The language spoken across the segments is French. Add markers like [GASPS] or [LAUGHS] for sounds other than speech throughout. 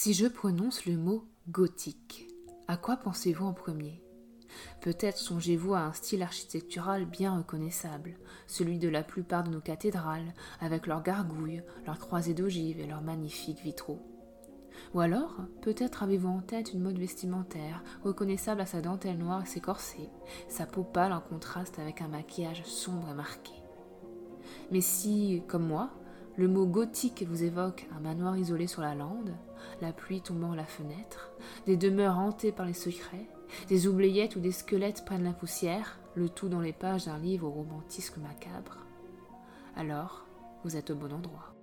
Si je prononce le mot gothique, à quoi pensez-vous en premier? Peut-être songez-vous à un style architectural bien reconnaissable, celui de la plupart de nos cathédrales, avec leurs gargouilles, leurs croisées d'ogives et leurs magnifiques vitraux. Ou alors, peut-être avez-vous en tête une mode vestimentaire, reconnaissable à sa dentelle noire et ses corsets, sa peau pâle en contraste avec un maquillage sombre et marqué. Mais si, comme moi, le mot gothique vous évoque un manoir isolé sur la lande, la pluie tombant à la fenêtre, des demeures hantées par les secrets, des oubliettes où des squelettes prennent la poussière, le tout dans les pages d'un livre au macabre. Alors, vous êtes au bon endroit.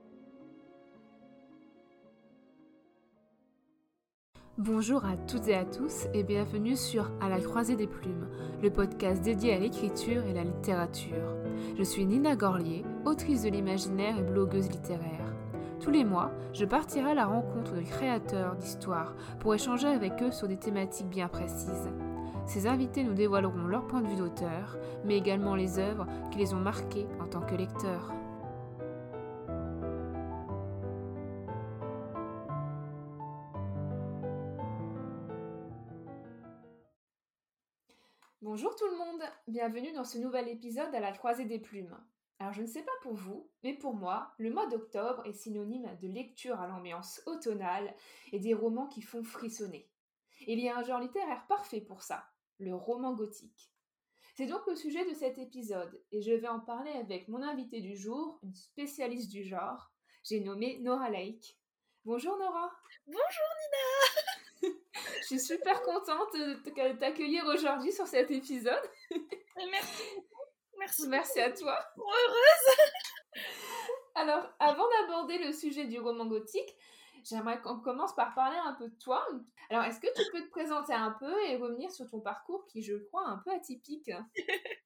Bonjour à toutes et à tous et bienvenue sur À la croisée des plumes, le podcast dédié à l'écriture et la littérature. Je suis Nina Gorlier, autrice de l'imaginaire et blogueuse littéraire. Tous les mois, je partirai à la rencontre de créateurs d'histoires pour échanger avec eux sur des thématiques bien précises. Ces invités nous dévoileront leur point de vue d'auteur, mais également les œuvres qui les ont marqués en tant que lecteurs. Bonjour tout le monde, bienvenue dans ce nouvel épisode à la croisée des plumes. Alors je ne sais pas pour vous, mais pour moi, le mois d'octobre est synonyme de lecture à l'ambiance automnale et des romans qui font frissonner. Il y a un genre littéraire parfait pour ça, le roman gothique. C'est donc le sujet de cet épisode, et je vais en parler avec mon invité du jour, une spécialiste du genre, j'ai nommé Nora Lake. Bonjour Nora Bonjour Nina [LAUGHS] Je suis super contente de t'accueillir aujourd'hui sur cet épisode. Merci Merci. Merci à toi. [LAUGHS] Heureuse. [LAUGHS] Alors, avant d'aborder le sujet du roman gothique, j'aimerais qu'on commence par parler un peu de toi. Alors, est-ce que tu peux te présenter un peu et revenir sur ton parcours qui, je crois, est un peu atypique? [LAUGHS]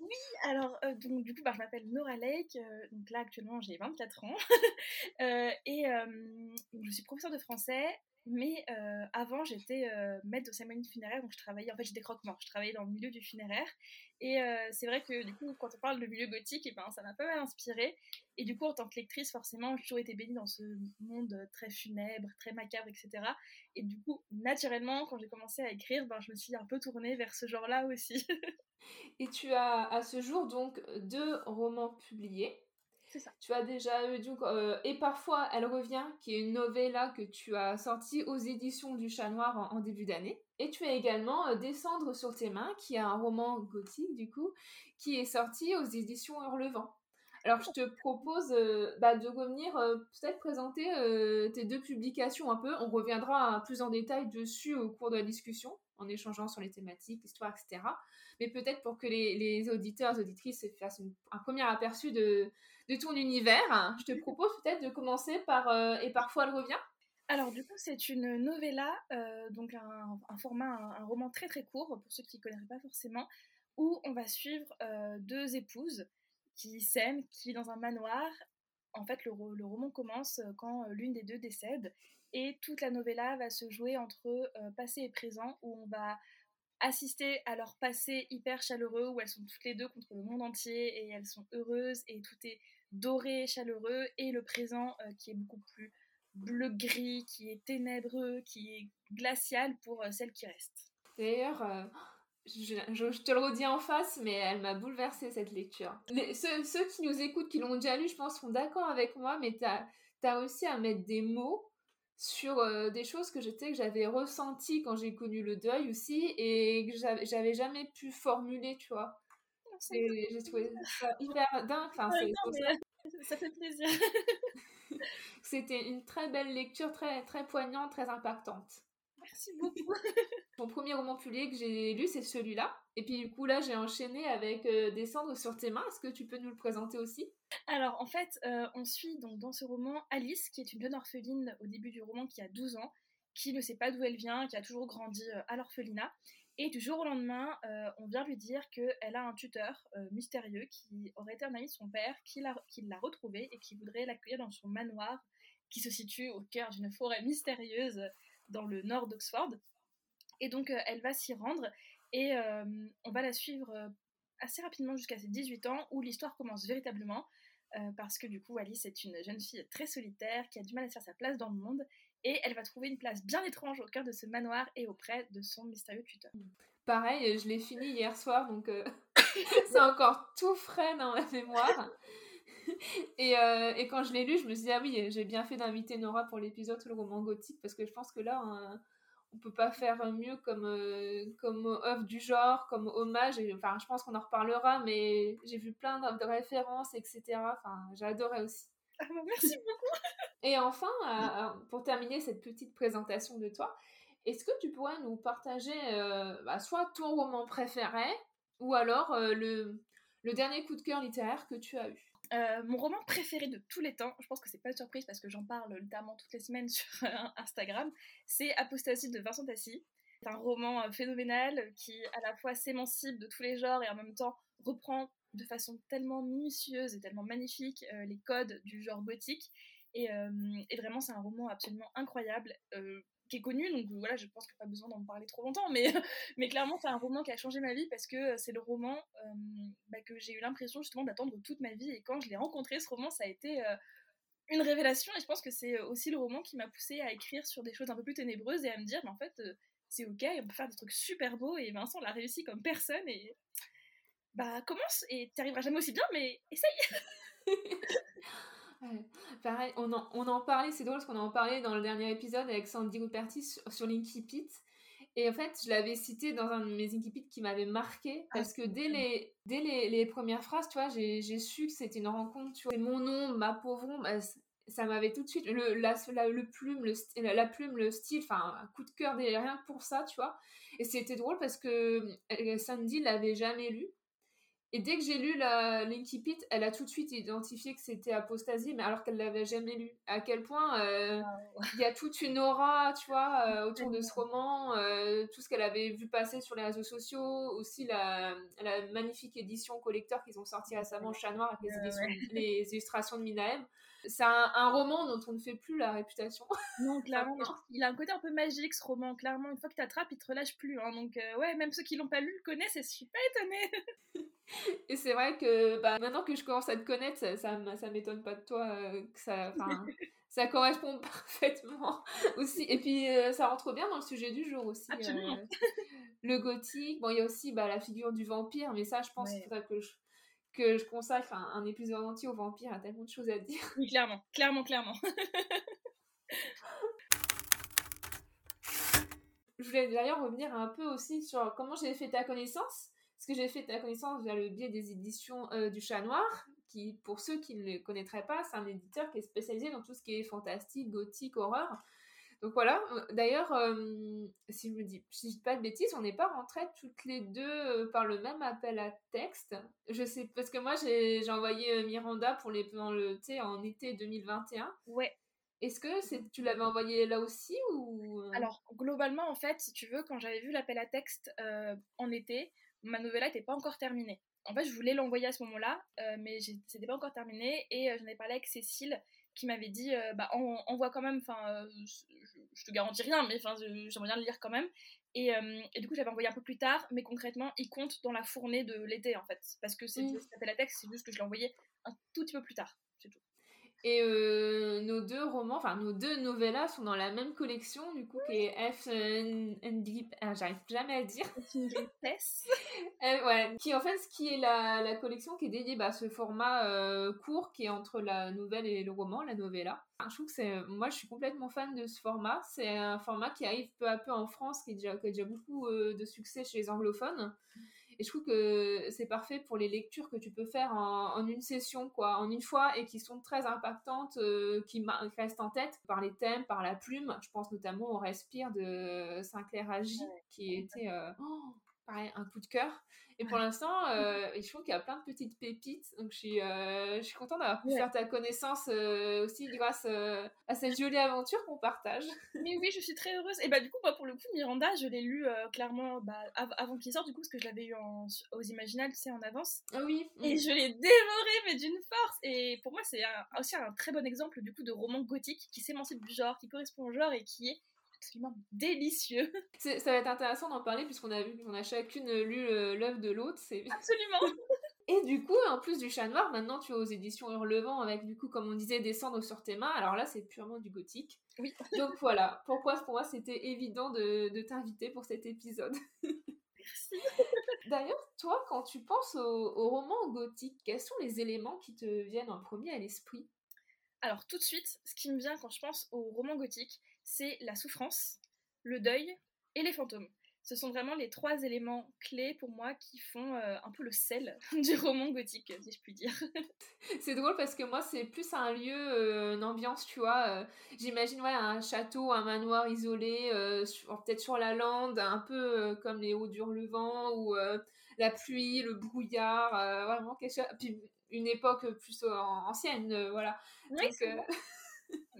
Oui, alors, euh, donc, du coup, bah, je m'appelle Nora Lake. Euh, donc là, actuellement, j'ai 24 ans. Euh, et je suis professeure de français mais euh, avant, j'étais euh, maître de cérémonie funéraire, donc je travaillais, en fait, j'étais croque-mort, je travaillais dans le milieu du funéraire. Et euh, c'est vrai que du coup, quand on parle de milieu gothique, eh ben, ça m'a pas mal inspiré. Et du coup, en tant que lectrice, forcément, j'ai toujours été bénie dans ce monde très funèbre, très macabre, etc. Et du coup, naturellement, quand j'ai commencé à écrire, ben, je me suis un peu tournée vers ce genre-là aussi. [LAUGHS] et tu as à ce jour donc deux romans publiés. Tu as déjà eu donc euh, et parfois elle revient, qui est une novella que tu as sortie aux éditions du Chat Noir en, début d'année. Et tu as également euh, Descendre sur tes mains, qui est un roman gothique du coup, qui est sorti aux éditions Hurlevent. Alors je te propose euh, bah, de revenir peut-être présenter tes deux publications un peu. On reviendra plus en détail dessus au cours de la discussion en échangeant sur les thématiques, l'histoire, etc. Mais peut-être pour que les, les auditeurs, auditrices fassent un premier aperçu de, de ton univers. Je te propose peut-être de commencer par euh, Et parfois elle revient. Alors du coup c'est une novella, euh, donc un, format, un, roman très très court pour ceux qui ne connaîtraient pas forcément, où on va suivre euh, deux épouses qui s'aiment, qui dans un manoir. En fait le, le roman commence quand l'une des deux décède et toute la novella va se jouer entre passé et présent où on va assister à leur passé hyper chaleureux où elles sont toutes les deux contre le monde entier et elles sont heureuses et tout est doré, chaleureux, et le présent euh, qui est beaucoup plus bleu-gris, qui est ténébreux, qui est glacial pour euh, celle qui reste. D'ailleurs, euh, je, te le redis en face, mais elle m'a bouleversée cette lecture. ceux, qui nous écoutent, qui l'ont déjà lu, je pense, sont d'accord avec moi, mais tu as, as, réussi à mettre des mots sur des choses que j'étais que j'avais ressenties quand j'ai connu le deuil aussi et que j'avais jamais pu formuler, tu vois. J'ai trouvé ça hyper dingue. Enfin, [LAUGHS] ça fait plaisir. [LAUGHS] C'était une très belle lecture, très, très poignante, très impactante. Merci beaucoup. [LAUGHS] Mon premier roman publié que j'ai lu, c'est celui-là. Et puis du coup, là, j'ai enchaîné avec euh, Descendre sur tes mains. Est-ce que tu peux nous le présenter aussi? Alors, en fait, euh, on suit donc dans ce roman Alice, qui est une jeune orpheline au début du roman qui a 12 ans, qui ne sait pas d'où elle vient, qui a toujours grandi euh, à l'orphelinat. Et du jour au lendemain, euh, on vient lui dire qu'elle a un tuteur euh, mystérieux qui aurait été un ami de son père, qui l'a retrouvé et qui voudrait l'accueillir dans son manoir qui se situe au cœur d'une forêt mystérieuse dans le nord d'Oxford. Et donc euh, elle va s'y rendre et on va la suivre assez rapidement jusqu'à ses 18 ans où l'histoire commence véritablement. parce que du coup Alice est une jeune fille très solitaire qui a du mal à faire sa place dans le monde et elle va trouver une place bien étrange au cœur de ce manoir et auprès de son mystérieux tuteur. Pareil, je l'ai fini hier soir, donc euh, [LAUGHS] c'est encore tout frais dans ma mémoire. [LAUGHS] et, euh, et, quand je l'ai lu, je me suis dit, ah oui, j'ai bien fait d'inviter Nora pour l'épisode sur le roman gothique, parce que je pense que là, on, on peut pas faire mieux comme, euh, œuvre du genre, comme hommage. Et, enfin, je pense qu'on en reparlera, mais j'ai vu plein de références, etc. Enfin, j'ai adoré aussi. Ah bah, merci beaucoup. [LAUGHS] et enfin, pour terminer cette petite présentation de toi, est-ce que tu pourrais nous partager euh, bah, soit ton roman préféré ou alors euh, le, le, dernier coup de cœur littéraire que tu as eu? Euh, mon roman préféré de tous les temps, je pense que c'est pas une surprise parce que j'en parle notamment toutes les semaines [LAUGHS] sur Instagram, c'est Apostasie de Vincent Tassi. C'est un roman phénoménal qui à la fois s'émancipe de tous les genres et en même temps reprend de façon tellement minutieuse et tellement magnifique les codes du genre gothique. Et, et vraiment, c'est un roman absolument incroyable qui est connu, donc voilà, je pense a pas besoin d'en parler trop longtemps, [LAUGHS] mais, clairement, c'est un roman qui a changé ma vie parce que c'est le roman euh, bah, que j'ai eu l'impression justement d'attendre toute ma vie. Et quand je l'ai rencontré, ce roman, ça a été euh, une révélation. Et je pense que c'est aussi le roman qui m'a poussé à écrire sur des choses un peu plus ténébreuses et à me dire, mais en fait, euh, c'est ok, on peut faire des trucs super beaux. Et Vincent l'a réussi comme personne. Et bah, commence et tu arriveras jamais aussi bien, mais essaye! [LAUGHS] Pareil, on en, on en parlait, c'est drôle parce qu'on en parlait dans le dernier épisode avec Sandy Ruperti sur, sur l'Inkipit. Et en fait, je l'avais cité dans un de mes Inkipit qui m'avait marqué ah, parce que dès, les, dès les, les, premières phrases, tu vois, j'ai su que c'était une rencontre. Tu vois, mon nom, ma pauvre bah, ça m'avait tout de suite le, la, le plume, le, la, plume, le style, enfin, un coup de cœur rien que pour ça, tu vois. Et c'était drôle parce que euh, Sandy l'avait jamais lu. Et dès que j'ai lu l'Inkipit, elle a tout de suite identifié que c'était Apostasie, mais alors qu'elle l'avait jamais lu. À quel point euh, il y a toute une aura, tu vois, euh, autour de ce roman, euh, tout ce qu'elle avait vu passer sur les réseaux sociaux, aussi la, la magnifique édition collector qu'ils ont sorti récemment, Chat Noir, avec les, [LAUGHS] les illustrations de Minaem c'est un, roman dont on ne fait plus la réputation. [LAUGHS] Non, clairement. il a un côté un peu magique ce roman. Clairement, une fois que tu attrapes, il te relâche plus. Hein. donc, euh, ouais, même ceux qui l'ont pas lu le connaissent et je suis pas étonnée. [LAUGHS] et c'est vrai que bah, maintenant que je commence à te connaître, ça, ça, m'étonne pas de toi euh, que ça. [LAUGHS] ça correspond parfaitement aussi. Et puis, euh, ça rentre bien dans le sujet du jour aussi. Absolument. le gothique. Bon, il y a aussi bah, la figure du vampire, mais ça, je pense qu'il faudrait que je que je consacre un, épisode entier aux vampires, à tellement de choses à dire. Oui, clairement, clairement, clairement. [LAUGHS] je voulais d'ailleurs revenir un peu aussi sur comment j'ai fait ta connaissance. Parce que j'ai fait ta connaissance via le biais des éditions euh, du Chat Noir, qui, pour ceux qui ne le connaîtraient pas, c'est un éditeur qui est spécialisé dans tout ce qui est fantastique, gothique, horreur. Donc voilà, euh, d'ailleurs, euh, si je me dis, si dis pas de bêtises, on n'est pas rentrées toutes les deux euh, par le même appel à texte. Je sais, parce que moi j'ai envoyé Miranda pour les, dans le, en été 2021. Ouais. Est-ce que c'est, tu l'avais envoyé là aussi ou? Alors, globalement, en fait, si tu veux, quand j'avais vu l'appel à texte en été, ma novella n'était pas encore terminée. En fait, je voulais l'envoyer à ce moment-là, mais c'était pas encore terminé et j'en ai parlé avec Cécile qui m'avait dit euh, bah on, voit quand même enfin euh, je, te garantis rien mais enfin j'aimerais bien le lire quand même. Et, euh, et du coup j'avais envoyé un peu plus tard mais concrètement il compte dans la fournée de l'été en fait. Parce que c'est mmh. la texte c'est juste que je l'ai envoyé un tout petit peu plus tard et euh, nos deux romans, enfin nos deux novellas sont dans la même collection, du coup, qui est F and Deep, ah, j'arrive jamais à dire. [LAUGHS] euh, qui en fait, ce qui est la, la collection qui est dédiée bah, à ce format euh, court qui est entre la nouvelle et le roman, la novella. Je trouve que c'est, moi, je suis complètement fan de ce format. C'est un format qui arrive peu à peu en France, qui, déjà, qui a déjà beaucoup euh, de succès chez les anglophones. Et je trouve que c'est parfait pour les lectures que tu peux faire en, une session, quoi, en une fois, et qui sont très impactantes, euh, qui, restent en tête par les thèmes, par la plume. Je pense notamment au Respire de Sinclair Agi, qui était euh, oh, pareil, un coup de cœur. Et pour l'instant, [LAUGHS] euh, je trouve qu'il y a plein de petites pépites. Donc, je suis, euh, je suis contente d'avoir pu faire ta connaissance euh, aussi grâce à cette jolie aventure qu'on partage. [LAUGHS] Mais oui, je suis très heureuse. Et bah, du coup, moi, pour le coup, Miranda, je l'ai lu clairement bah, avant qu'il sorte, du coup, parce que je l'avais eu en, aux Imaginales, tu sais, en avance. Ah oui. Et je l'ai dévoré, mais d'une force. Et pour moi, c'est aussi un très bon exemple, du coup, de roman gothique qui s'émancipe du genre, qui correspond au genre et qui est absolument délicieux. [LAUGHS] Ça va être intéressant d'en parler puisqu'on a vu, on a chacune lu l'œuvre de l'autre. [LAUGHS] Absolument. [LAUGHS] Et du coup, en plus du chat noir, maintenant tu es aux éditions Hurlevent avec, du coup, comme on disait, Descendre sur tes mains. Alors là, c'est purement du gothique. Oui. Donc voilà, pourquoi pour moi c'était évident de, de t'inviter pour cet épisode. Merci. D'ailleurs, toi, quand tu penses au, au roman gothique, quels sont les éléments qui te viennent en premier à l'esprit? Alors tout de suite, ce qui me vient quand je pense au roman gothique, c'est la souffrance, le deuil et les fantômes ce sont vraiment les trois éléments clés pour moi qui font euh, un peu le sel [LAUGHS] du roman gothique, si je puis dire. [LAUGHS] c'est drôle parce que moi, c'est plus un lieu, euh, une ambiance, tu vois. Euh, j'imagine ouais, un château, un manoir isolé, peut-être sur la lande, un peu comme les hauts d'Hurlevent, ou la pluie, le brouillard, vraiment quelque chose. Puis une époque plus ancienne, voilà. Oui, [LAUGHS]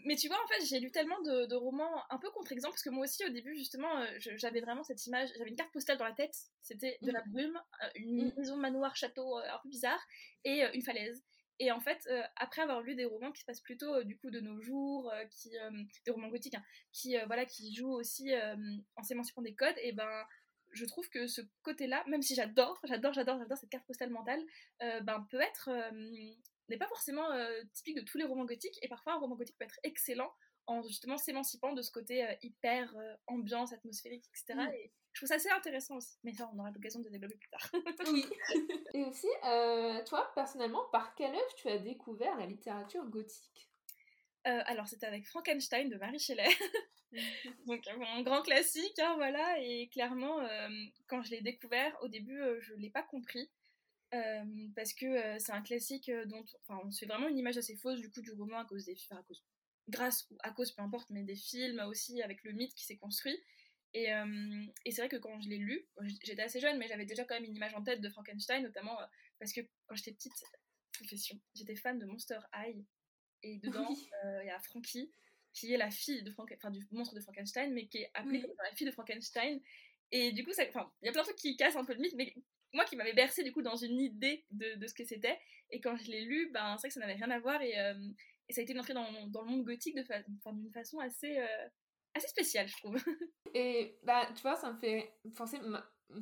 mais tu vois, en fait, j'ai lu tellement de, romans un peu contre-exemples, parce que moi aussi, au début, justement, euh, j'avais vraiment cette image, j'avais une carte postale dans la tête, c'était de la mm. brume, euh, une mm. maison manoir, château euh, un peu bizarre, et une falaise. Et en fait, après avoir lu des romans qui se passent plutôt du coup de nos jours, qui, des romans gothiques, hein, qui, voilà, qui jouent aussi en s'émancipant des codes, et ben je trouve que ce côté-là, même si j'adore, j'adore, j'adore, j'adore cette carte postale mentale, ben, peut être n'est pas forcément euh, typique de tous les romans gothiques, et parfois un roman gothique peut être excellent en justement s'émancipant de ce côté euh, hyper euh, ambiance, atmosphérique, etc. Mm. Et je trouve ça assez intéressant aussi, mais ça on aura l'occasion de développer plus tard. [LAUGHS] oui. Et aussi, toi personnellement, par quelle œuvre tu as découvert la littérature gothique? Alors c'était avec Frankenstein de Marie Shelley. [LAUGHS] Donc un grand classique, hein, voilà, et clairement, quand je l'ai découvert, au début, je ne l'ai pas compris. Euh, parce que euh, c'est un classique dont enfin, on se fait vraiment une image assez fausse du coup du roman à cause des à cause grâce ou à cause peu importe mais des films aussi avec le mythe qui s'est construit. Et, et c'est vrai que quand je l'ai lu j'étais assez jeune mais j'avais déjà quand même une image en tête de Frankenstein notamment parce que quand j'étais petite profession j'étais fan de Monster High. Et [LAUGHS] dedans il y a Frankie qui est la fille de Frank... enfin, du monstre de Frankenstein mais qui est appelée la fille de Frankenstein. Et du coup, il y a plein de trucs qui cassent un peu le mythe, mais moi qui m'avais bercé du coup dans une idée de, de ce que c'était. Et quand je l'ai lu, ben, c'est vrai que ça n'avait rien à voir et, euh, et, ça a été une entrée dans, dans le monde gothique d'une façon assez, euh, assez spéciale, je trouve. [LAUGHS] Et bah, tu vois, ça me fait penser.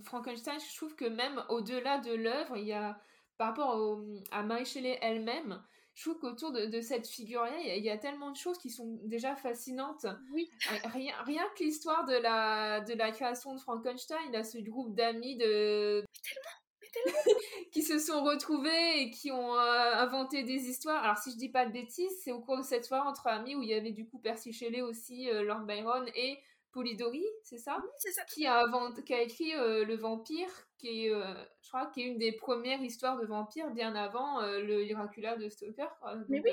Frankenstein, je trouve que même au-delà de l'œuvre, il y a par rapport à Mary Shelley elle-même, je trouve qu'autour de, cette figure-là, il y, a tellement de choses qui sont déjà fascinantes. Oui. Rien, rien que l'histoire de la, de la création de Frankenstein, a ce groupe d'amis de... tellement, [LAUGHS] qui se sont retrouvés et qui ont euh, inventé des histoires. Alors si je dis pas de bêtises, c'est au cours de cette soirée entre amis où il y avait du coup Percy Shelley aussi, euh, Lord Byron et Polidori, c'est ça? C'est ça. Qui a, qui a écrit euh, Le Vampire, qui est, euh, je crois, qui est une des premières histoires de vampires bien avant euh, le Dracula de Stoker. Mais oui,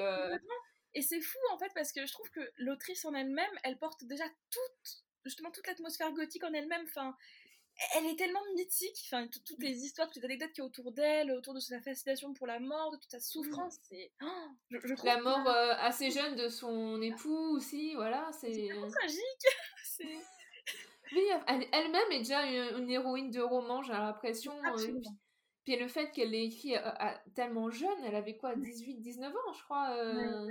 Et c'est fou en fait parce que je trouve que l'autrice en elle-même, elle porte déjà toute, justement toute l'atmosphère gothique en elle-même. Enfin, elle est tellement mythique, enfin, toutes les histoires, toutes les anecdotes qui y autour d'elle, autour de sa fascination pour la mort, de toute sa souffrance, c'est. Oh, je, la mort assez jeune de son époux aussi, voilà, c'est. C'est tragique [LAUGHS] Oui, elle-même est déjà une, héroïne de roman, j'ai l'impression. Euh, puis, le fait qu'elle l'ait écrit euh, tellement jeune, elle avait quoi, 18-19 ans, je crois. Euh,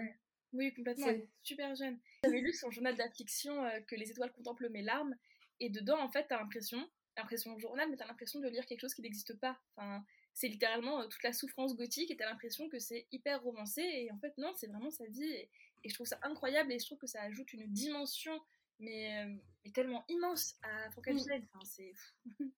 oui, complètement. super jeune. J'avais lu son journal d'affliction Que les étoiles contemplent mes larmes, et dedans, en fait, t'as l'impression, l'impression journal, mais t'as l'impression de lire quelque chose qui n'existe pas. Enfin, c'est littéralement toute la souffrance gothique, et t'as l'impression que c'est hyper romancé, et en fait, non, c'est vraiment sa vie, et, et, je trouve ça incroyable, et je trouve que ça ajoute une dimension mais, euh, tellement immense à Frankenstein. Enfin, c'est [LAUGHS]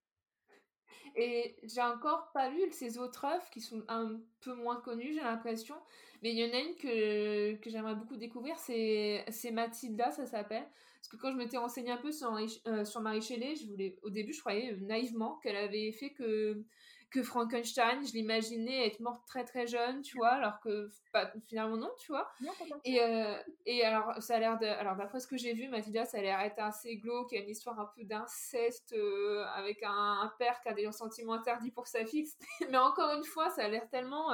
Et j'ai encore pas lu ces autres œuvres qui sont un peu moins connues, j'ai l'impression. Mais il y en a une que, que j'aimerais beaucoup découvrir, c'est, c'est Mathilda, ça s'appelle. Parce que quand je m'étais renseignée un peu sur, euh, sur Marie Shelley, je voulais, au début, je croyais naïvement qu'elle avait fait que que Frankenstein, je l'imaginais être morte très très jeune, tu vois, alors que finalement non, tu vois. et, euh, et alors, ça a l'air de. Alors, d'après ce que j'ai vu, Mathilda, ça a l'air être assez glauque, il y a une histoire un peu d'inceste euh, avec un, père qui a des sentiments interdits pour sa fille. [LAUGHS] Mais encore une fois, ça a l'air tellement.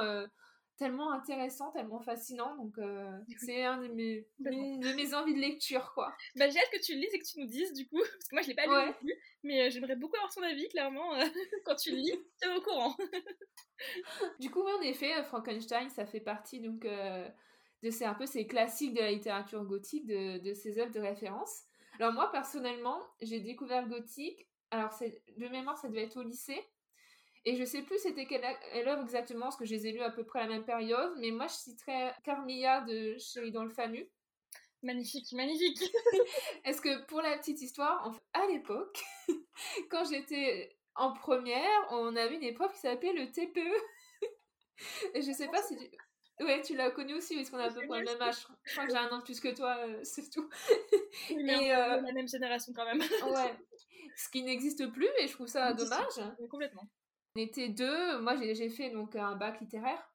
Tellement intéressant, tellement fascinant. Donc, euh, c'est un de mes, de mes envies de lecture, quoi. Bah, j'ai hâte que tu le lises et que tu nous dises, du coup, [LAUGHS] parce que moi, je l'ai pas lu non plus, mais euh, j'aimerais beaucoup avoir son avis, clairement. Euh, [LAUGHS] quand tu le lis, tu es au courant. [LAUGHS] du coup, en effet, Frankenstein, ça fait partie, donc, de ces, un peu ces classiques de la littérature gothique, de, de ces œuvres de référence. Alors, moi, personnellement, j'ai découvert le gothique. Alors, de mémoire, ça devait être au lycée. Et je sais plus c'était quelle, œuvre exactement, parce que je les ai lus à peu près à la même période, mais moi je citerais Carmilla de Sheridan Le Fanu. Magnifique, magnifique. [LAUGHS] Est-ce que pour la petite histoire, à l'époque, [LAUGHS] quand j'étais en première, on avait une épreuve qui s'appelait le TPE. [LAUGHS] Et je sais pas si tu... Ouais, tu l'as connu aussi, parce qu'on a à peu près le même âge. Je crois que j'ai un an de plus que toi, euh, c'est tout. mais euh... la même génération quand même. ouais. Ce qui n'existe plus, et je trouve ça dommage. complètement. On était deux. Moi, j'ai fait donc un bac littéraire.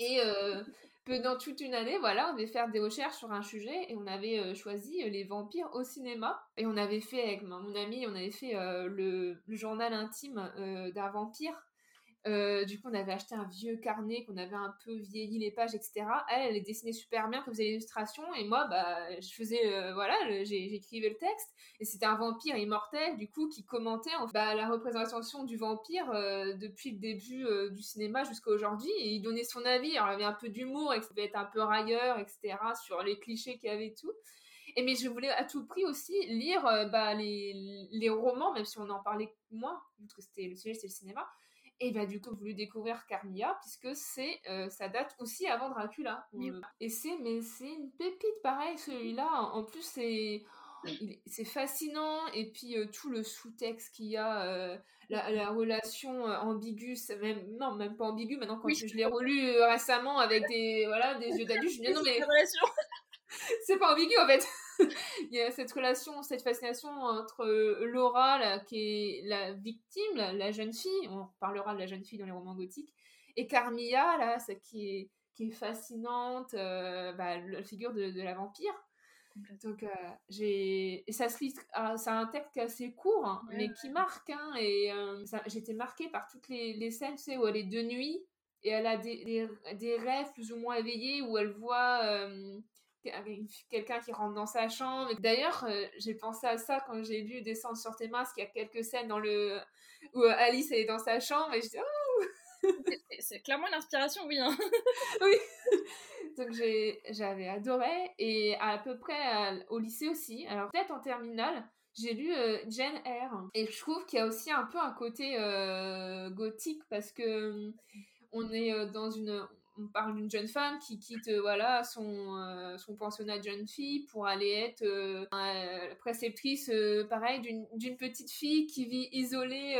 Et euh, [LAUGHS] pendant toute une année, voilà, on devait faire des recherches sur un sujet et on avait euh, choisi euh, les vampires au cinéma. Et on avait fait avec mon ami, on avait fait le, journal intime d'un vampire euh, du coup, on avait acheté un vieux carnet qu'on avait un peu vieilli les pages, etc. Elle, elle dessinée super bien, comme faisait l'illustration, et moi, bah, je faisais, euh, voilà, j'écrivais le texte, et c'était un vampire immortel, du coup, qui commentait en, bah, la représentation du vampire euh, depuis le début du cinéma jusqu'à aujourd'hui, et il donnait son avis. Il avait un peu d'humour, et il pouvait être un peu railleur, etc., sur les clichés qu'il y avait et tout. Et mais je voulais à tout prix aussi lire bah, les, les romans, même si on en parlait moins, parce que c'était le sujet, c'était le cinéma et bah du coup, voulu découvrir Carmilla, puisque c'est, euh, ça date aussi avant Dracula. Et c'est, mais c'est une pépite pareil, celui-là. En plus, c'est, c'est fascinant. Et puis euh, tout le sous-texte qu'il y a, euh, la, relation ambiguë, même, non, même pas ambiguë. Maintenant, quand je, l'ai relu récemment avec des, voilà, des yeux d'adulte, je me dis non [LAUGHS] mais. [LAUGHS] c'est pas ambigu en fait. [LAUGHS] il y a cette relation, cette fascination entre euh, Laura, qui est la victime, la, jeune fille, on parlera de la jeune fille dans les romans gothiques, et Carmilla, là, qui est, qui est fascinante, euh, bah, la figure de, la vampire. Donc, euh, j'ai. Ça se lit. Ah, c'est un texte assez court, hein, mais qui marque. Hein, et j'étais marquée par toutes les, les scènes, tu sais, où elle est de nuit et elle a des, des, des rêves plus ou moins éveillés où elle voit quelqu'un qui rentre dans sa chambre. D'ailleurs, euh, j'ai pensé à ça quand j'ai lu Descendre sur tes masques. Il y a quelques scènes dans le... où euh, Alice est dans sa chambre et je dis oh C'est clairement l'inspiration, oui. Hein. [LAUGHS] oui. Donc j'avais adoré. Et à peu près au lycée aussi, alors peut-être en terminale, j'ai lu euh, Jane Eyre. Et je trouve qu'il y a aussi un peu un côté gothique parce que on est dans une on parle d'une jeune femme qui quitte euh, voilà son, euh, son pensionnat de jeune fille pour aller être euh, préceptrice pareil d'une petite fille qui vit isolée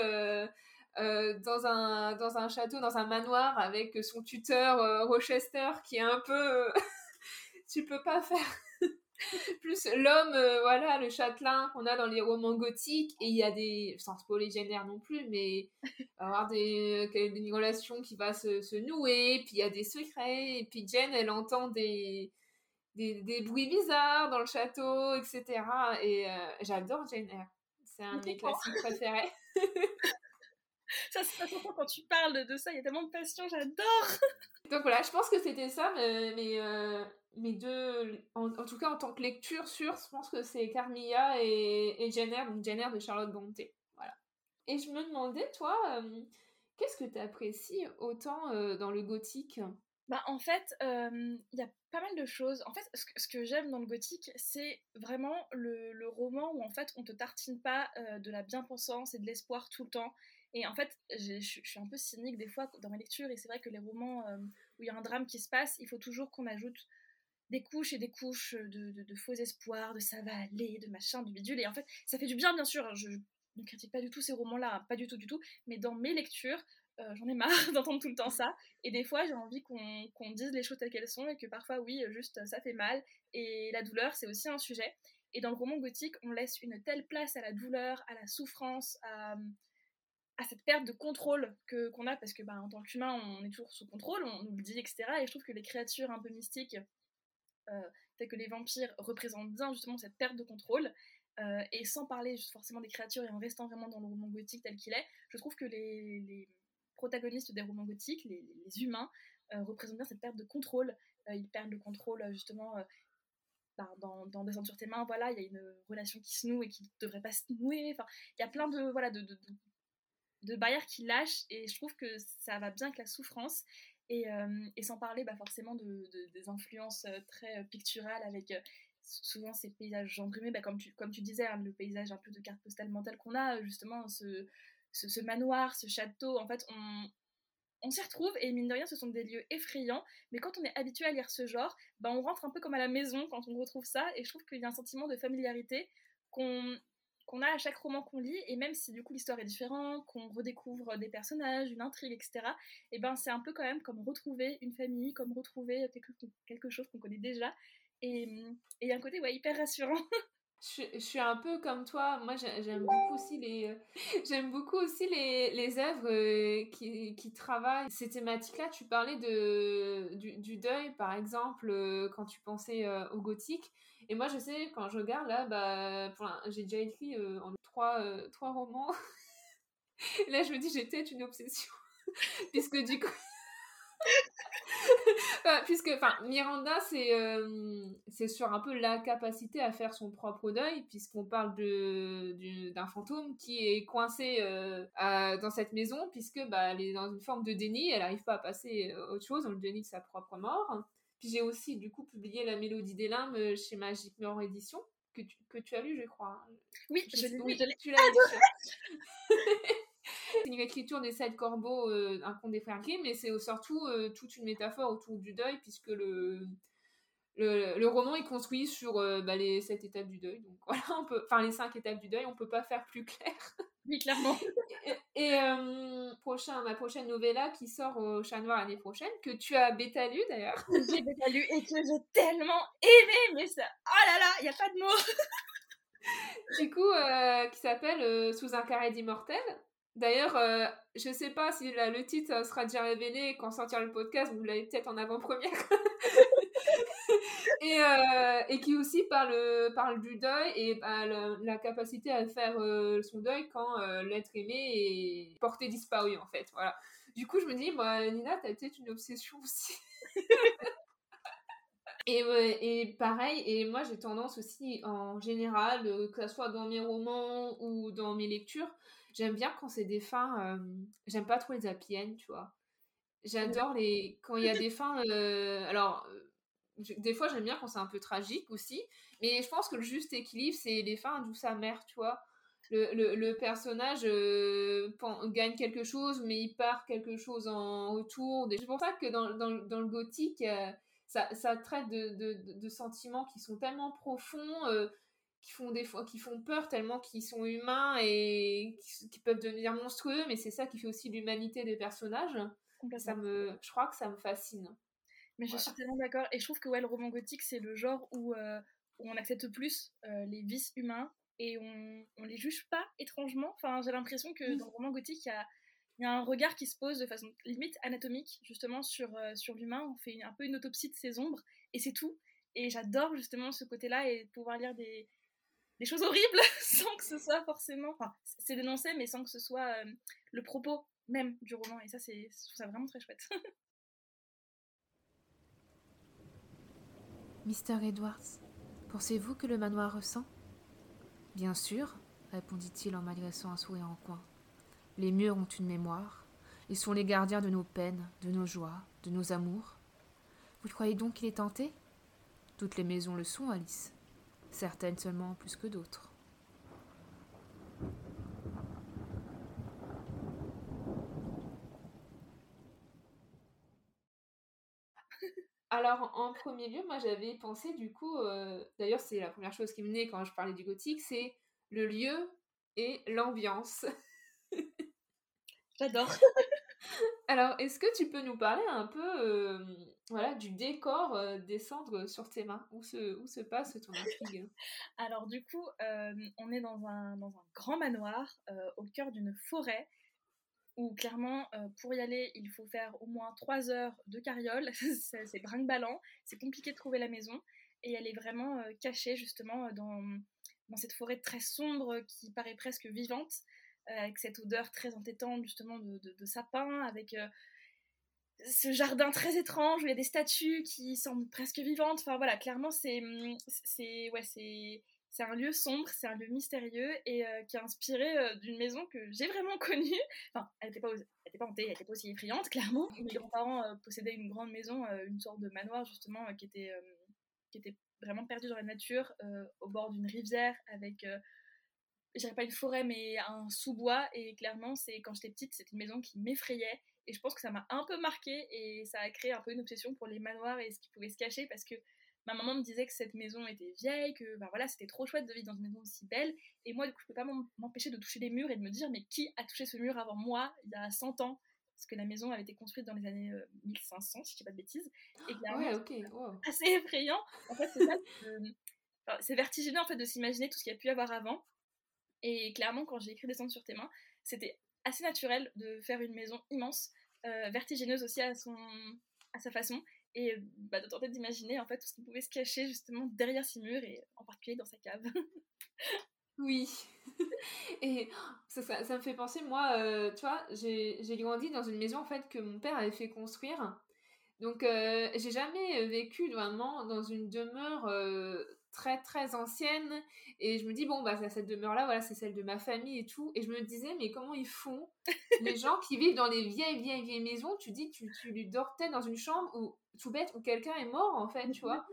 dans un dans un château dans un manoir avec son tuteur Rochester qui est un peu [LAUGHS] tu peux pas faire [LAUGHS] plus l'homme, euh, voilà, le châtelain qu'on a dans les romans gothiques, et il y a des, sans spoiler génère non plus, mais [LAUGHS] avoir des, des relations qui va se, se nouer, puis il y a des secrets, et puis Jen, elle entend des, des, des bruits bizarres dans le château, etc. Et euh, j'adore Jane Eyre. C'est un de mes classiques préférés. [LAUGHS] ça, ça quand tu parles de ça, il y a tellement de passion, j'adore. Donc voilà, je pense que c'était ça, mais, mais euh, mes deux, en, tout cas en tant que lecture sûre, je pense que c'est Carmilla et, et Jenner, donc Jenner de Charlotte Brontë. Voilà. Et je me demandais, toi, euh, qu'est-ce que tu apprécies autant euh, dans le gothique? Bah, en fait, il y a pas mal de choses. En fait, ce que, j'aime dans le gothique, c'est vraiment le, roman où en fait on te tartine pas de la bien-pensance et de l'espoir tout le temps. Et en fait, je suis un peu cynique des fois dans mes lectures, et c'est vrai que les romans où il y a un drame qui se passe, il faut toujours qu'on ajoute des couches et des couches de, faux espoirs, de ça va aller, de machin, de bidule. Et en fait, ça fait du bien, bien sûr. Je ne critique pas du tout ces romans-là, hein, pas du tout, du tout. Mais dans mes lectures, euh, j'en ai marre [LAUGHS] d'entendre tout le temps ça. Et des fois, j'ai envie qu'on dise les choses telles qu'elles sont et que parfois, oui, juste ça fait mal. Et la douleur, c'est aussi un sujet. Et dans le roman gothique, on laisse une telle place à la douleur, à la souffrance, à, à cette perte de contrôle que qu'on a parce que bah, en tant qu'humain on est toujours sous contrôle on nous le dit etc et je trouve que les créatures un peu mystiques euh, tels que les vampires représentent bien justement cette perte de contrôle. Euh, et sans parler forcément des créatures et en restant vraiment dans le roman gothique tel qu'il est, je trouve que les, protagonistes des romans gothiques, les, humains, euh, représentent bien cette perte de contrôle. ils perdent le contrôle justement bah, dans, dans Descendre sur tes mains, voilà, il y a une relation qui se noue et qui ne devrait pas se nouer. Enfin, il y a plein de, voilà, de, de, de, barrières qui lâchent et je trouve que ça va bien avec la souffrance. Et, euh, et, sans parler bah, forcément de, des influences euh, très euh, picturales avec souvent ces paysages embrumés, bah, comme, tu, comme tu disais, hein, le paysage un peu de carte postale mentale qu'on a, justement, ce, ce, manoir, ce château, en fait, on, on s'y retrouve et mine de rien, ce sont des lieux effrayants. Mais quand on est habitué à lire ce genre, ben, on rentre un peu comme à la maison quand on retrouve ça. Et je trouve qu'il y a un sentiment de familiarité qu'on qu'on a à chaque roman qu'on lit, et même si du coup l'histoire est différente, qu'on redécouvre des personnages, une intrigue, etc., et ben c'est un peu quand même comme retrouver une famille, comme retrouver quelque, chose qu'on connaît déjà, et il y a un côté ouais, hyper rassurant. [LAUGHS] Je, suis un peu comme toi. Moi, j'aime beaucoup aussi les, euh, j'aime beaucoup aussi les, les œuvres euh, qui, qui, travaillent ces thématiques-là. Tu parlais de, du, du, deuil, par exemple, euh, quand tu pensais au gothique. Et moi, je sais, quand je regarde là, bah, j'ai déjà écrit en trois, trois romans. [LAUGHS] là, je me dis, peut-être une obsession. [LAUGHS] Puisque du coup. [LAUGHS] puisque enfin Miranda c'est euh, c'est sur un peu la capacité à faire son propre deuil puisqu'on parle de d'un fantôme qui est coincé euh, dans cette maison puisque bah elle est dans une forme de déni elle n'arrive pas à passer euh, autre chose dans le déni de sa propre mort puis j'ai aussi du coup publié la mélodie des limbes chez Magic Mort Édition que tu, que tu as lu je crois oui je, l'ai oui, tu l'as lu [LAUGHS] c'est une écriture des sept corbeaux, euh, un conte des frères Grimm, mais c'est surtout euh, toute une métaphore autour du deuil, puisque le, le, roman est construit sur euh, bah, les sept étapes du deuil. Donc [LAUGHS] voilà, on peut, enfin les cinq étapes du deuil, on peut pas faire plus clair. Oui, clairement. [LAUGHS] et, prochain, ma prochaine novella qui sort au Chat Noir l'année prochaine, que tu as bêta lu d'ailleurs. J'ai bêta lu et que j'ai tellement aimé, mais ça, oh là là, il y a pas de mots. [LAUGHS] du coup, qui s'appelle Sous un carré d'immortel. D'ailleurs, euh, je ne sais pas si le titre sera déjà révélé quand sortira le podcast, vous l'avez peut-être en avant-première. [LAUGHS] et, euh, et, qui aussi parle, parle du deuil et bah, la, capacité à faire euh, son deuil quand l'être aimé est porté disparu, en fait. Voilà. Du coup, je me dis, bah, Nina, tu as peut-être une obsession aussi. [LAUGHS] Et, pareil, et moi j'ai tendance aussi en général, que ce soit dans mes romans ou dans mes lectures, J'aime bien quand c'est des fins. Euh, j'aime pas trop les happy tu vois. J'adore les. Quand il y a des fins. Euh, alors, euh, des fois, j'aime bien quand c'est un peu tragique aussi. Mais je pense que le juste équilibre, c'est les fins douce amère, tu vois. Le, le, le personnage gagne quelque chose, mais il part quelque chose en retour. C'est pour ça que dans, dans, dans le gothique, ça, ça, traite de, de, de, sentiments qui sont tellement profonds qui font des fois qui font peur tellement qu'ils sont humains et qui, peuvent devenir monstrueux mais c'est ça qui fait aussi l'humanité des personnages ça me je crois que ça me fascine mais je suis tellement d'accord et je trouve que ouais le roman gothique c'est le genre où, euh, où on accepte plus euh, les vices humains et on, on les juge pas étrangement enfin j'ai l'impression que dans le roman gothique il y a y a un regard qui se pose de façon limite anatomique justement sur, euh, sur l'humain on fait un peu une autopsie de ses ombres et c'est tout et j'adore justement ce côté là et pouvoir lire des, des choses horribles [LAUGHS] sans que ce soit forcément. Enfin, c'est dénoncé, mais sans que ce soit le propos même du roman. Et ça, c'est, je trouve ça vraiment très chouette. [LAUGHS] Mister Edwards, pensez-vous que le manoir ressent? Bien sûr, répondit-il en m'adressant un sourire en coin. Les murs ont une mémoire. Ils sont les gardiens de nos peines, de nos joies, de nos amours. Vous croyez donc qu'il est tenté? Toutes les maisons le sont, Alice certaines seulement plus que d'autres. Alors, en premier lieu, moi j'avais pensé du coup, euh, d'ailleurs c'est la première chose qui me venait quand je parlais du gothique, c'est le lieu et l'ambiance. J'adore. [LAUGHS] Alors, est-ce que tu peux nous parler un peu euh, voilà, du décor euh, des cendres sur tes mains? Où se, où se passe ton intrigue? Alors, du coup, euh, on est dans un, dans un grand manoir au cœur d'une forêt où clairement, pour y aller, il faut faire au moins 3 heures de carriole. [LAUGHS] c'est brinque-ballant, c'est compliqué de trouver la maison. Et elle est vraiment cachée justement dans, dans cette forêt très sombre qui paraît presque vivante. Euh, avec cette odeur très entêtante justement de, sapin, avec euh, ce jardin très étrange où il y a des statues qui semblent presque vivantes. Enfin voilà, clairement c'est c'est ouais c'est c'est un lieu sombre, c'est un lieu mystérieux et euh, qui a inspiré d'une maison que j'ai vraiment connue. Enfin, elle n'était pas, hantée, elle n'était pas aussi effrayante, [LAUGHS] clairement. Mes grands-parents possédaient une grande maison, une sorte de manoir justement, qui était vraiment perdu dans la nature, au bord d'une rivière, avec je dirais pas une forêt, mais un sous-bois. Et clairement, c'est quand j'étais petite, c'était une maison qui m'effrayait. Et je pense que ça m'a un peu marqué et ça a créé un peu une obsession pour les manoirs et ce qui pouvait se cacher parce que ma maman me disait que cette maison était vieille, que bah voilà, c'était trop chouette de vivre dans une maison aussi belle. Et moi, du coup, je peux pas m'empêcher de toucher les murs et de me dire, mais qui a touché ce mur avant moi, il y a 100 ans? Parce que la maison avait été construite dans les années 1500, euh, si je dis pas de bêtises. Et ouais, ok, assez effrayant. En fait, c'est ça. c'est vertigineux en fait de s'imaginer tout ce qu'il y a pu avoir avant. Et clairement, quand j'ai écrit Descendre sur tes mains, c'était assez naturel de faire une maison immense, euh, vertigineuse aussi à, son, à sa façon, et bah, de tenter d'imaginer en fait tout ce qui pouvait se cacher justement derrière ces murs et en particulier dans sa cave. [LAUGHS] oui. [LAUGHS] et ça, me fait penser, moi, euh, tu vois, j'ai grandi dans une maison en fait que mon père avait fait construire. Donc, euh, j'ai jamais vécu vraiment dans une demeure très très ancienne. Et je me dis bon bah cette demeure là voilà c'est celle de ma famille et tout. Et je me disais mais comment ils font [LAUGHS] les gens qui vivent dans les vieilles vieilles vieilles maisons? Tu dis tu, tu lui dortais dans une chambre où tout bête où quelqu'un est mort en fait tu vois.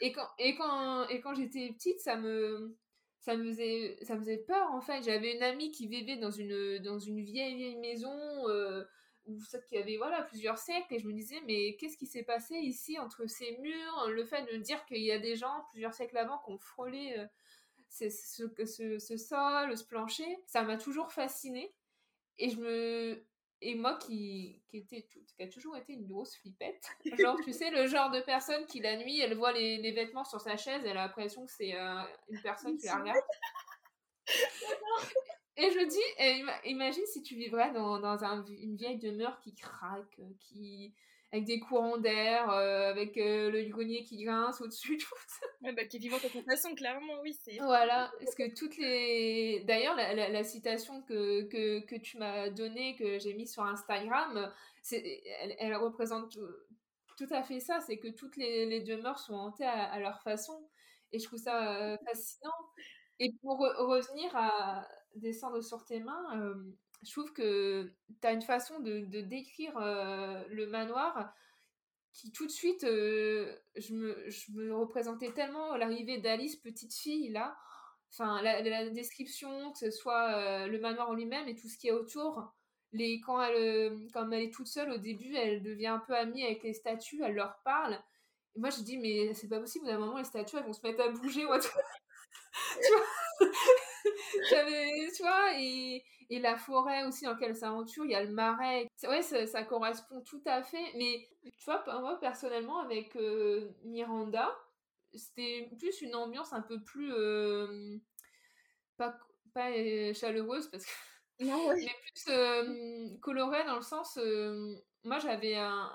Et quand et quand et quand j'étais petite ça me ça me faisait ça me faisait peur en fait. J'avais une amie qui vivait dans une dans une vieille vieille maison euh, ou ça qui avait voilà plusieurs siècles et je me disais mais qu'est-ce qui s'est passé ici entre ces murs le fait de dire qu'il y a des gens plusieurs siècles avant qui ont frôlé euh, ce, ce, ce, sol ce plancher ça m'a toujours fasciné et je me et moi qui, qui était qui a toujours été une grosse flippette [LAUGHS] genre tu sais le genre de personne qui la nuit elle voit les, les vêtements sur sa chaise elle a l'impression que c'est euh, une personne qui la regarde [LAUGHS] et je dis, imagine si tu vivrais dans, dans un, une vieille demeure qui craque, euh, qui avec des courants d'air, euh, avec euh, le grenier qui grince au-dessus, [LAUGHS] tout ça. Ouais, bah, qui est vivant de toute façon, clairement, oui. c'est Voilà, parce que toutes les... D'ailleurs, la, la, citation que, que, que tu m'as donnée, que j'ai mise sur Instagram, elle, elle, représente tout, tout, à fait ça, c'est que toutes les, les demeures sont hantées à, à, leur façon, et je trouve ça fascinant. Et pour revenir à descendre sur tes mains, euh, je trouve que tu as une façon de, décrire euh, le manoir qui tout de suite, euh, je, me, représentais tellement l'arrivée d'Alice, petite fille, là. Enfin, la, description, que ce soit le manoir en lui-même et tout ce qui est autour. Les, quand, elle, quand elle est toute seule, au début, elle devient un peu amie avec les statues, elle leur parle. Moi, je dis, mais c'est pas possible, d'un moment, les statues, elles vont se mettre à bouger. [LAUGHS] tu vois? [LAUGHS] J'avais, tu vois, et, et, la forêt aussi dans laquelle s'aventure, il y a le marais. Ouais, ça, ça, correspond tout à fait. Mais tu vois, moi personnellement, avec euh, Miranda, c'était plus une ambiance un peu plus. Euh, pas, pas euh, chaleureuse, parce que. Non, [LAUGHS] Mais plus colorée dans le sens. moi, j'avais un,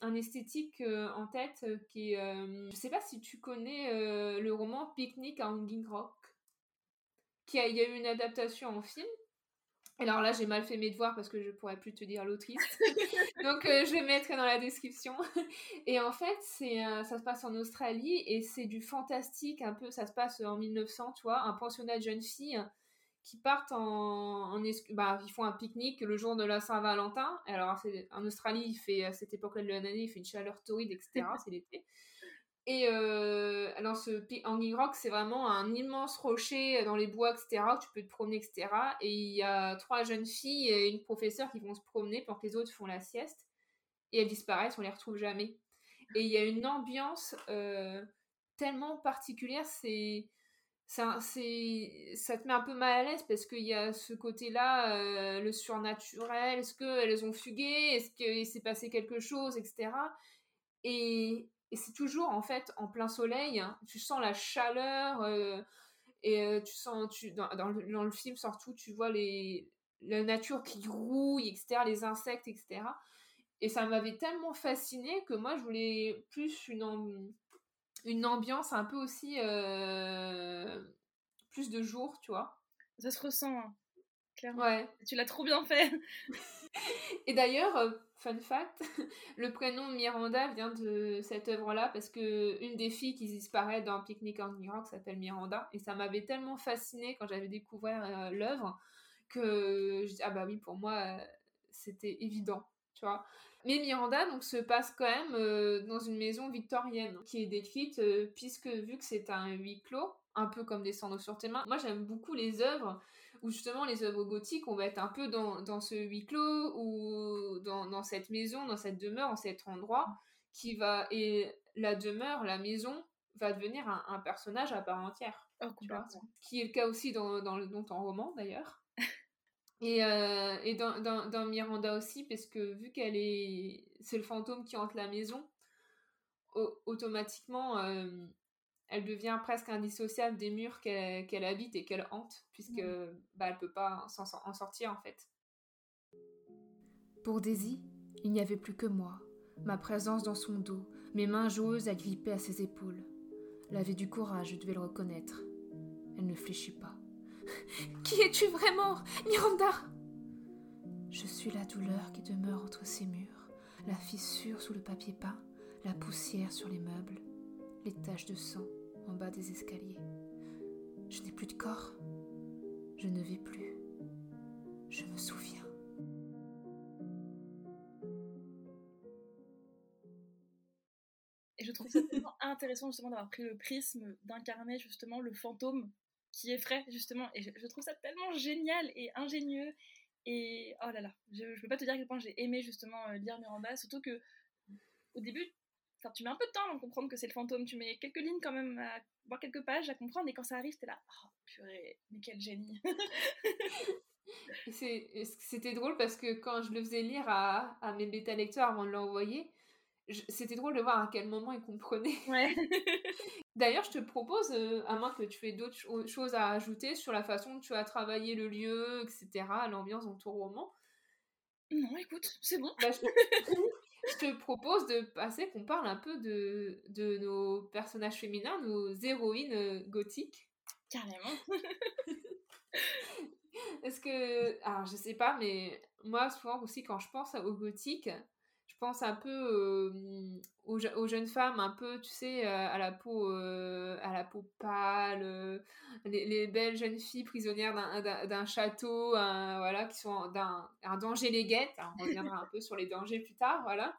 un esthétique en tête qui est. je sais pas si tu connais le roman Picnic à Hanging Rock qui a, il y a eu une adaptation en film. Alors là, j'ai mal fait mes devoirs parce que je pourrais plus te dire l'autrice. [LAUGHS] Donc euh, je vais mettre dans la description. [LAUGHS] Et en fait, c'est euh, ça se passe en Australie et c'est du fantastique un peu. Ça se passe en 1900, tu vois, un pensionnat de jeunes filles qui partent en, en bah, ils font un pique-nique le jour de la Saint-Valentin. Alors en Australie, il fait à cette époque-là de l'année, il fait une chaleur torride, etc. [LAUGHS] c'est l'été. Et euh, alors, ce Hanging Rock, c'est vraiment un immense rocher dans les bois, etc., où tu peux te promener, etc. Et il y a trois jeunes filles et une professeure qui vont se promener pendant que les autres font la sieste. Et elles disparaissent, on les retrouve jamais. Et il y a une ambiance euh, tellement particulière, c'est. Ça, ça te met un peu mal à l'aise parce qu'il y a ce côté-là, euh, le surnaturel, est-ce qu'elles ont fugué, est-ce qu'il s'est passé quelque chose, etc. Et, et c'est toujours en fait en plein soleil, hein. tu sens la chaleur euh, et euh, tu sens, tu, dans, dans, le, film surtout, tu vois les, la nature qui rouille, etc., les insectes, etc. Et ça m'avait tellement fasciné que moi je voulais plus une, une ambiance un peu aussi euh, plus de jour, tu vois. Ça se ressent, hein, clairement. Ouais. Tu l'as trop bien fait. [LAUGHS] et d'ailleurs, Fun fact, [LAUGHS] le prénom Miranda vient de cette œuvre-là parce que une des filles qui disparaît dans Picnic en York s'appelle Miranda et ça m'avait tellement fasciné quand j'avais découvert euh, l'œuvre que je dis ah bah oui pour moi euh, c'était évident, tu vois. Mais Miranda donc se passe quand même euh, dans une maison victorienne qui est décrite puisque vu que c'est un huis clos, un peu comme des cendres sur tes mains. Moi, j'aime beaucoup les œuvres où justement les œuvres gothiques, on va être un peu dans, dans ce huis clos ou dans, dans, cette maison, dans cette demeure, dans cet endroit qui va et la demeure, la maison va devenir un, un personnage à part entière. Oh, qui est le cas aussi dans, dans, dans ton roman d'ailleurs. [LAUGHS] Et, euh, et dans, dans, dans, Miranda aussi, parce que vu qu'elle est. C'est le fantôme qui hante la maison, automatiquement, euh, elle devient presque indissociable des murs qu'elle habite et qu'elle hante, puisque bah, elle peut pas en, en sortir en fait. Pour Daisy, il n'y avait plus que moi, ma présence dans son dos, mes mains joueuses agrippées à ses épaules. Elle avait du courage, je devais le reconnaître. Elle ne fléchit pas. [LAUGHS] Qui es-tu vraiment, Miranda? Je suis la douleur qui demeure entre ces murs, la fissure sous le papier peint, la poussière sur les meubles, les taches de sang en bas des escaliers. Je n'ai plus de corps. Je ne vais plus. Je me souviens. Et je trouve ça tellement intéressant justement d'avoir pris le prisme d'incarner justement le fantôme qui effraie justement. Et je, trouve ça tellement génial et ingénieux. Et oh là là, je, ne peux pas te dire à quel point j'ai aimé justement euh, lire Miranda, surtout que au début, tu mets un peu de temps à comprendre que c'est le fantôme. Tu mets quelques lignes quand même, à voir quelques pages à comprendre. Et quand ça arrive, t'es là, oh purée, mais quel génie. C'était drôle parce que quand je le faisais lire à, à mes bêta lecteurs avant de l'envoyer, c'était drôle de voir à quel moment ils comprenaient. Ouais. [LAUGHS] [LAUGHS] D'ailleurs, je te propose, euh, à moins que tu aies d'autres choses à ajouter sur la façon dont tu as travaillé le lieu, etc., l'ambiance dans ton roman. Non, écoute, c'est bon. Bah, je, [LAUGHS] te propose de passer, qu'on parle un peu de, de nos personnages féminins, nos héroïnes euh, gothiques. Carrément. [LAUGHS] Est-ce que. Alors, je sais pas, mais moi, souvent aussi, quand je pense au gothique, je pense un peu aux, jeunes femmes, un peu, tu sais, euh, à la peau, euh, à la peau pâle, euh, les, belles jeunes filles prisonnières d'un château, voilà, qui sont d'un un danger les guette. on reviendra un peu sur les dangers plus tard, voilà.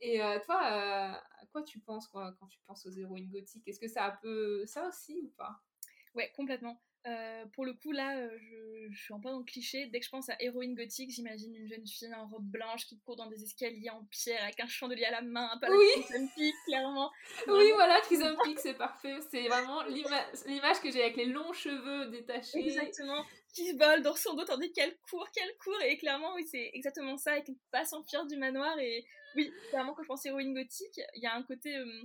Et toi, à quoi tu penses quand tu penses aux héroïnes gothiques? Est-ce que ça a un peu ça aussi ou pas? Ouais, complètement. Euh, pour le coup, là, euh, je, suis un peu dans le cliché. Dès que je pense à héroïne gothique, j'imagine une jeune fille en robe blanche qui court dans des escaliers en pierre avec un chandelier à la main, oui. Peak, clairement. [LAUGHS] Oui, voilà, Crimson Peak, c'est parfait. C'est vraiment l'image que j'ai avec les longs cheveux détachés. Exactement. Qui se vole dans son dos tandis qu'elle court, qu'elle court. Et clairement, oui, c'est exactement ça. Et qu'elle passe en fuir du manoir. Et oui, clairement, quand je pense héroïne gothique, il y a un côté, euh,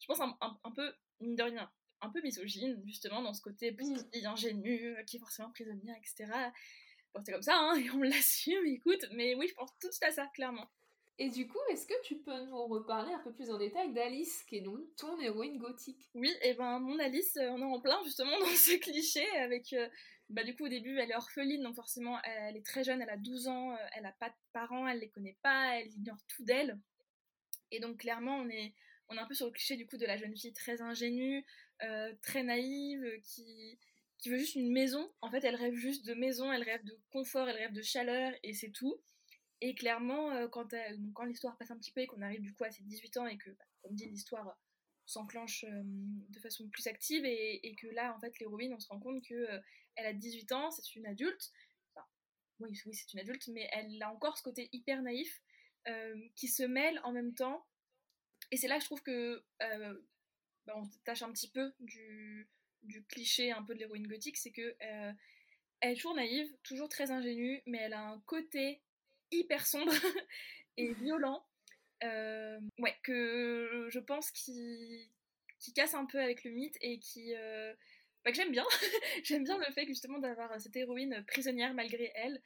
je pense, un, un peu, mine de rien, un peu misogyne, justement, dans ce côté petit, ingénu, qui est forcément prisonnière, etc. Bon, c'est comme ça, hein, [LAUGHS] et on l'assume, écoute, mais oui, je pense tout à ça, clairement. Et du coup, est-ce que tu peux nous reparler un peu plus en détail d'Alice, qui est donc ton héroïne gothique? Oui, et ben mon Alice, euh, on est en plein justement [LAUGHS] dans ce cliché, avec, euh, bah du coup au début elle est orpheline, donc forcément elle, est très jeune, elle a 12 ans, euh, elle a pas de parents, elle les connaît pas, elle ignore tout d'elle. Et donc clairement on est, on est un peu sur le cliché du coup de la jeune fille très ingénue, euh, très naïve, qui, qui veut juste une maison. En fait, elle rêve juste de maison, elle rêve de confort, elle rêve de chaleur, et c'est tout. Et clairement, euh, quand, quand l'histoire passe un petit peu et qu'on arrive du coup à ses 18 ans et que, bah, comme dit, l'histoire s'enclenche euh, de façon plus active et, que là, en fait, l'héroïne, on se rend compte que elle a 18 ans, c'est une adulte. Enfin, oui, oui c'est une adulte, mais elle a encore ce côté hyper naïf qui se mêle en même temps. Et c'est là que je trouve que bah, on tâche un petit peu du, cliché un peu de l'héroïne gothique, c'est que euh, elle est toujours naïve, toujours très ingénue, mais elle a un côté hyper sombre [LAUGHS] et violent, euh, ouais, que je pense qui, qui casse un peu avec le mythe et qui euh, bah, que j'aime bien. [LAUGHS] j'aime bien le fait justement d'avoir cette héroïne prisonnière malgré elle,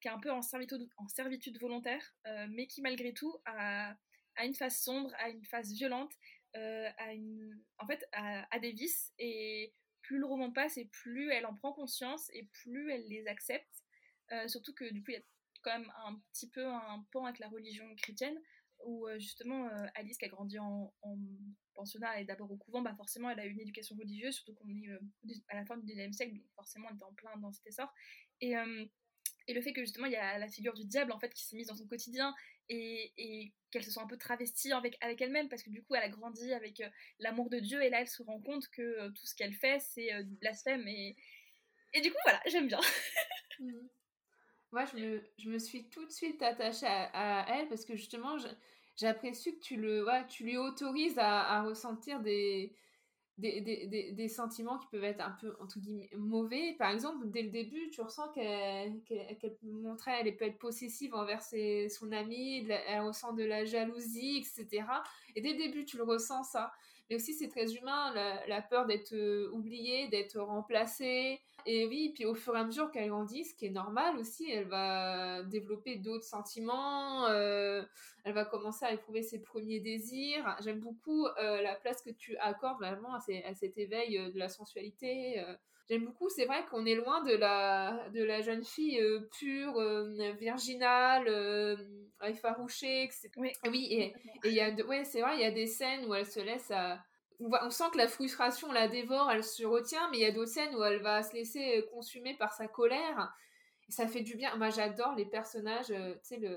qui est un peu en servitude, en servitude volontaire, mais qui malgré tout a, a, une face sombre, a une face violente, euh, à une, en fait, à, des vices et plus le roman passe et plus elle en prend conscience et plus elle les accepte. Euh, surtout que du coup, il y a quand même un petit peu un pan avec la religion chrétienne où euh, justement Alice qui a grandi en, pensionnat et d'abord au couvent, bah forcément elle a eu une éducation religieuse, surtout qu'on est à la fin du 19e siècle, donc forcément elle était en plein dans cet essor. Et, et le fait que justement il y a la figure du diable en fait qui s'est mise dans son quotidien et, qu'elle se sent un peu travestie avec, avec elle-même parce que du coup elle a grandi avec l'amour de Dieu et là elle se rend compte que tout ce qu'elle fait c'est du blasphème et, et du coup voilà [LAUGHS] j'aime bien. Mmh. Moi je me, je me suis tout de suite attachée à, elle parce que justement j'apprécie que tu, le, ouais, tu lui autorises à ressentir des, des, des, des, sentiments qui peuvent être un peu, entre guillemets, mauvais. Par exemple, dès le début, tu ressens qu'elle qu'elle montrait, elle peut être possessive envers ses, son ami, elle ressent de la jalousie, etc. Et dès le début, tu le ressens, ça. Mais aussi, c'est très humain, la, peur d'être euh, oubliée, d'être remplacée. Et oui, puis au fur et à mesure qu'elle grandit, ce qui est normal aussi, elle va développer d'autres sentiments, euh, elle va commencer à éprouver ses premiers désirs. J'aime beaucoup euh, la place que tu accordes vraiment à, cet éveil de la sensualité. J'aime beaucoup, c'est vrai qu'on est loin de la, de la jeune fille pure, virginale, effarouchée, etc. Oui, oui et il y a, ouais, c'est vrai, il y a des scènes où elle se laisse à... On sent que la frustration la dévore, elle se retient, mais il y a d'autres scènes où elle va se laisser consumer par sa colère. Et ça fait du bien. Moi, j'adore les personnages, tu sais, le,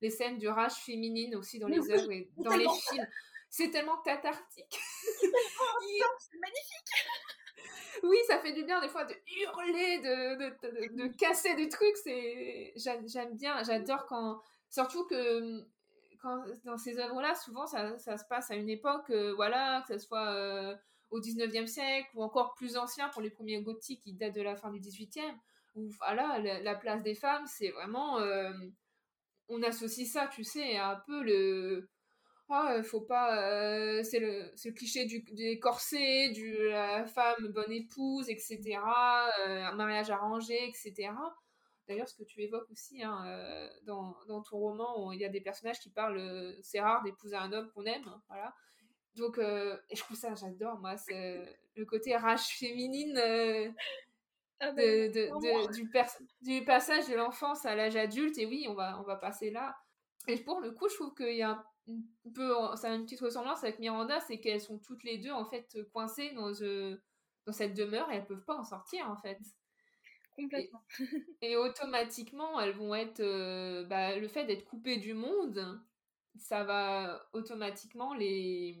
les scènes de rage féminine aussi dans les œuvres et dans les films. C'est tellement cathartique. c'est [LAUGHS] magnifique oui, ça fait du bien des fois de hurler, de, casser des trucs. J'aime bien, j'adore quand, surtout que quand, dans ces œuvres-là, souvent ça, ça, se passe à une époque, euh, voilà, que ce soit euh, au 19e siècle ou encore plus ancien pour les premiers gothiques qui datent de la fin du 18e, où voilà, la, place des femmes, c'est vraiment. Euh, on associe ça, tu sais, à un peu le ah, faut pas, euh, c'est le, le, cliché du, des corsets, de la femme bonne épouse, etc., euh, un mariage arrangé, etc. D'ailleurs, ce que tu évoques aussi hein, dans, dans, ton roman, il y a des personnages qui parlent, c'est rare d'épouser un homme qu'on aime, hein, voilà. Donc, et je trouve ça, j'adore, moi, c'est le côté rage féminine ah de, de, du, du passage de l'enfance à l'âge adulte, et oui, on va, on va passer là. Et pour le coup, je trouve qu'il y a un peu, ça a une petite ressemblance avec Miranda, c'est qu'elles sont toutes les deux en fait coincées dans, euh, dans cette demeure et elles peuvent pas en sortir en fait. Complètement. Et, automatiquement, elles vont être, euh, bah, le fait d'être coupées du monde, ça va automatiquement les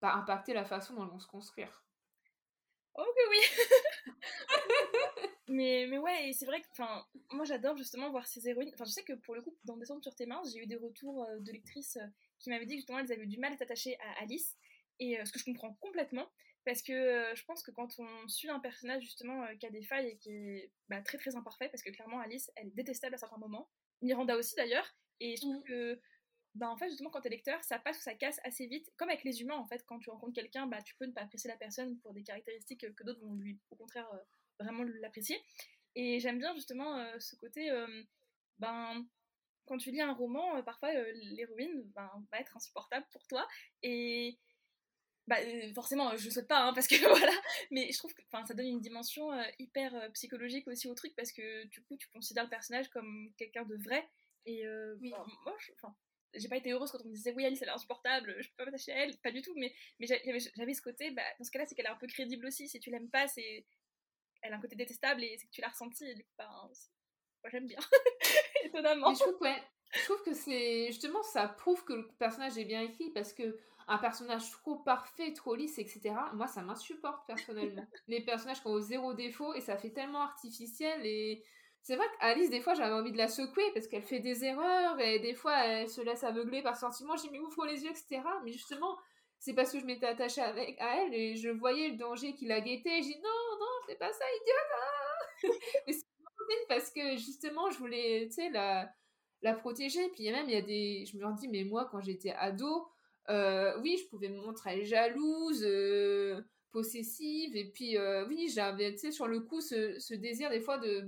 bah, impacter la façon dont elles vont se construire. Oh que oui [LAUGHS] mais, mais ouais, c'est vrai que moi j'adore justement voir ces héroïnes. Enfin, je sais que pour le coup, dans Descendre sur tes mains, j'ai eu des retours euh, de lectrices euh, qui m'avaient dit que justement elles avaient eu du mal à s'attacher à Alice. Et euh, ce que je comprends complètement, parce que je pense que quand on suit un personnage justement qui a des failles et qui est bah, très très imparfait, parce que clairement Alice elle est détestable à certains moments, Miranda aussi d'ailleurs, et je trouve mmh. que bah, en fait justement quand t'es lecteur ça passe ou ça casse assez vite comme avec les humains en fait quand tu rencontres quelqu'un bah tu peux ne pas apprécier la personne pour des caractéristiques que d'autres vont lui au contraire vraiment l'apprécier. Et j'aime bien justement euh, ce côté, euh, ben, quand tu lis un roman, euh, parfois l'héroïne ben, va être insupportable pour toi. Et bah, forcément, je ne souhaite pas, hein, parce que [LAUGHS] voilà, mais je trouve que ça donne une dimension hyper psychologique aussi au truc, parce que du coup, tu considères le personnage comme quelqu'un de vrai. Et oui. moi, j'ai pas été heureuse quand on me disait oui Alice elle est insupportable je peux pas m'attacher à elle pas du tout mais mais j'avais ce côté bah, dans ce cas là c'est qu'elle est un peu crédible aussi si tu l'aimes pas c'est elle a un côté détestable et c'est que tu l'as ressenti. Et du coup, ben, moi j'aime bien, [LAUGHS] étonnamment. je trouve, ouais, je trouve que c'est justement ça prouve que le personnage est bien écrit parce que un personnage trop parfait, trop lisse, etc. Moi, ça m'insupporte personnellement. [LAUGHS] Les personnages qui ont zéro défaut et ça fait tellement artificiel et c'est vrai qu'Alice, des fois, j'avais envie de la secouer parce qu'elle fait des erreurs et des fois, elle se laisse aveugler par sentiment. J'ai mis ouvre les yeux, etc. Mais justement, c'est parce que je m'étais attachée avec, à elle et je voyais le danger qui la guettait. J'ai dit non, non, c'est pas ça, idiote. [LAUGHS] Mais c'est parce que justement, je voulais, tu sais, la, la protéger. Puis même, il y a des. Je me dis, mais moi, quand j'étais ado, euh, oui, je pouvais me montrer jalouse, euh, possessive. Et puis, euh, oui, j'avais, tu sais, sur le coup, ce désir, des fois, de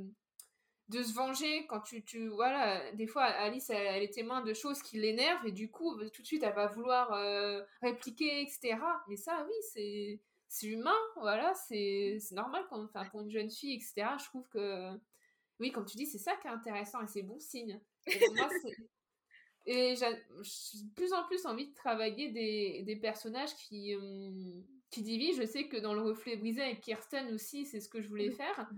de se venger quand tu, tu voilà des fois Alice elle, est témoin de choses qui l'énervent et du coup tout de suite elle va vouloir euh, répliquer etc mais ça oui c'est c'est humain voilà c'est normal quand enfin pour une jeune fille etc je trouve que oui comme tu dis c'est ça qui est intéressant et c'est bon signe. Et, [LAUGHS] j'ai de plus en plus envie de travailler des, des personnages qui hum, qui divisent. Je sais que dans le reflet brisé avec Kirsten aussi c'est ce que je voulais faire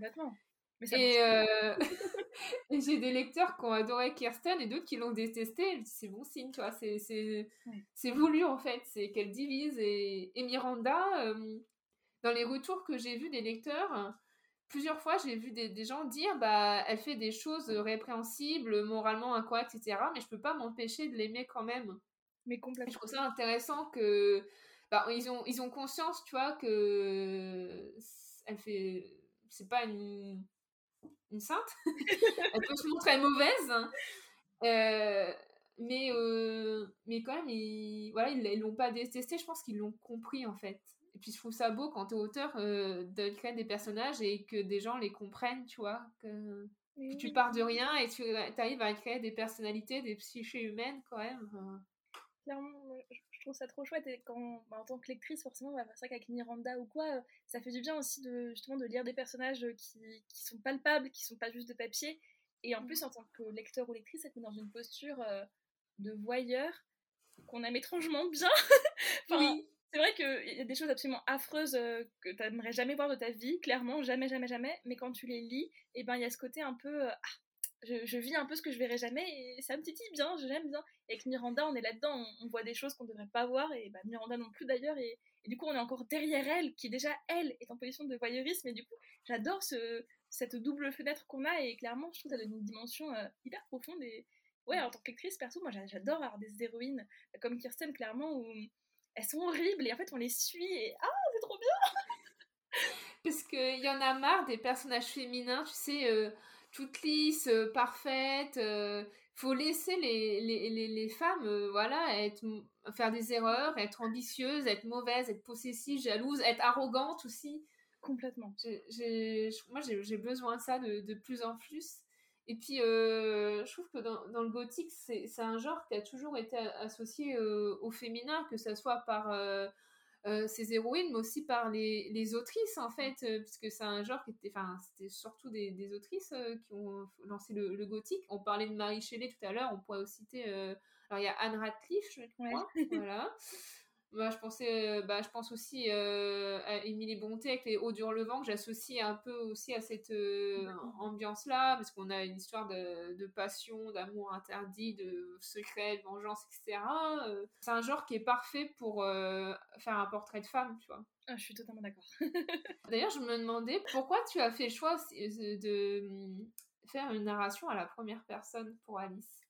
et, euh, [LAUGHS] et j'ai des lecteurs qui ont adoré Kirsten et d'autres qui l'ont détesté. C'est bon signe, tu vois. C'est voulu, en fait. C'est qu'elle divise. Et, et Miranda, euh, dans les retours que j'ai vus des lecteurs, plusieurs fois, j'ai vu des, des, gens dire bah, elle fait des choses répréhensibles, moralement incorrectes, etc. Mais je peux pas m'empêcher de l'aimer quand même. Mais complètement. je trouve ça intéressant que. Bah, ils, ont, ils ont conscience, tu vois, que. Elle fait. C'est pas une une sainte. [LAUGHS] elle peut se montrer mauvaise. Hein. Euh, mais, euh, mais quand même, ils, voilà, ils l'ont pas détesté. Je pense qu'ils l'ont compris en fait. Et puis je trouve ça beau quand tu es auteur euh, de créer des personnages et que des gens les comprennent, tu vois. Que, tu pars de rien et tu arrives à créer des personnalités, des psychés humaines quand même. Clairement, je trouve ça trop chouette. Et quand, bah, en tant que lectrice, forcément, bah, c'est vrai qu'avec Miranda ou quoi, ça fait du bien aussi de, justement de lire des personnages qui, qui sont palpables, qui sont pas juste de papier. Et en plus, en tant que lecteur ou lectrice, ça te met dans une posture de voyeur qu'on aime étrangement bien. [LAUGHS] oui. C'est vrai qu'il y a des choses absolument affreuses que tu n'aimerais jamais voir de ta vie, clairement, jamais, jamais, jamais. Mais quand tu les lis, et eh ben il y a ce côté un peu ah, je, vis un peu ce que je verrai jamais et ça me titille bien, j'aime bien. Et avec Miranda, on est là-dedans, on, voit des choses qu'on ne devrait pas voir et bah, Miranda non plus d'ailleurs. Et, du coup, on est encore derrière elle, qui déjà, elle, est en position de voyeurisme. Et du coup, j'adore ce, cette double fenêtre qu'on a et clairement, je trouve que ça donne une dimension euh, hyper profonde. Et ouais, en tant qu'actrice, perso, moi j'adore avoir des héroïnes comme Kirsten, clairement, où elles sont horribles et en fait, on les suit et ah, c'est trop bien! Parce qu'il y en a marre des personnages féminins, tu sais. Euh, toute lisse, euh, parfaite. Euh, faut laisser les, les, les, femmes euh, voilà, être, faire des erreurs, être ambitieuses, être mauvaises, être possessives, jalouses, être arrogantes aussi. Complètement. moi, j'ai besoin de ça de, de, plus en plus. Et puis, je trouve que dans, dans le gothique, c'est un genre qui a toujours été associé au féminin, que ce soit par euh, ces héroïnes, mais aussi par les, les autrices, en fait, euh, puisque c'est un genre qui était, enfin, c'était surtout des, des autrices euh, qui ont lancé le, gothique. On parlait de Marie Shelley tout à l'heure, on pourrait aussi citer, alors il y a Anne Radcliffe, je crois, [LAUGHS] voilà. Moi, je pensais, euh, bah, je pense aussi euh, à Émilie Bonté avec les Hauts d'Hurlevent, que j'associe un peu aussi à cette euh, ambiance-là, parce qu'on a une histoire de, de passion, d'amour interdit, de secret, de vengeance, etc. c'est un genre qui est parfait pour faire un portrait de femme, tu vois. Ah, je suis totalement d'accord. [LAUGHS] D'ailleurs, je me demandais pourquoi tu as fait le choix de faire une narration à la première personne pour Alice?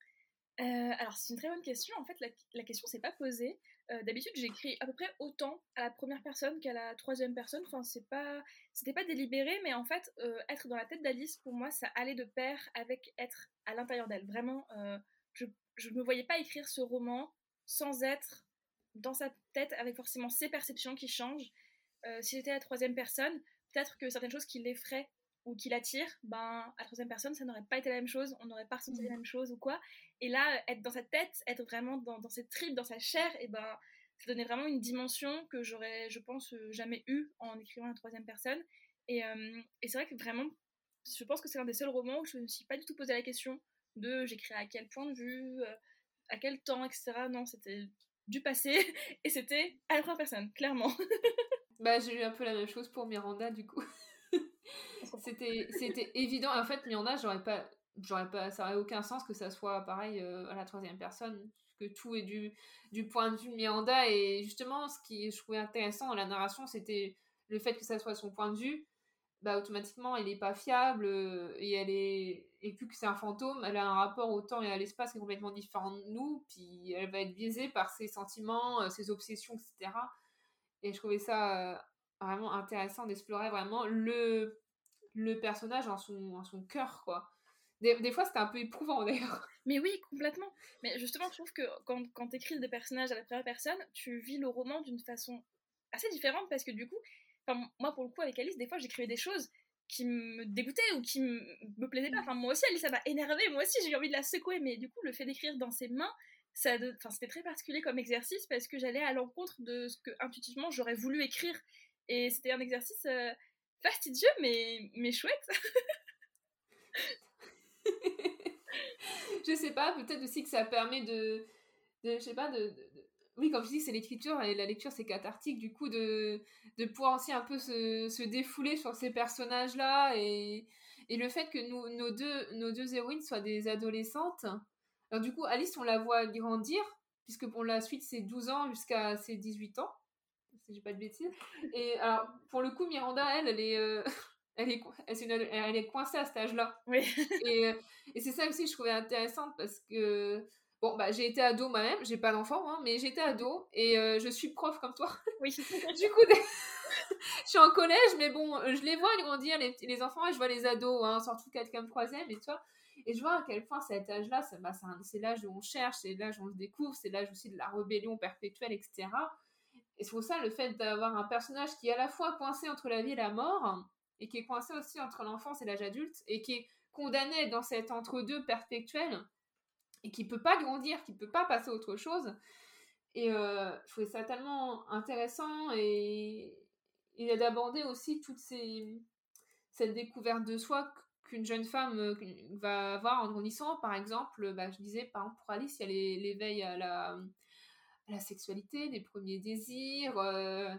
alors, c'est une très bonne question. En fait, la, la question s'est pas posée. Euh, d'habitude, j'écris à peu près autant à la première personne qu'à la troisième personne. Enfin, c'est pas, c'était pas délibéré, mais en fait, euh, être dans la tête d'Alice, pour moi, ça allait de pair avec être à l'intérieur d'elle. Vraiment, euh, je, je me voyais pas écrire ce roman sans être dans sa tête avec forcément ses perceptions qui changent. si j'étais la troisième personne, peut-être que certaines choses qui l'effraient ou qui l'attire, ben, à la troisième personne, ça n'aurait pas été la même chose, on n'aurait pas ressenti la mmh. même chose ou quoi. Et là, être dans sa tête, être vraiment dans, dans ses tripes, dans sa chair, et ben, ça donnait vraiment une dimension que j'aurais, je pense, euh, jamais eue en écrivant la troisième personne. Et, euh, et c'est vrai que vraiment, je pense que c'est l'un des seuls romans où je ne me suis pas du tout posé la question de j'écris à quel point de vue, euh, à quel temps, etc. Non, c'était du passé [LAUGHS] et c'était à la première personne, clairement. [LAUGHS] bah, j'ai eu un peu la même chose pour Miranda, du coup. [LAUGHS] c'était c'était évident. En fait Miranda j'aurais pas j'aurais pas ça aurait aucun sens que ça soit pareil euh, à la troisième personne que tout est du du point de vue de Miranda. Et justement ce qui je trouvais intéressant dans la narration c'était le fait que ça soit son point de vue. Bah automatiquement elle est pas fiable euh, et elle est et vu que c'est un fantôme elle a un rapport au temps et à l'espace qui est complètement différent de nous. Puis elle va être biaisée par ses sentiments euh, ses obsessions etc et je trouvais ça vraiment intéressant d'explorer vraiment le le personnage en son, en son cœur, quoi. Des, des fois, c'était un peu éprouvant, [LAUGHS] d'ailleurs. Mais oui, complètement. Mais justement, je trouve que quand, quand tu écris des personnages à la première personne, tu vis le roman d'une façon assez différente parce que du coup, moi, pour le coup, avec Alice, des fois, j'écrivais des choses qui me dégoûtaient ou qui me plaisaient pas. Enfin, moi aussi, Alice, ça m'a énervé. Moi aussi, j'ai eu envie de la secouer. Mais du coup, le fait d'écrire dans ses mains, ça c'était très particulier comme exercice parce que j'allais à l'encontre de ce que intuitivement j'aurais voulu écrire. Et c'était un exercice euh, fastidieux, mais, mais chouette. je sais pas, peut-être aussi que ça permet de, de je sais pas, de, oui, comme je dis, c'est l'écriture et la lecture c'est cathartique, du coup de, de pouvoir aussi un peu se, se défouler sur ces personnages-là et, Et le fait que nous, nos, deux, nos deux héroïnes soient des adolescentes. Alors, du coup, Alice, on la voit grandir, puisque pour la suite, c'est 12 ans jusqu'à ses 18 ans, si j'ai pas de bêtises. Et alors, pour le coup, Miranda, elle, elle est. Euh, [LAUGHS] elle est, elle, est coincée à cet âge-là. Oui. et, et c'est ça aussi que je trouvais intéressant parce que Bon, bah, j'ai été ado moi-même, j'ai pas d'enfant, hein, mais j'étais ado et euh, je suis prof comme toi. Oui. [LAUGHS] du coup, [LAUGHS] je suis en collège, mais bon, euh, je les vois grandir, les, les enfants, et je vois les ados, hein, surtout 4e, 3e, et toi. Et je vois à quel point cet âge-là, bah, c'est l'âge où on cherche, c'est l'âge où on se découvre, c'est l'âge aussi de la rébellion perpétuelle, etc. Et c'est pour ça le fait d'avoir un personnage qui est à la fois coincé entre la vie et la mort, et qui est coincé aussi entre l'enfance et l'âge adulte, et qui est condamné dans cet entre-deux perpétuel, et qui peut pas grandir, qui peut pas passer à autre chose. Et euh, je trouvais ça tellement intéressant et, et d'aborder aussi toute ces, cette découverte de soi qu'une jeune femme euh, va avoir en grandissant. Par exemple, bah, je disais, par exemple, pour Alice, il y a l'éveil à la, la sexualité, les premiers désirs, euh,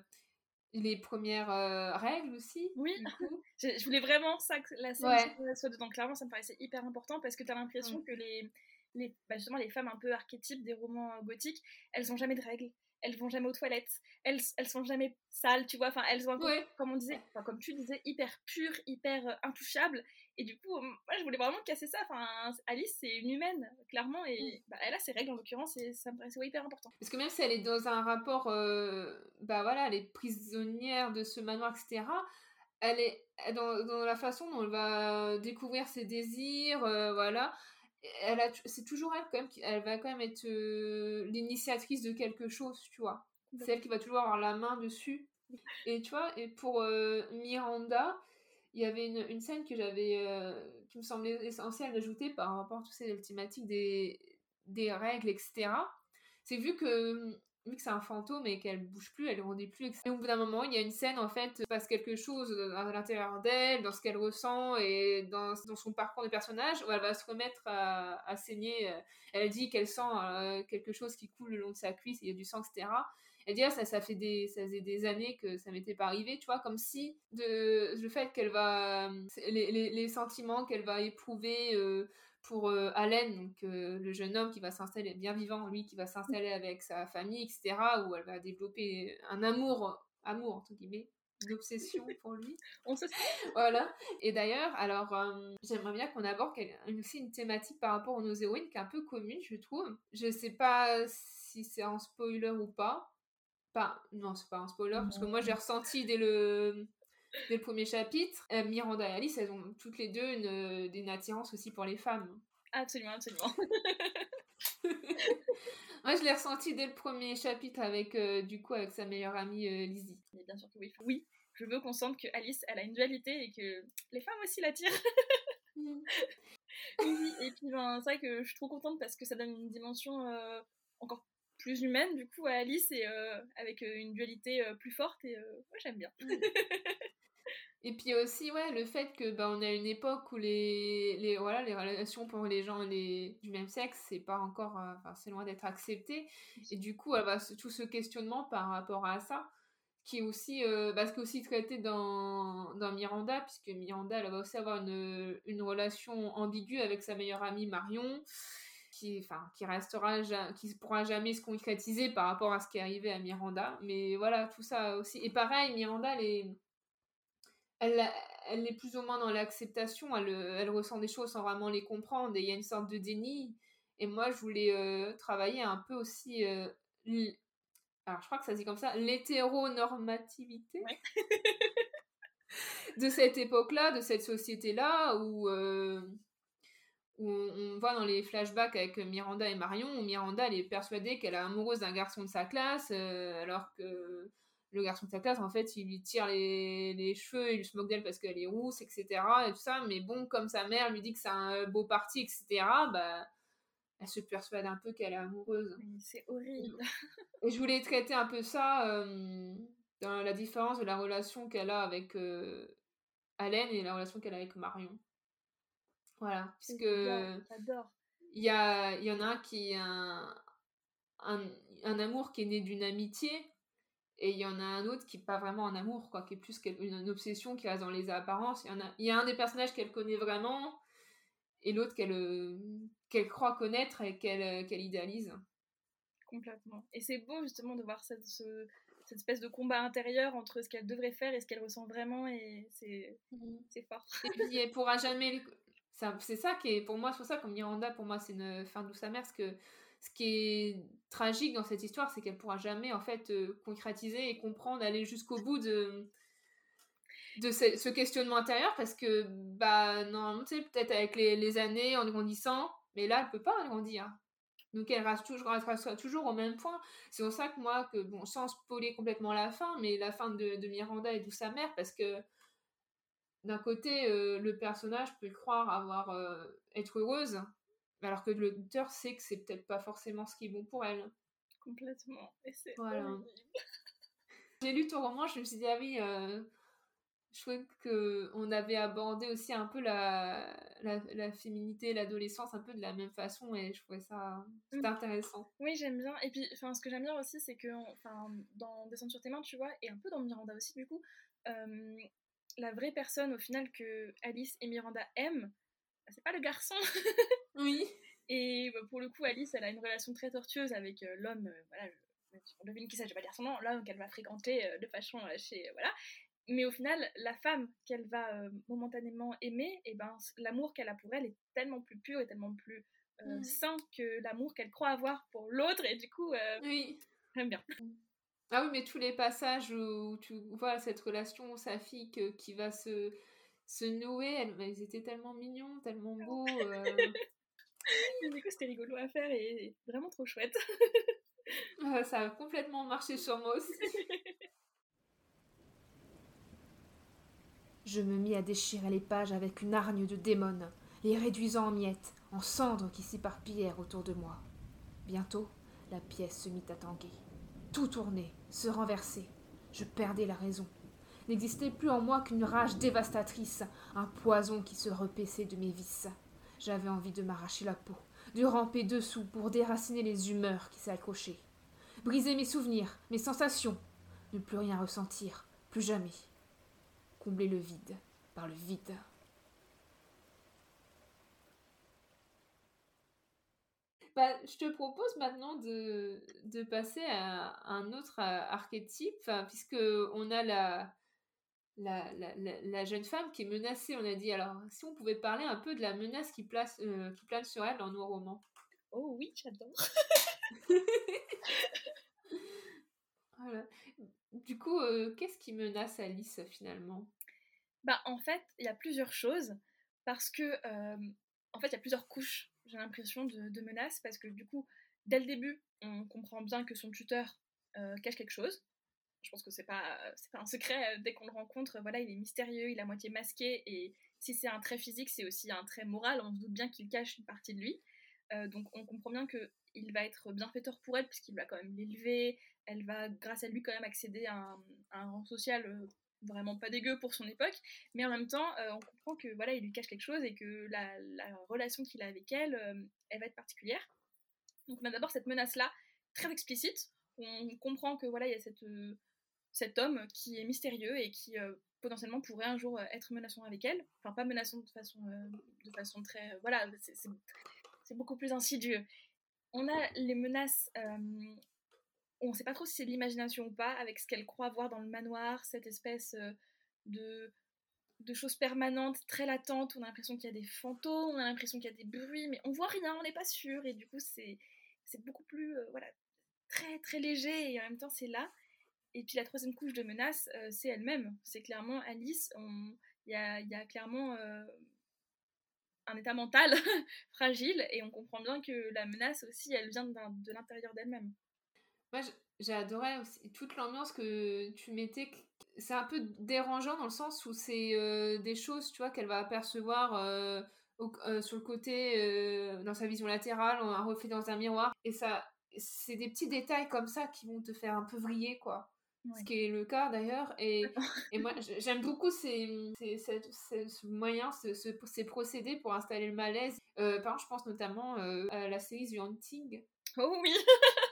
les premières euh, règles aussi. Oui, [LAUGHS] je, voulais vraiment ça, que la sexualité soit dedans. Clairement, ça me paraissait hyper important parce que tu as l'impression que les les, bah, justement les femmes un peu archétypes des romans gothiques, elles ont jamais de règles, elles vont jamais aux toilettes, elles, elles sont jamais sales, tu vois, enfin elles ont un côté, comme on disait, comme tu disais, hyper pur, hyper euh, intouchable, et du coup, moi je voulais vraiment casser ça, enfin Alice c'est une humaine, clairement, et bah, elle a ses règles en l'occurrence, et ça me paraissait hyper important. Parce que même si elle est dans un rapport, euh, bah voilà, elle est prisonnière de ce manoir, etc., elle est dans, dans la façon dont elle va découvrir ses désirs, voilà, elle a, c'est toujours elle quand même, elle va quand même être euh, l'initiatrice de quelque chose, tu vois. C'est elle qui va toujours avoir la main dessus. Et tu vois, et pour euh, Miranda, il y avait une, scène que j'avais, euh, qui me semblait essentielle d'ajouter par rapport à toutes ces thématiques des règles, etc. C'est vu que que c'est un fantôme et qu'elle bouge plus, elle rendait plus. Et au bout d'un moment, il y a une scène, en fait, passe quelque chose à l'intérieur d'elle, dans ce qu'elle ressent et dans, dans, son parcours de personnage, où elle va se remettre à, saigner. Elle dit qu'elle sent euh, quelque chose qui coule le long de sa cuisse, il y a du sang, etc. Elle dit, ah, ça, ça, fait des, ça faisait des années que ça m'était pas arrivé, tu vois, comme si de, le fait qu'elle va. Les, les, les sentiments qu'elle va éprouver. Euh, pour euh, Allen, donc euh, le jeune homme qui va s'installer, bien vivant, lui qui va s'installer avec sa famille, etc., où elle va développer un amour, amour entre guillemets, une obsession [LAUGHS] pour lui. On se [LAUGHS] Voilà. Et d'ailleurs, alors, euh, j'aimerais bien qu'on aborde aussi une thématique par rapport aux nos héroïnes qui est un peu commune, je trouve. Je sais pas si c'est un spoiler ou pas. Pas, non, c'est pas un spoiler, parce que moi j'ai ressenti dès le dès le premier chapitre, euh, Miranda et Alice, elles ont toutes les deux une, une attirance aussi pour les femmes. Absolument, absolument. [LAUGHS] Moi, je l'ai ressenti dès le premier chapitre avec, euh, du coup, avec sa meilleure amie euh, Lizzie. bien sûr que oui. Oui, je veux qu'on sente que Alice, elle a une dualité et que les femmes aussi l'attirent. [LAUGHS] Mm. oui, et puis ben, c'est vrai que je suis trop contente parce que ça donne une dimension encore plus humaine du coup à Alice et avec une dualité plus forte et moi j'aime bien. Mm. [LAUGHS] Et puis aussi, ouais, le fait que bah, on a une époque où les, les, voilà, les relations pour les gens les, du même sexe, c'est pas encore, euh, c'est loin d'être accepté. Et du coup, tout ce questionnement par rapport à ça, qui est aussi, euh, bah, qui est aussi traité dans, dans Miranda, puisque Miranda, elle va aussi avoir une, une relation ambiguë avec sa meilleure amie Marion, qui, enfin, qui restera, qui pourra jamais se concrétiser par rapport à ce qui est arrivé à Miranda. Mais voilà, tout ça aussi. Et pareil, Miranda, elle est elle, elle est plus ou moins dans l'acceptation, elle, elle, ressent des choses sans vraiment les comprendre, et il y a une sorte de déni. Et moi, je voulais euh, travailler un peu aussi, euh, alors je crois que ça se dit comme ça, l'hétéronormativité de cette époque-là, de cette société-là, où, euh, où on, voit dans les flashbacks avec Miranda et Marion, où Miranda, elle est persuadée qu'elle est amoureuse d'un garçon de sa classe, alors que le garçon de sa classe, en fait, il lui tire les, les cheveux, il se moque d'elle parce qu'elle est rousse, etc. Et tout ça. Mais bon, comme sa mère lui dit que c'est un beau parti, etc., bah, elle se persuade un peu qu'elle est amoureuse. C'est horrible. Et je voulais traiter un peu ça euh, dans la différence de la relation qu'elle a avec euh, Allen et la relation qu'elle a avec Marion. Voilà, puisque. Il y, a, y en a un qui a un, un, un amour qui est né d'une amitié, et il y en a un autre qui n'est pas vraiment en amour, quoi, qui est plus une, obsession qui reste dans les apparences. Il y, a, il y a un des personnages qu'elle connaît vraiment, et l'autre qu'elle euh, qu'elle croit connaître et qu'elle euh, qu'elle idéalise. Complètement. Et c'est beau justement de voir cette, cette espèce de combat intérieur entre ce qu'elle devrait faire et ce qu'elle ressent vraiment, et c'est mmh. fort. Et puis elle pourra jamais. C'est ça qui est pour moi, c'est pour ça comme Miranda, pour moi, c'est une fin de sa mère, parce que ce qui est tragique dans cette histoire, c'est qu'elle pourra jamais en fait euh, concrétiser et comprendre, aller jusqu'au bout de de ce, questionnement intérieur parce que bah normalement tu sais peut-être avec les, années en grandissant mais là elle peut pas grandir. Donc elle reste toujours, toujours au même point. C'est pour ça que moi que bon sans spoiler complètement la fin mais la fin de, Miranda et de sa mère parce que d'un côté euh, le personnage peut croire avoir euh, être heureuse alors que l'auteur sait que c'est peut-être pas forcément ce qui est bon pour elle complètement et c'est voilà. [LAUGHS] j'ai lu ton roman je me suis dit ah oui euh, je trouvais qu'on avait abordé aussi un peu la, la, féminité, l'adolescence un peu de la même façon et je trouvais ça mmh. intéressant. Oui, j'aime bien. Et puis, ce que j'aime bien aussi, c'est que dans Descendre sur tes mains, tu vois, et un peu dans Miranda aussi, du coup, la vraie personne au final que Alice et Miranda aiment, bah, c'est pas le garçon. oui. [LAUGHS] Et bah, pour le coup, Alice, elle a une relation très tortueuse avec euh, l'homme, euh, voilà, on devine qui c'est, je vais pas dire son nom, l'homme qu'elle va fréquenter euh, de façon chez. voilà mais au final, la femme qu'elle va momentanément aimer, et eh ben, l'amour qu'elle a pour elle est tellement plus pur et tellement plus mmh. sain que l'amour qu'elle croit avoir pour l'autre, et du coup, oui. j'aime bien. Ah oui, mais tous les passages où tu vois cette relation, sa fille qui va se, se nouer, elle, ils étaient tellement mignons, tellement beaux. du coup, [LAUGHS] c'était rigolo à faire et vraiment trop chouette. [LAUGHS] ça a complètement marché sur moi aussi. [LAUGHS] Je me mis à déchirer les pages avec une hargne de démon, les réduisant en miettes, en cendres qui s'éparpillèrent autour de moi. Bientôt, la pièce se mit à tanguer. Tout tournait, se renversait. Je perdais la raison. N'existait plus en moi qu'une rage dévastatrice, un poison qui se repaissait de mes vices. J'avais envie de m'arracher la peau, de ramper dessous pour déraciner les humeurs qui s'accrochaient. Briser mes souvenirs, mes sensations, ne plus rien ressentir, plus jamais combler le vide par le vide. Bah, je te propose maintenant de, de, passer à un autre archétype, puisque on a la, la, la, la, jeune femme qui est menacée, on a dit. Alors, si on pouvait parler un peu de la menace qui, place, euh, qui plane sur elle dans nos romans. Oh oui, j'adore. [LAUGHS] voilà. Du coup, euh, qu'est-ce qui menace Alice finalement? Bah en fait, il y a plusieurs choses parce que euh, en fait, il y a plusieurs couches. J'ai l'impression de, menaces parce que du coup, dès le début, on comprend bien que son tuteur cache quelque chose. Je pense que c'est pas c'est pas un secret dès qu'on le rencontre. Voilà, il est mystérieux, il est à moitié masqué et si c'est un trait physique, c'est aussi un trait moral. On se doute bien qu'il cache une partie de lui. donc on comprend bien que il va être bienfaiteur pour elle puisqu'il va quand même l'élever, elle va grâce à lui quand même accéder à un, rang social euh, vraiment pas dégueu pour son époque, mais en même temps euh, on comprend que voilà il lui cache quelque chose et que la, relation qu'il a avec elle, euh, elle va être particulière. Donc on a d'abord cette menace là très explicite, on comprend que voilà il y a cette, cet homme qui est mystérieux et qui potentiellement pourrait un jour être menaçant avec elle, enfin pas menaçant de façon, de façon très voilà c'est beaucoup plus insidieux on a les menaces. Euh, on ne sait pas trop si c'est de l'imagination ou pas, avec ce qu'elle croit voir dans le manoir, cette espèce euh, de, de choses permanentes, très latentes. On a l'impression qu'il y a des fantômes, on a l'impression qu'il y a des bruits, mais on voit rien, on n'est pas sûr. Et du coup, c'est beaucoup plus euh, voilà, très très léger et en même temps, c'est là. Et puis la troisième couche de menace, c'est elle-même. C'est clairement Alice. Il y a, clairement un état mental [LAUGHS] fragile et on comprend bien que la menace aussi, elle vient de l'intérieur d'elle-même. Moi, j'ai adoré aussi toute l'ambiance que tu mettais. C'est un peu dérangeant dans le sens où c'est euh, des choses, tu vois, qu'elle va apercevoir euh, euh, sur le côté, dans sa vision latérale, un reflet dans un miroir. Et ça, c'est des petits détails comme ça qui vont te faire un peu vriller, quoi ce qui est le cas d'ailleurs. Et, [LAUGHS] et moi, j'aime beaucoup ces, ces, ces, moyens, ces, procédés pour installer le malaise. Euh, par exemple, je pense notamment euh, à la série The Hunting. Oh oui [LAUGHS]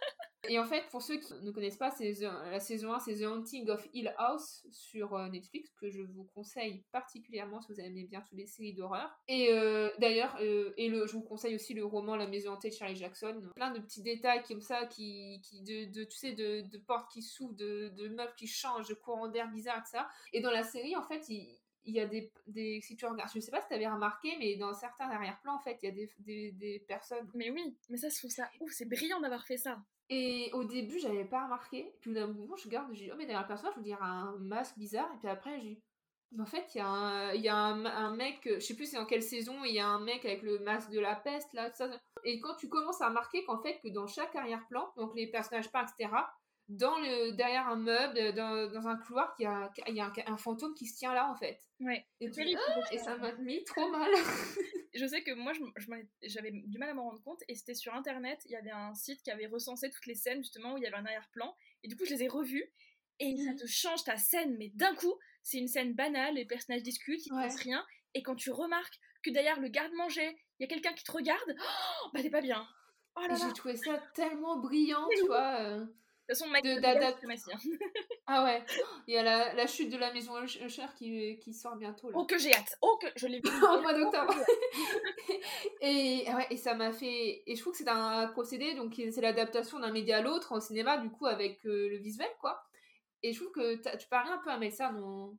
Et en fait, pour ceux qui ne connaissent pas, c'est la saison 1, c'est The Haunting of Hill House sur euh, Netflix, que je vous conseille particulièrement si vous aimez bien toutes les séries d'horreur. Et euh, d'ailleurs, euh, et le, je vous conseille aussi le roman La Maison hantée de Charlie Jackson. Plein de petits détails comme ça, qui, qui de, tu sais, de, de portes qui s'ouvrent, de, de meubles qui changent, de courants d'air bizarres, etc. Et dans la série, en fait, il, y a des, des, si tu regardes, je sais pas si tu avais remarqué, mais dans certains arrière-plans, en fait, il y a des, des, des, personnes. Mais oui, mais ça, je trouve ça ouf, c'est brillant d'avoir fait ça. Et au début, j'avais pas remarqué. Puis d'un moment, je regarde, je dis, oh, mais derrière le personnage, je y a un masque bizarre. Et puis après, dis, en fait, il y a, un, mec, je sais plus c'est dans quelle saison, il y a un mec avec le masque de la peste, là, tout ça. Et quand tu commences à remarquer qu'en fait, que dans chaque arrière-plan, donc les personnages peints, etc., dans le, derrière un meuble, dans, dans un couloir, il y a, il y a un, un, fantôme qui se tient là, en fait. Ouais. Et, et ça m'a mis trop mal. [LAUGHS] je sais que moi, j'avais du mal à m'en rendre compte, et c'était sur Internet, il y avait un site qui avait recensé toutes les scènes, justement, où il y avait un arrière-plan, et du coup, je les ai revues, et ça mmh. te change ta scène, mais d'un coup, c'est une scène banale, les personnages discutent, ils ne ouais. rien, et quand tu remarques que derrière le garde-manger, il y a quelqu'un qui te regarde, oh, [GASPS] bah t'es pas bien. Oh J'ai trouvé ça tellement brillant, tu vois. Euh de toute façon, de, [LAUGHS] Ah ouais, il y a la, la, chute de la maison Usher qui, qui sort bientôt. Là. Oh que j'ai hâte, oh que je l'ai vu [LAUGHS] au mois d'octobre. [LAUGHS] et, ouais, et ça m'a fait, et je trouve que c'est un procédé, donc c'est l'adaptation d'un média à l'autre en cinéma, du coup avec euh, le visuel quoi. Et je trouve que tu parais un peu à mettre ça dans,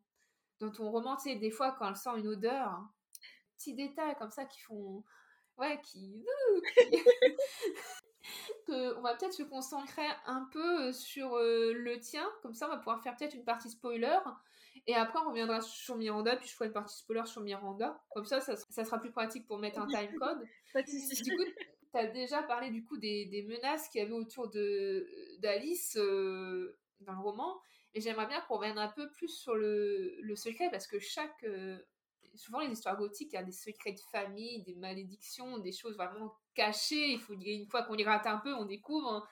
dans ton roman, tu sais, des fois quand elle sent une odeur, hein, petits détails comme ça qui font, ouais, qui... on va peut-être se concentrer un peu euh, sur euh, le tien, comme ça on va pouvoir faire peut-être une partie spoiler, et après on reviendra sur Miranda, puis je ferai une partie spoiler sur Miranda, comme ça ça, sera plus pratique pour mettre un [LAUGHS] time code. du coup, tu as déjà parlé du coup des, des menaces qu'il y avait autour d'Alice euh, dans le roman, et j'aimerais bien qu'on revienne un peu plus sur le, le secret, parce que chaque souvent les histoires gothiques, il y a des secrets de famille, des malédictions, des choses vraiment cachées. Il faut une fois qu'on y gratte un peu, on découvre.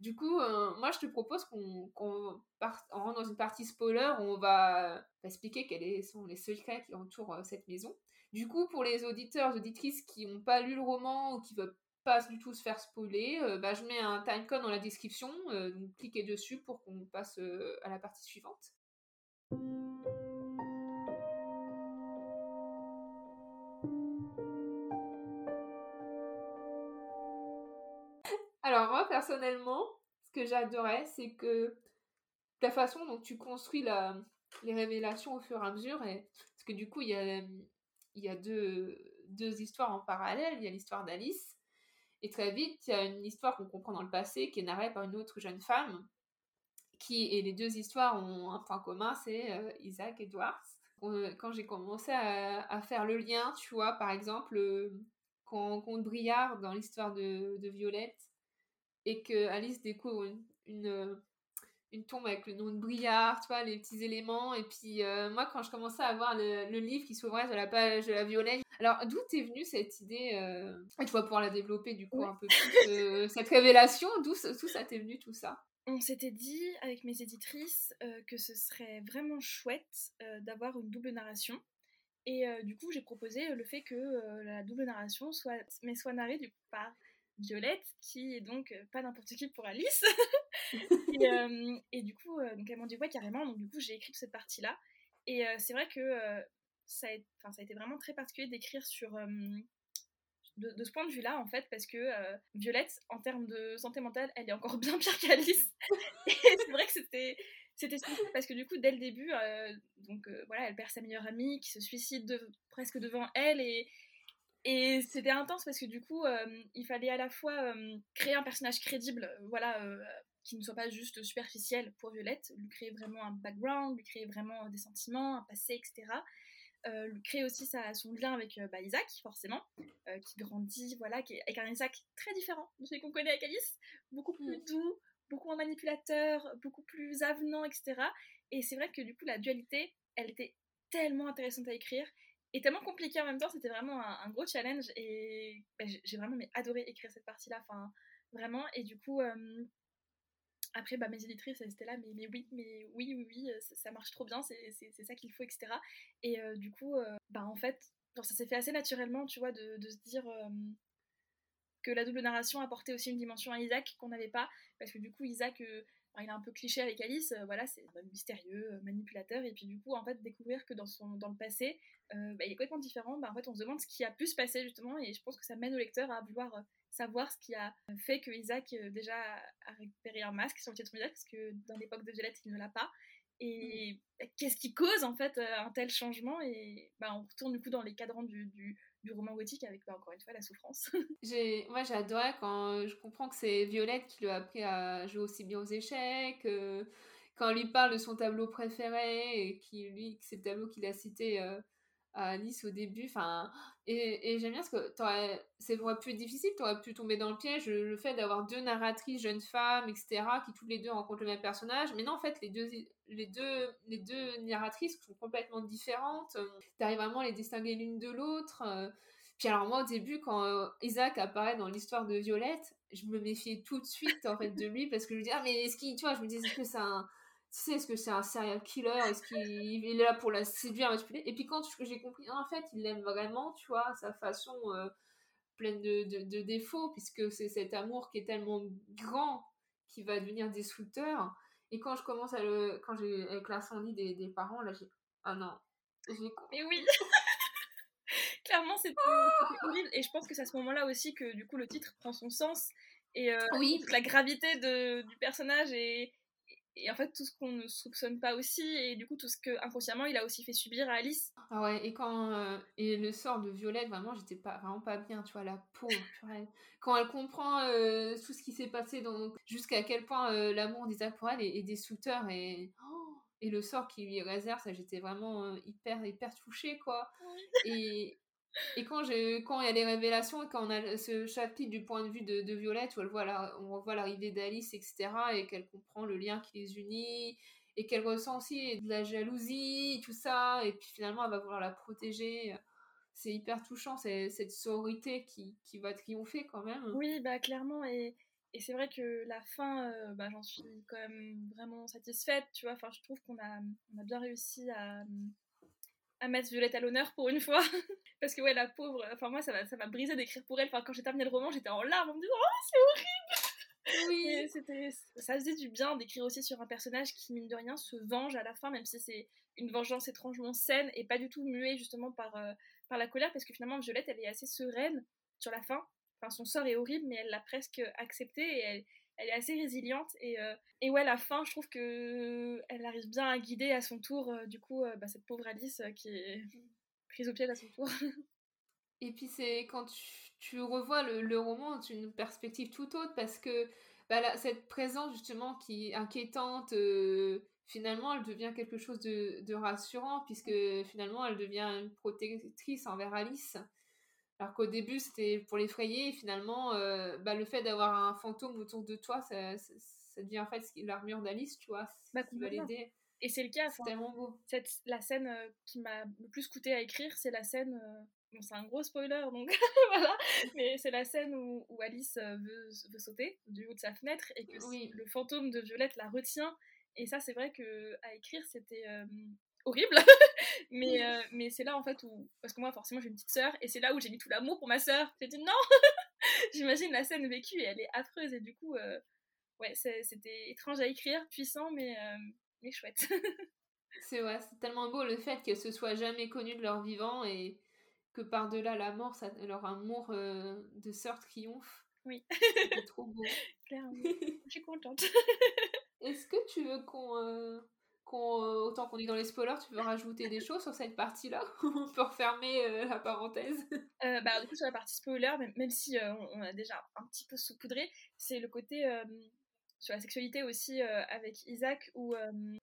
Du coup, euh, moi je te propose qu'on qu rentre dans une partie spoiler où on va expliquer quels sont les secrets qui entourent euh, cette maison. Du coup, pour les auditeurs, auditrices qui n'ont pas lu le roman ou qui veulent pas du tout se faire spoiler, euh, bah, je mets un timecode dans la description, cliquez dessus pour qu'on passe à la partie suivante. Personnellement, ce que j'adorais, c'est que la façon dont tu construis la, les révélations au fur et à mesure, parce que du coup il y a, y a deux, deux histoires en parallèle, il y a l'histoire d'Alice, et très vite il y a une histoire qu'on comprend dans le passé qui est narrée par une autre jeune femme, qui, et les deux histoires ont un point commun, c'est euh, Isaac Edwards. Quand j'ai commencé à, faire le lien, tu vois, par exemple, euh, quand on rencontre Briard dans l'histoire de, de Violette, et que Alice découvre une, une, euh, une, tombe avec le nom de Briard, tu vois, les petits éléments. Et puis euh, moi, quand je commençais à voir le, le livre qui s'ouvrait sur la page de la violette, alors d'où t'es venue cette idée euh... Tu vas pouvoir la développer du coup oui. un peu plus, euh, cette révélation? D'où ça t'est venu tout ça? On s'était dit avec mes éditrices que ce serait vraiment chouette d'avoir une double narration. Et du coup, j'ai proposé le fait que la double narration soit, mais soit narrée du, par Violette, qui est donc euh, pas n'importe qui pour Alice. [LAUGHS] et, euh, et, du coup, euh, donc elles m'ont dit ouais carrément, donc du coup j'ai écrit cette partie-là. Et c'est vrai que ça, a, ça a été vraiment très particulier d'écrire sur... De, ce point de vue-là, en fait, parce que Violette, en termes de santé mentale, elle est encore bien pire qu'Alice. [LAUGHS] et c'est vrai que c'était c'était parce que du coup dès le début euh, donc euh, voilà elle perd sa meilleure amie qui se suicide de, presque devant elle et, et c'était intense parce que du coup, euh, il fallait à la fois euh, créer un personnage crédible, euh, voilà, qui ne soit pas juste superficiel pour Violette, lui créer vraiment un background, lui créer vraiment des sentiments, un passé, etc. Euh, lui créer aussi sa, son lien avec bah, Isaac, forcément, qui grandit, voilà, qui est, avec un Isaac très différent de celui qu'on connaît avec Alice, beaucoup plus mm. doux, beaucoup moins manipulateur, beaucoup plus avenant, etc. Et c'est vrai que du coup, la dualité, elle était tellement intéressante à écrire et tellement compliqué en même temps, c'était vraiment un, gros challenge et bah, j'ai vraiment adoré écrire cette partie-là, enfin vraiment. Et du coup, euh, après, bah, mes éditrices, elles étaient là, mais, oui, mais oui, oui, oui, ça, ça marche trop bien, c'est ça qu'il faut, etc. Et euh, du coup, euh, bah en fait, ça s'est fait assez naturellement, tu vois, de, se dire, que la double narration apportait aussi une dimension à Isaac qu'on n'avait pas, parce que du coup, Isaac, euh, il est un peu cliché avec Alice, euh, voilà, c'est mystérieux, euh, manipulateur, et puis du coup, en fait, découvrir que dans, son, dans le passé, bah, il est complètement différent, bah, en fait, on se demande ce qui a pu se passer justement, et je pense que ça mène au lecteur à vouloir savoir ce qui a fait que Isaac déjà a récupéré un masque sur le pied de son visage, parce que dans l'époque de Violette, il ne l'a pas. Et mmh. qu'est-ce qui cause en fait un tel changement? Et bah, on retourne du coup dans les cadrans du, du, du roman gothique avec bah, encore une fois la souffrance. [LAUGHS] j'ai, moi j'adorais quand je comprends que c'est Violette qui lui a appris à jouer aussi bien aux échecs. quand on lui parle de son tableau préféré et qui lui c'est le tableau qu'il a cité Alice au début. Enfin, et, j'aime bien ce que c'est être difficile, tu aurais pu tomber dans le piège, le fait d'avoir deux narratrices, jeunes femmes, etc., qui toutes les deux rencontrent le même personnage. Mais non, en fait, les deux, les deux, les deux narratrices sont complètement différentes. Tu arrives vraiment à les distinguer l'une de l'autre. Puis alors moi au début quand euh, Isaac apparaît dans l'histoire de Violette, je me méfiais tout de suite en fait de lui parce que je me disais ah mais est-ce qu'il tu vois je me disais que c'est un tu sais, est-ce que c'est un serial killer Est-ce qu'il est là pour la séduire, manipuler Et puis quand j'ai compris, en fait, il l'aime vraiment, tu vois, sa façon euh, pleine de, de, défauts, puisque c'est cet amour qui est tellement grand qui va devenir destructeur. Et quand je commence à le. Quand j'ai. Avec l'incendie des, des parents, là, j'ai. Ah non. Mais oui [LAUGHS] Clairement, c'était horrible. Et je pense que c'est à ce moment-là aussi que, du coup, le titre prend son sens. Et euh, oui. la gravité de, du personnage et et en fait tout ce qu'on ne soupçonne pas aussi et du coup tout ce que inconsciemment il a aussi fait subir à Alice. Ah ouais et quand euh, et le sort de Violette vraiment j'étais pas vraiment pas bien tu vois la pauvre quand elle comprend euh, tout ce qui s'est passé dans jusqu'à quel point euh, l'amour d'Isaac pour elle est, destructeur et oh, et le sort qu'il lui réserve ça j'étais vraiment hyper hyper touchée quoi. Et et quand, quand il y a les révélations quand on a ce chapitre du point de vue de, de Violette où elle voit on voit l'arrivée d'Alice, etc., et qu'elle comprend le lien qui les unit, et qu'elle ressent aussi de la jalousie, tout ça, et puis finalement elle va vouloir la protéger. C'est hyper touchant, cette sororité qui, qui, va triompher quand même. Oui, bah clairement, et, et c'est vrai que la fin, euh, bah, j'en suis quand même vraiment satisfaite, tu vois, enfin je trouve qu'on a, on a bien réussi à à mettre Violette à l'honneur pour une fois. [LAUGHS] Parce que, ouais, la pauvre, enfin, moi, ça m'a, ça m'a brisé d'écrire pour elle. Enfin, quand j'ai terminé le roman, j'étais en larmes en me disant, oh, c'est horrible! Oui, c'était, ça faisait du bien d'écrire aussi sur un personnage qui, mine de rien, se venge à la fin, même si c'est une vengeance étrangement saine et pas du tout muée justement par, euh, par la colère, parce que finalement, Violette, elle est assez sereine sur la fin. Enfin, son sort est horrible, mais elle l'a presque accepté et elle, elle est assez résiliente et, euh, et ouais la fin je trouve que elle arrive bien à guider à son tour euh, du coup euh, bah, cette pauvre Alice qui est [LAUGHS] prise au pied à son tour. [LAUGHS] Et puis c'est quand tu, revois le, le roman une perspective tout autre parce que bah, cette présence justement qui est inquiétante finalement elle devient quelque chose de, de rassurant puisque finalement elle devient une protectrice envers Alice alors qu'au début, c'était pour l'effrayer, et finalement, euh, bah, le fait d'avoir un fantôme autour de toi, ça, ça, devient en fait l'armure d'Alice, tu vois, bah, qui va l'aider. Et c'est le cas. C'est tellement beau. Cette, la scène euh, qui m'a le plus coûté à écrire, c'est la scène. Euh, bon, c'est un gros spoiler, donc [LAUGHS] voilà. Mais c'est la scène où, où Alice veut, veut, sauter du haut de sa fenêtre et que le fantôme de Violette la retient. Et ça, c'est vrai que à écrire, c'était horrible. Mais euh, mais c'est là en fait où. Parce que moi, forcément, j'ai une petite sœur et c'est là où j'ai mis tout l'amour pour ma sœur. J'ai dit non [LAUGHS] J'imagine la scène vécue et elle est affreuse et du coup, euh, ouais, c'était étrange à écrire, puissant, mais, euh, mais chouette. [LAUGHS] c'est ouais, c'est tellement beau le fait qu'elles se soient jamais connues de leur vivant et que par-delà la mort, ça, leur amour de sœur triomphe. Oui. c'est trop beau. [LAUGHS] Clairement. Je suis contente. Est-ce que tu veux qu'on euh, autant qu'on est dans les spoilers, tu veux rajouter des choses sur cette partie-là [LAUGHS] On peut refermer euh, la parenthèse? Euh, bah, du coup, sur la partie spoiler, même, si on a déjà un petit peu saupoudré, c'est le côté sur la sexualité aussi avec Isaac où,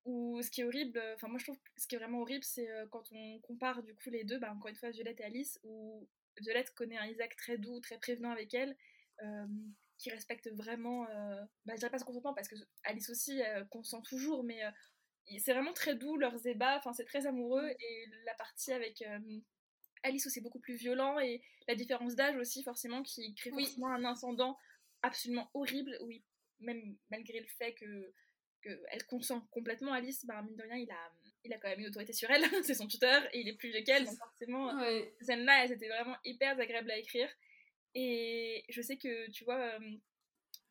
où, ce qui est horrible, enfin moi je trouve que ce qui est vraiment horrible c'est quand on compare du coup les deux, bah, encore une fois Violette et Alice, où Violette connaît un Isaac très doux, très prévenant avec elle, qui respecte vraiment, bah, je dirais pas son consentement parce que Alice aussi consent toujours, mais c'est vraiment très doux leurs ébats, enfin c'est très amoureux mm. et la partie avec euh, Alice où c'est beaucoup plus violent et la différence d'âge aussi forcément qui crée forcément un incendant absolument horrible, oui, même malgré le fait que qu'elle consent complètement Alice, bah mine de rien il a, il a quand même une autorité sur elle, [LAUGHS] c'est son tuteur et il est plus vieux qu'elle donc forcément cette scène là elle était vraiment hyper agréable à écrire Et je sais que, tu vois,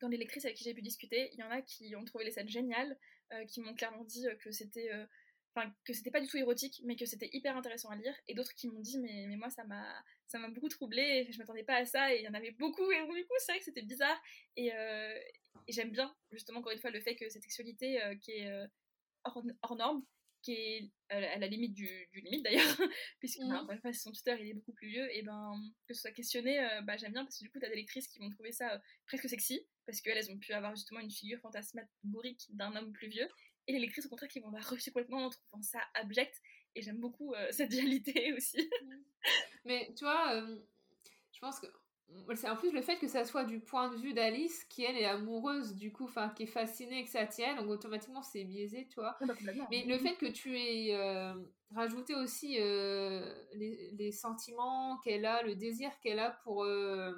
dans les lectrices avec qui j'ai pu discuter, il y en a qui ont trouvé les scènes géniales, qui m'ont clairement dit que c'était enfin que c'était pas du tout érotique mais que c'était hyper intéressant à lire et d'autres qui m'ont dit mais, moi ça m'a ça m'a beaucoup troublé je m'attendais pas à ça et il y en avait beaucoup et du coup c'est vrai que c'était bizarre et, j'aime bien justement encore une fois le fait que cette sexualité qui est hors, norme qui est à la limite du, limite d'ailleurs, [LAUGHS] puisque mmh. bah, son tuteur il est beaucoup plus vieux, et ben que ce soit questionné, euh, bah, j'aime bien parce que du coup t'as des lectrices qui vont trouver ça euh, presque sexy, parce qu'elles elles ont pu avoir justement une figure fantasmagorique d'un homme plus vieux, et les lectrices au contraire qui vont la rejeter complètement en trouvant ça abject, et j'aime beaucoup euh, [LAUGHS] cette dualité aussi. Mmh. Mais tu vois, je pense que c'est en plus le fait que ça soit du point de vue d'Alice qui elle est amoureuse du coup enfin qui est fascinée que ça tienne donc automatiquement c'est biaisé tu vois. Ah bah, mais le fait que tu aies euh, rajouté aussi euh, les, sentiments qu'elle a le désir qu'elle a pour euh,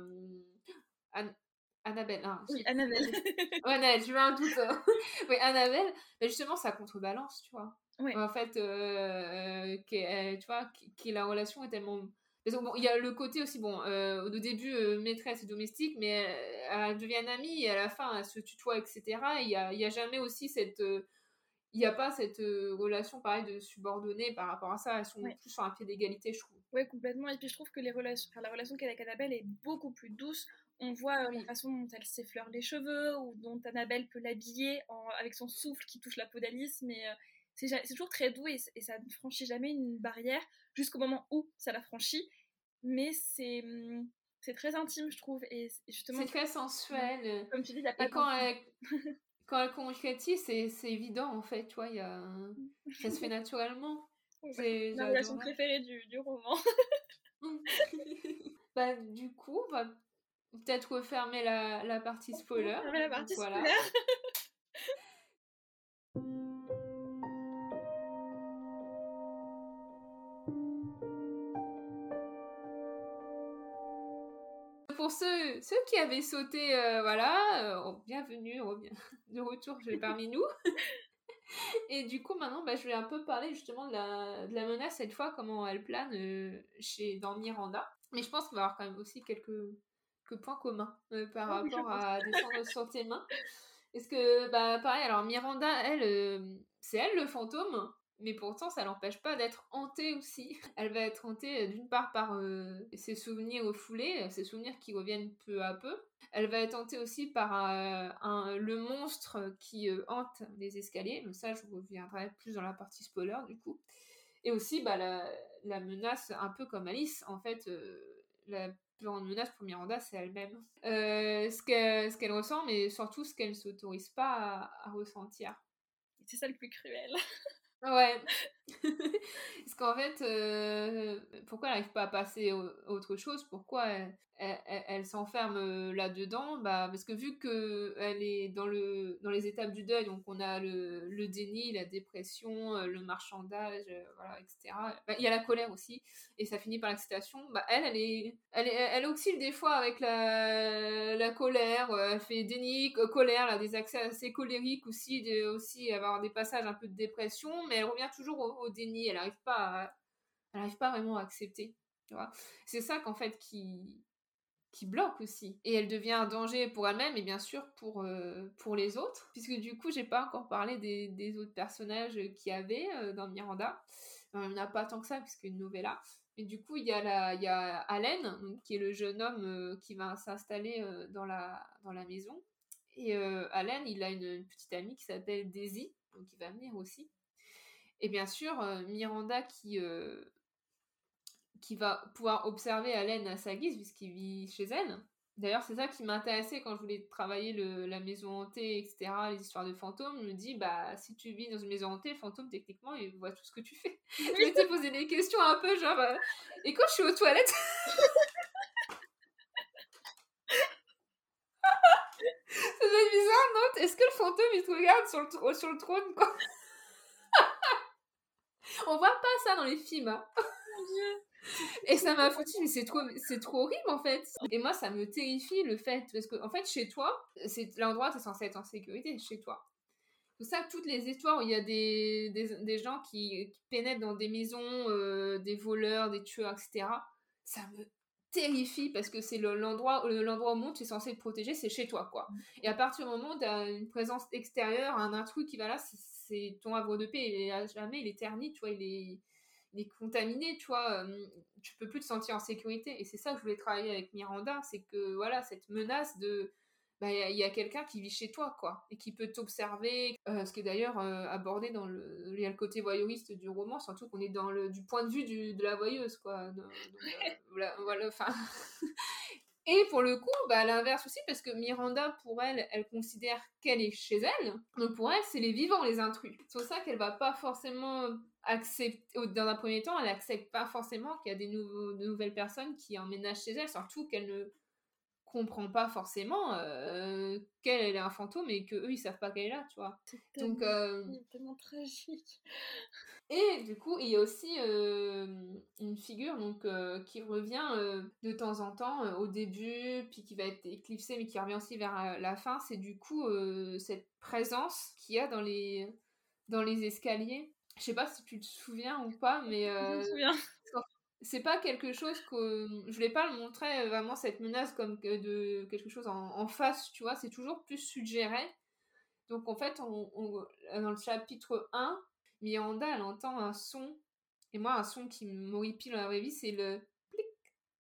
Annabelle hein, oui Annabelle. [LAUGHS] Ouais Annabelle je veux un doute hein. [LAUGHS] oui Annabelle mais justement ça contrebalance tu vois. En fait tu vois qui la relation est tellement bon, il y a le côté aussi, bon, euh, au début, euh, maîtresse et domestique, mais elles, deviennent amies et à la fin, elles se tutoient, etc. Il n'y a, y a, jamais aussi cette. Euh, il n'y a pas cette relation, pareil, de subordonnée par rapport à ça. Elles sont plus sur un pied d'égalité, je trouve. Oui, complètement. Et puis, je trouve que les relations, la relation qu'elle a avec Annabelle est beaucoup plus douce. On voit la façon dont elle s'effleure les cheveux ou dont Annabelle peut l'habiller avec son souffle qui touche la peau d'Alice. Mais c'est toujours très doux et, ça ne franchit jamais une barrière jusqu'au moment où ça la franchit. Mais c'est mmh, c'est très intime, je trouve. Et justement, c'est très sensuel. Comme tu dis, il a pas et quand elle, quand elle concrétise, c'est évident en fait, tu vois, y a... [LAUGHS] ça se fait naturellement. C'est ma relation préférée du, du roman. [LAUGHS] bah, du coup, on va peut-être refermer la, la partie spoiler. la partie spoiler. [LAUGHS] ceux, ceux qui avaient sauté, euh, voilà, euh, bienvenue, de retour parmi nous. [LAUGHS] Et du coup, maintenant, bah, je vais un peu parler justement de la, de la menace cette fois, comment elle plane euh, chez, dans Miranda. Mais je pense qu'il va y avoir quand même aussi quelques, quelques points communs par rapport à descendre sur tes mains. Est-ce que, bah, pareil, alors Miranda, elle, c'est elle le fantôme, mais pourtant ça l'empêche pas d'être hantée aussi. [LAUGHS] Elle va être hantée euh, d'une part par euh, ses souvenirs refoulés, ses souvenirs qui reviennent peu à peu. Elle va être hantée aussi par euh, le monstre qui hante les escaliers, mais ça je reviendrai plus dans la partie spoiler du coup. Et aussi bah, la, menace, un peu comme Alice, en fait, la plus grande menace pour Miranda, c'est elle-même. ce qu'elle ressent, mais surtout ce qu'elle ne s'autorise pas à ressentir. C'est ça le plus cruel. [LAUGHS] Ouais. Parce qu'en fait, euh, pourquoi elle n'arrive pas à passer à autre chose? Pourquoi elle, s'enferme euh, là-dedans? Bah, Parce que vu qu'elle est dans, le, dans les étapes du deuil, donc on a le, le déni, la dépression, euh, le marchandage, voilà, etc. Bah, il y a la colère aussi, et ça finit par l'excitation. Bah, elle, elle, est, elle, elle oscille des fois avec la, la colère, elle fait déni, colère, là, des accès assez colériques aussi, aussi avoir des passages un peu de dépression, mais elle revient toujours au, déni, elle n'arrive pas, elle arrive pas vraiment à accepter. C'est ça qu'en fait qui, qui bloque aussi. Et elle devient un danger pour elle-même et bien sûr pour, euh, pour les autres. Puisque du coup, j'ai pas encore parlé des, autres personnages qui avaient euh, dans Miranda. il n'y en a pas tant que ça, puisque une novella. Et du coup, il y a, la, il y a Allen, qui est le jeune homme euh, qui va s'installer dans, la, dans la maison. Et Allen, il a une, petite amie qui s'appelle Daisy, donc il va venir aussi. Et bien sûr, Miranda qui, qui va pouvoir observer Allen à sa guise, puisqu'il vit chez elle. D'ailleurs, c'est ça qui m'intéressait quand je voulais travailler le, la maison hantée, etc., les histoires de fantômes. Je me dis, bah, si tu vis dans une maison hantée, le fantôme, techniquement, il voit tout ce que tu fais. [LAUGHS] je m'étais posé des questions un peu, genre, euh, et quand je suis aux toilettes? [LAUGHS] Ça doit être bizarre, non? Est-ce que le fantôme, il te regarde sur le, sur le trône, quoi? On voit pas ça dans les films, hein. Et ça m'a foutu, mais c'est trop, c'est trop horrible en fait. Et moi, ça me terrifie le fait, parce que en fait, chez toi, c'est l'endroit où es censé être en sécurité, chez toi. Tout ça, toutes les histoires où il y a des, des, des gens qui, pénètrent dans des maisons, euh, des voleurs, des tueurs, etc., ça me terrifie parce que c'est l'endroit l'endroit au monde tu es censé te protéger, c'est chez toi, quoi. Et à partir du moment où tu as une présence extérieure, un intrus qui va là, c'est ton havre de paix, et à jamais, il est terni, tu vois, il est, il est contaminé, tu vois, tu peux plus te sentir en sécurité. Et c'est ça que je voulais travailler avec Miranda, c'est que, voilà, cette menace de bah, il y a, quelqu'un qui vit chez toi, quoi, et qui peut t'observer. Euh, ce qui est d'ailleurs euh, abordé dans le, il y a le côté voyeuriste du roman, surtout qu'on est dans le du point de vue du, de la voyeuse, quoi. Donc, euh, [LAUGHS] voilà, voilà, enfin. [LAUGHS] Et pour le coup, bah, l'inverse aussi, parce que Miranda, pour elle, elle considère qu'elle est chez elle. Donc pour elle, c'est les vivants, les intrus. C'est pour ça qu'elle va pas forcément accepter, dans un premier temps, elle accepte pas forcément qu'il y a des de nouvelles personnes qui emménagent chez elle, surtout qu'elle ne comprend pas forcément euh, qu'elle est un fantôme et que eux ils savent pas qu'elle est là tu vois. Donc euh, tellement tragique. et du coup il y a aussi euh, une figure donc qui revient de temps en temps au début puis qui va être éclipsée mais qui revient aussi vers la fin. C'est du coup cette présence qu'il y a dans les dans les escaliers. Je sais pas si tu te souviens ou pas mais je me souviens c'est pas quelque chose que je voulais pas le montrer euh, vraiment cette menace comme de quelque chose en, face tu vois c'est toujours plus suggéré. Donc en fait on, dans le chapitre 1 Miranda elle entend un son. Et moi un son qui m'horripile dans la vraie vie c'est le plic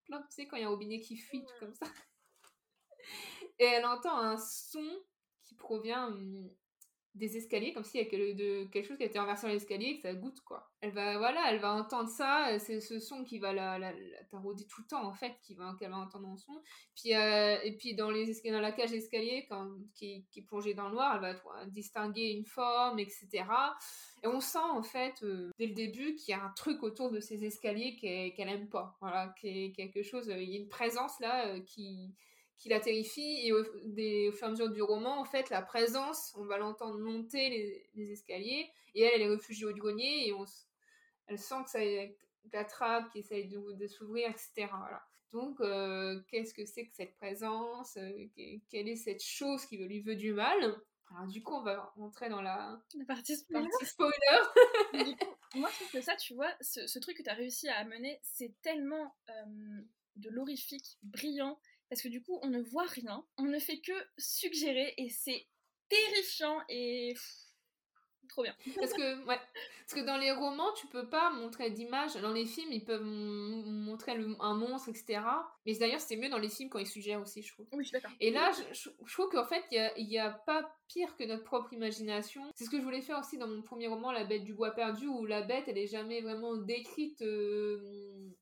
tu sais quand il y a un robinet qui fuit tout comme ça. [LAUGHS] Et elle entend un son qui provient hum, des escaliers comme s'il y a de, quelque chose qui a été renversé dans l'escalier et que ça goûte quoi. Elle va voilà, elle va entendre ça, euh, c'est ce son qui va la, la, tarauder tout le temps en fait, qui va qu'elle va entendre en son. Puis euh, et puis dans les dans la cage d'escalier qui, qui est plongée dans le noir, elle va distinguer une forme etc. Et on sent en fait euh, dès le début qu'il y a un truc autour de ces escaliers qu'elle aime pas, voilà, qui est quelque chose, il y a une présence là qui qui la terrifie. Et au, des, au, fur et à mesure du roman, en fait, la présence, on va l'entendre monter les, escaliers. Et elle, elle est réfugiée au grenier et on, elle sent que ça la trappe, qui essaye de, de s'ouvrir, etc. Voilà. Donc, euh, qu'est-ce que c'est que cette présence euh, Quelle est cette chose qui lui veut du mal? Alors, du coup, on va rentrer dans la, la partie spoiler. [LAUGHS] moi, je trouve que ça, tu vois, ce, ce truc que tu as réussi à amener, c'est tellement euh, de l'horrifique, brillant, parce que du coup, on ne voit rien, on ne fait que suggérer et c'est terrifiant et trop bien. [LAUGHS] Parce que, ouais, parce que dans les romans, tu peux pas montrer d'image. Dans les films, ils peuvent montrer un monstre, etc. Mais d'ailleurs, c'est mieux dans les films quand ils suggèrent aussi, je trouve. Oui, d'accord. Et là, je, trouve qu'en fait, il n'y a, pas pire que notre propre imagination. C'est ce que je voulais faire aussi dans mon premier roman, La Bête du Bois Perdu, où la bête, elle est jamais vraiment décrite. Euh,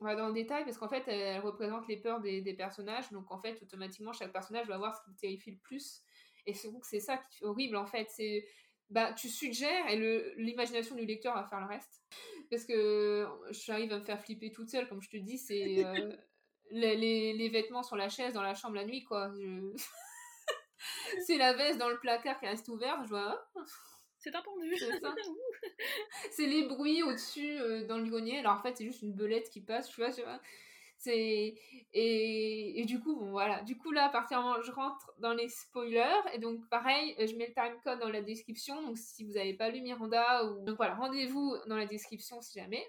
on va dans le détail parce qu'en fait, elle, représente les peurs des, personnages. Donc, en fait, automatiquement, chaque personnage va voir ce qui le terrifie le plus. Et c'est c'est ça qui est horrible, en fait. C'est bah, tu suggères et l'imagination du lecteur va faire le reste. Parce que j'arrive à me faire flipper toute seule, comme je te dis, c'est euh, [LAUGHS] les, les, vêtements sur la chaise dans la chambre la nuit, quoi. [LAUGHS] c'est la veste dans le placard qui reste ouverte, je vois. Oh, c'est un pendu. [LAUGHS] C'est les bruits au-dessus euh, dans le grenier. Alors en fait, c'est juste une belette qui passe, tu vois, tu vois. C'est et, et, du coup bon voilà du coup là à partir du moment je rentre dans les spoilers et donc pareil je mets le time code dans la description donc si vous n'avez pas lu Miranda ou donc voilà rendez-vous dans la description si jamais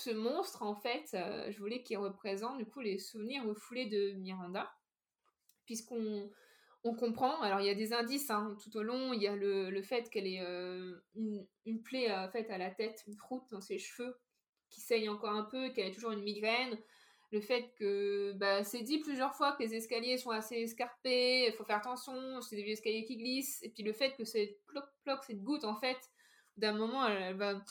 ce monstre, en fait, euh, je voulais qu'il représente du coup les souvenirs refoulés de Miranda, puisqu'on on comprend, alors il y a des indices hein, tout au long, il y a le, fait qu'elle ait euh, une, plaie euh, à la tête, une croûte dans ses cheveux, qui saigne encore un peu, qu'elle a toujours une migraine, le fait que bah, c'est dit plusieurs fois que les escaliers sont assez escarpés, il faut faire attention, c'est des vieux escaliers qui glissent, et puis le fait que cette ploc, cette goutte, en fait, d'un moment, elle va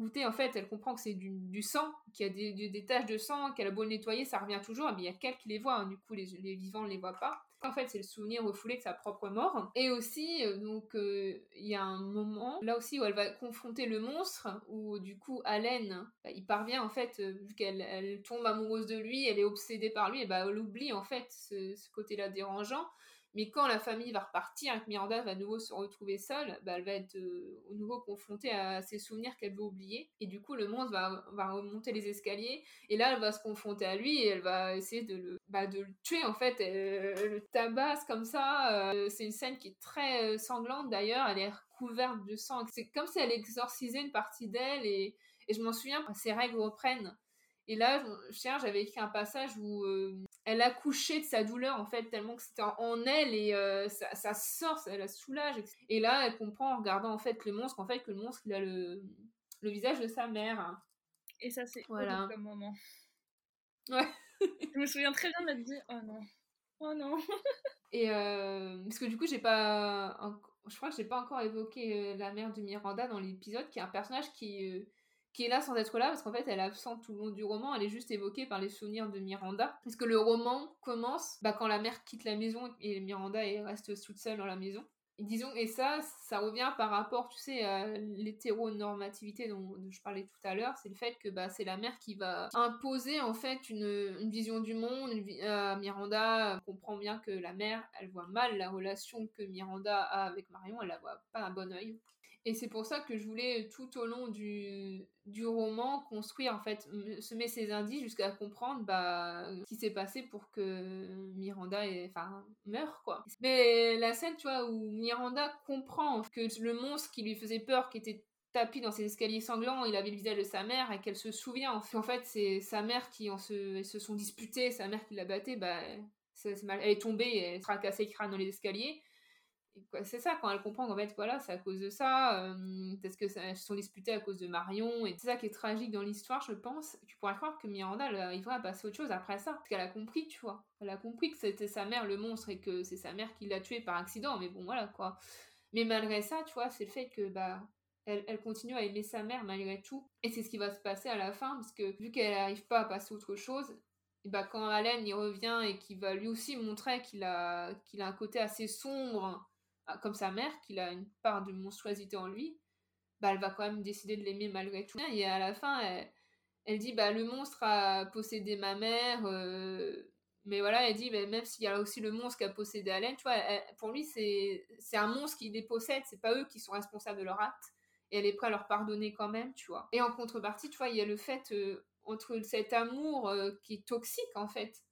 goûter, en fait, elle comprend que c'est du, sang, qu'il y a des, taches de sang, qu'elle a beau le nettoyer, ça revient toujours, mais il y a qu'elle qui les voit, hein. du coup, les, vivants ne les voient pas. En fait, c'est le souvenir refoulé de sa propre mort. Et aussi, euh, donc, euh, il y a un moment, là aussi, où elle va confronter le monstre, où du coup, Allen, bah, il parvient, en fait, euh, vu qu'elle elle tombe amoureuse de lui, elle est obsédée par lui, et bah, elle oublie, en fait, ce côté-là dérangeant. Mais quand la famille va repartir que Miranda va à nouveau se retrouver seule, bah, elle va être euh, au nouveau confrontée à ses souvenirs qu'elle veut oublier. Et du coup, le monstre va, va, remonter les escaliers. Et là, elle va se confronter à lui et elle va essayer de le, bah, de le tuer, en fait. Elle, le tabasse comme ça. Euh, c'est une scène qui est très euh, sanglante d'ailleurs. Elle est recouverte de sang. C'est comme si elle exorcisait une partie d'elle. Et, et je m'en souviens, ses règles reprennent. Et là, j'avais écrit un passage où elle a couché de sa douleur en fait tellement que c'était en elle et euh, ça, ça, sort, ça la soulage. Et là, elle comprend en regardant en fait le monstre en fait que le monstre il a le, le visage de sa mère. Et ça c'est voilà comme moment. Ouais. je me souviens très bien de m'être dit oh non, oh non. [LAUGHS] et euh, parce que du coup j'ai pas, je crois que j'ai pas encore évoqué euh, la mère de Miranda dans l'épisode qui est un personnage qui qui est là sans être là, parce qu'en fait, elle est absente tout le long du roman, elle est juste évoquée par les souvenirs de Miranda. Parce que le roman commence bah, quand la mère quitte la maison et Miranda reste toute seule dans la maison. Et disons, et ça, ça revient par rapport, tu sais, à l'hétéronormativité dont, je parlais tout à l'heure, c'est le fait que bah, c'est la mère qui va imposer en fait une, une vision du monde. Une, Miranda comprend bien que la mère, elle voit mal la relation que Miranda a avec Marion, elle la voit pas un bon oeil. Et c'est pour ça que je voulais tout au long du, du roman construire, en fait, semer ces indices jusqu'à comprendre bah, ce qui s'est passé pour que Miranda meure, quoi. Mais la scène, tu vois, où Miranda comprend que le monstre qui lui faisait peur, qui était tapis dans ses escaliers sanglants, il avait le visage de sa mère et qu'elle se souvient en fait c'est sa mère qui en se, se sont disputées, sa mère qui l'a batté, bah, elle est tombée et elle le crâne dans les escaliers c'est ça quand elle comprend qu'en fait voilà c'est à cause de ça euh, parce que ça, se sont disputés à cause de Marion et c'est ça qui est tragique dans l'histoire je pense. Tu pourrais croire que Miranda elle arrivera à passer autre chose après ça parce qu'elle a compris tu vois. Elle a compris que c'était sa mère le monstre et que c'est sa mère qui l'a tué par accident mais bon voilà quoi. Mais malgré ça tu vois c'est le fait que bah elle, elle, continue à aimer sa mère malgré tout et c'est ce qui va se passer à la fin parce que vu qu'elle n'arrive pas à passer autre chose et bah quand Allen y revient et qu'il va lui aussi montrer qu'il a qu'il a un côté assez sombre comme sa mère, qu'il a une part de monstruosité en lui, bah, elle va quand même décider de l'aimer malgré tout. Et à la fin, elle, dit bah, le monstre a possédé ma mère, euh, mais voilà, elle dit bah, même s'il y a aussi le monstre qui a possédé Alain, tu vois, pour lui, c'est un monstre qui les possède, c'est pas eux qui sont responsables de leur acte. Et elle est prête à leur pardonner quand même, tu vois. Et en contrepartie, tu vois, il y a le fait euh, entre cet amour euh, qui est toxique en fait.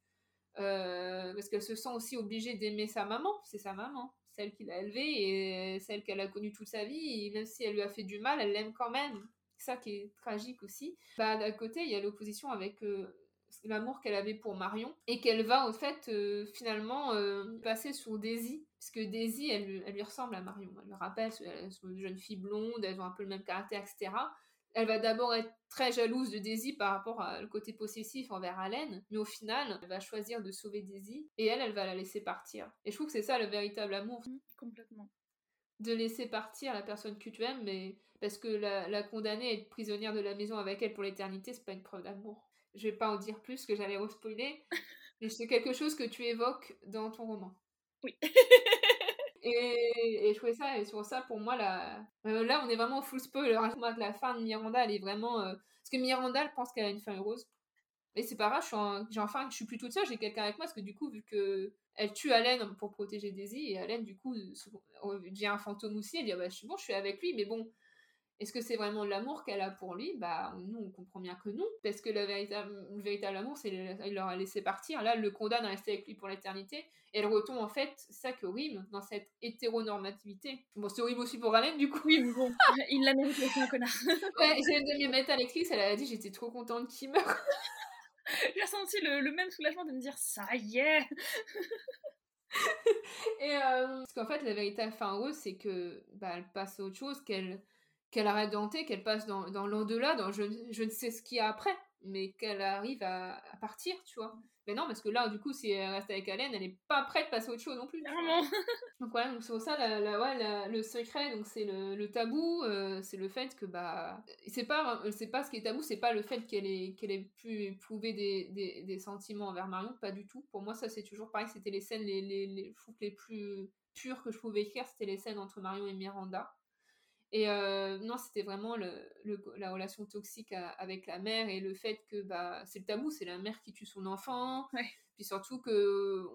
parce qu'elle se sent aussi obligée d'aimer sa maman, c'est sa maman celle qui l'a élevée et celle qu'elle a connue toute sa vie. Même si elle lui a fait du mal, elle l'aime quand même. Ça qui est tragique aussi. Bah, d'un côté, il y a l'opposition avec euh, l'amour qu'elle avait pour Marion et qu'elle va en fait euh, finalement euh, passer sur Daisy. Parce que Daisy, elle, elle, lui ressemble à Marion. Elle lui rappelle, sont une jeune fille blonde, elles ont un peu le même caractère, etc elle va d'abord être très jalouse de Daisy par rapport au côté possessif envers Allen, mais au final, elle va choisir de sauver Daisy et elle, elle va la laisser partir. Et je trouve que c'est ça le véritable amour. Mmh, complètement. De laisser partir la personne que tu aimes, mais parce que la, condamner à être prisonnière de la maison avec elle pour l'éternité, c'est pas une preuve d'amour. Je vais pas en dire plus, que j'allais re-spoiler, [LAUGHS] mais c'est quelque chose que tu évoques dans ton roman. Oui. [LAUGHS] Et, je trouvais ça, et sur ça, pour moi, là, euh, là, on est vraiment full spoiler. Moi, la fin de Miranda, elle est vraiment. Euh, parce que Miranda, elle pense qu'elle a une fin heureuse. Et c'est pas grave, j'ai enfin, je suis plus toute seule, j'ai quelqu'un avec moi, parce que du coup, vu que elle tue Allen pour protéger Daisy, et Allen, du coup, j'ai un fantôme aussi, elle dit, ah bah, je suis bon, je suis avec lui, mais bon, est-ce que c'est vraiment l'amour qu'elle a pour lui? Bah, nous, on comprend bien que non, parce que le véritable, le véritable amour, c'est il leur a laissé partir. Là, elle le condamne à rester avec lui pour l'éternité. Et elle retombe, en fait, ça que horrible, dans cette hétéronormativité. Bon, c'est horrible aussi pour Alain, du coup. Oui, mais bon, [LAUGHS] il l'a mérité, c'est un connard. ouais, j'ai de mettre à l'actrice, elle a dit j'étais trop contente qu'il meure. [LAUGHS] j'ai ressenti le, le, même soulagement de me dire ça y est [LAUGHS] Et euh, parce qu'en fait, la véritable fin heureuse, c'est que bah, elle passe à autre chose, qu'elle qu'elle arrête de qu'elle passe dans, dans l'au-delà, dans je, je, ne sais ce qu'il y a après, mais qu'elle arrive à, à, partir, tu vois. Mais non, parce que là, du coup, si elle reste avec Allen, elle n'est pas prête de passer à autre chose non plus. Vraiment. [LAUGHS] donc voilà, donc c'est pour ça, la, la, ouais, le secret, donc c'est le, le, tabou, euh, c'est le fait que, bah, c'est pas, c'est pas ce qui est tabou, c'est pas le fait qu'elle ait, qu'elle ait pu éprouver des, des, des, sentiments envers Marion, pas du tout. Pour moi, ça, c'est toujours pareil, c'était les scènes les, les, les, les plus pures que je pouvais écrire, c'était les scènes entre Marion et Miranda. Et euh, non, c'était vraiment le, la relation toxique avec la mère et le fait que bah, c'est le tabou, c'est la mère qui tue son enfant. Puis surtout que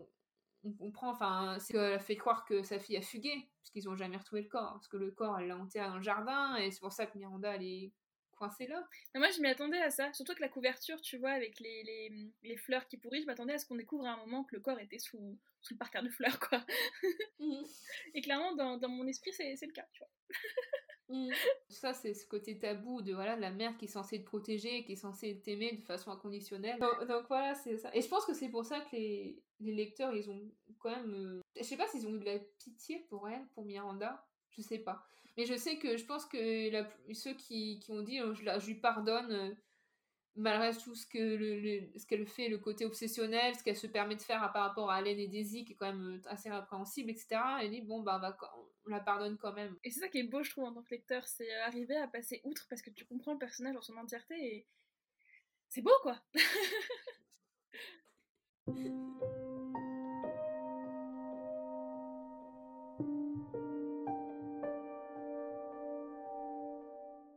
on comprend, enfin, c'est qu'elle a fait croire que sa fille a fugué, parce qu'ils ont jamais retrouvé le corps, parce que le corps, elle l'a enterré dans le jardin, et c'est pour ça que Miranda, elle est coincée là. moi, je m'y attendais à ça, surtout que la couverture, tu vois, avec les, les, les fleurs qui pourrissent, je m'attendais à ce qu'on découvre à un moment que le corps était sous, sous le parterre de fleurs, quoi. Mhm. [LAUGHS] Et clairement, dans, dans mon esprit, c'est le cas, tu vois. [LAUGHS] Mm. Ça, c'est ce côté tabou de voilà, la mère qui est censée te protéger, qui est censée t'aimer de façon inconditionnelle. Donc, voilà, c'est ça. Et je pense que c'est pour ça que les, les, lecteurs, ils ont quand même. Euh, je sais pas s'ils ont eu de la pitié pour elle, pour Miranda. Je sais pas. Mais je sais que je pense que la, ceux qui, qui ont dit oh, je, la, je lui pardonne euh, malgré tout ce que le, ce qu'elle fait, le côté obsessionnel, ce qu'elle se permet de faire par rapport à Alain et Daisy, qui est quand même euh, assez répréhensible, etc. Elle dit bon bah on la pardonne quand même. Et c'est ça qui est beau, je trouve, en tant que lecteur, c'est euh, arriver à passer outre parce que tu comprends le personnage en son entièreté et c'est beau quoi. [LAUGHS]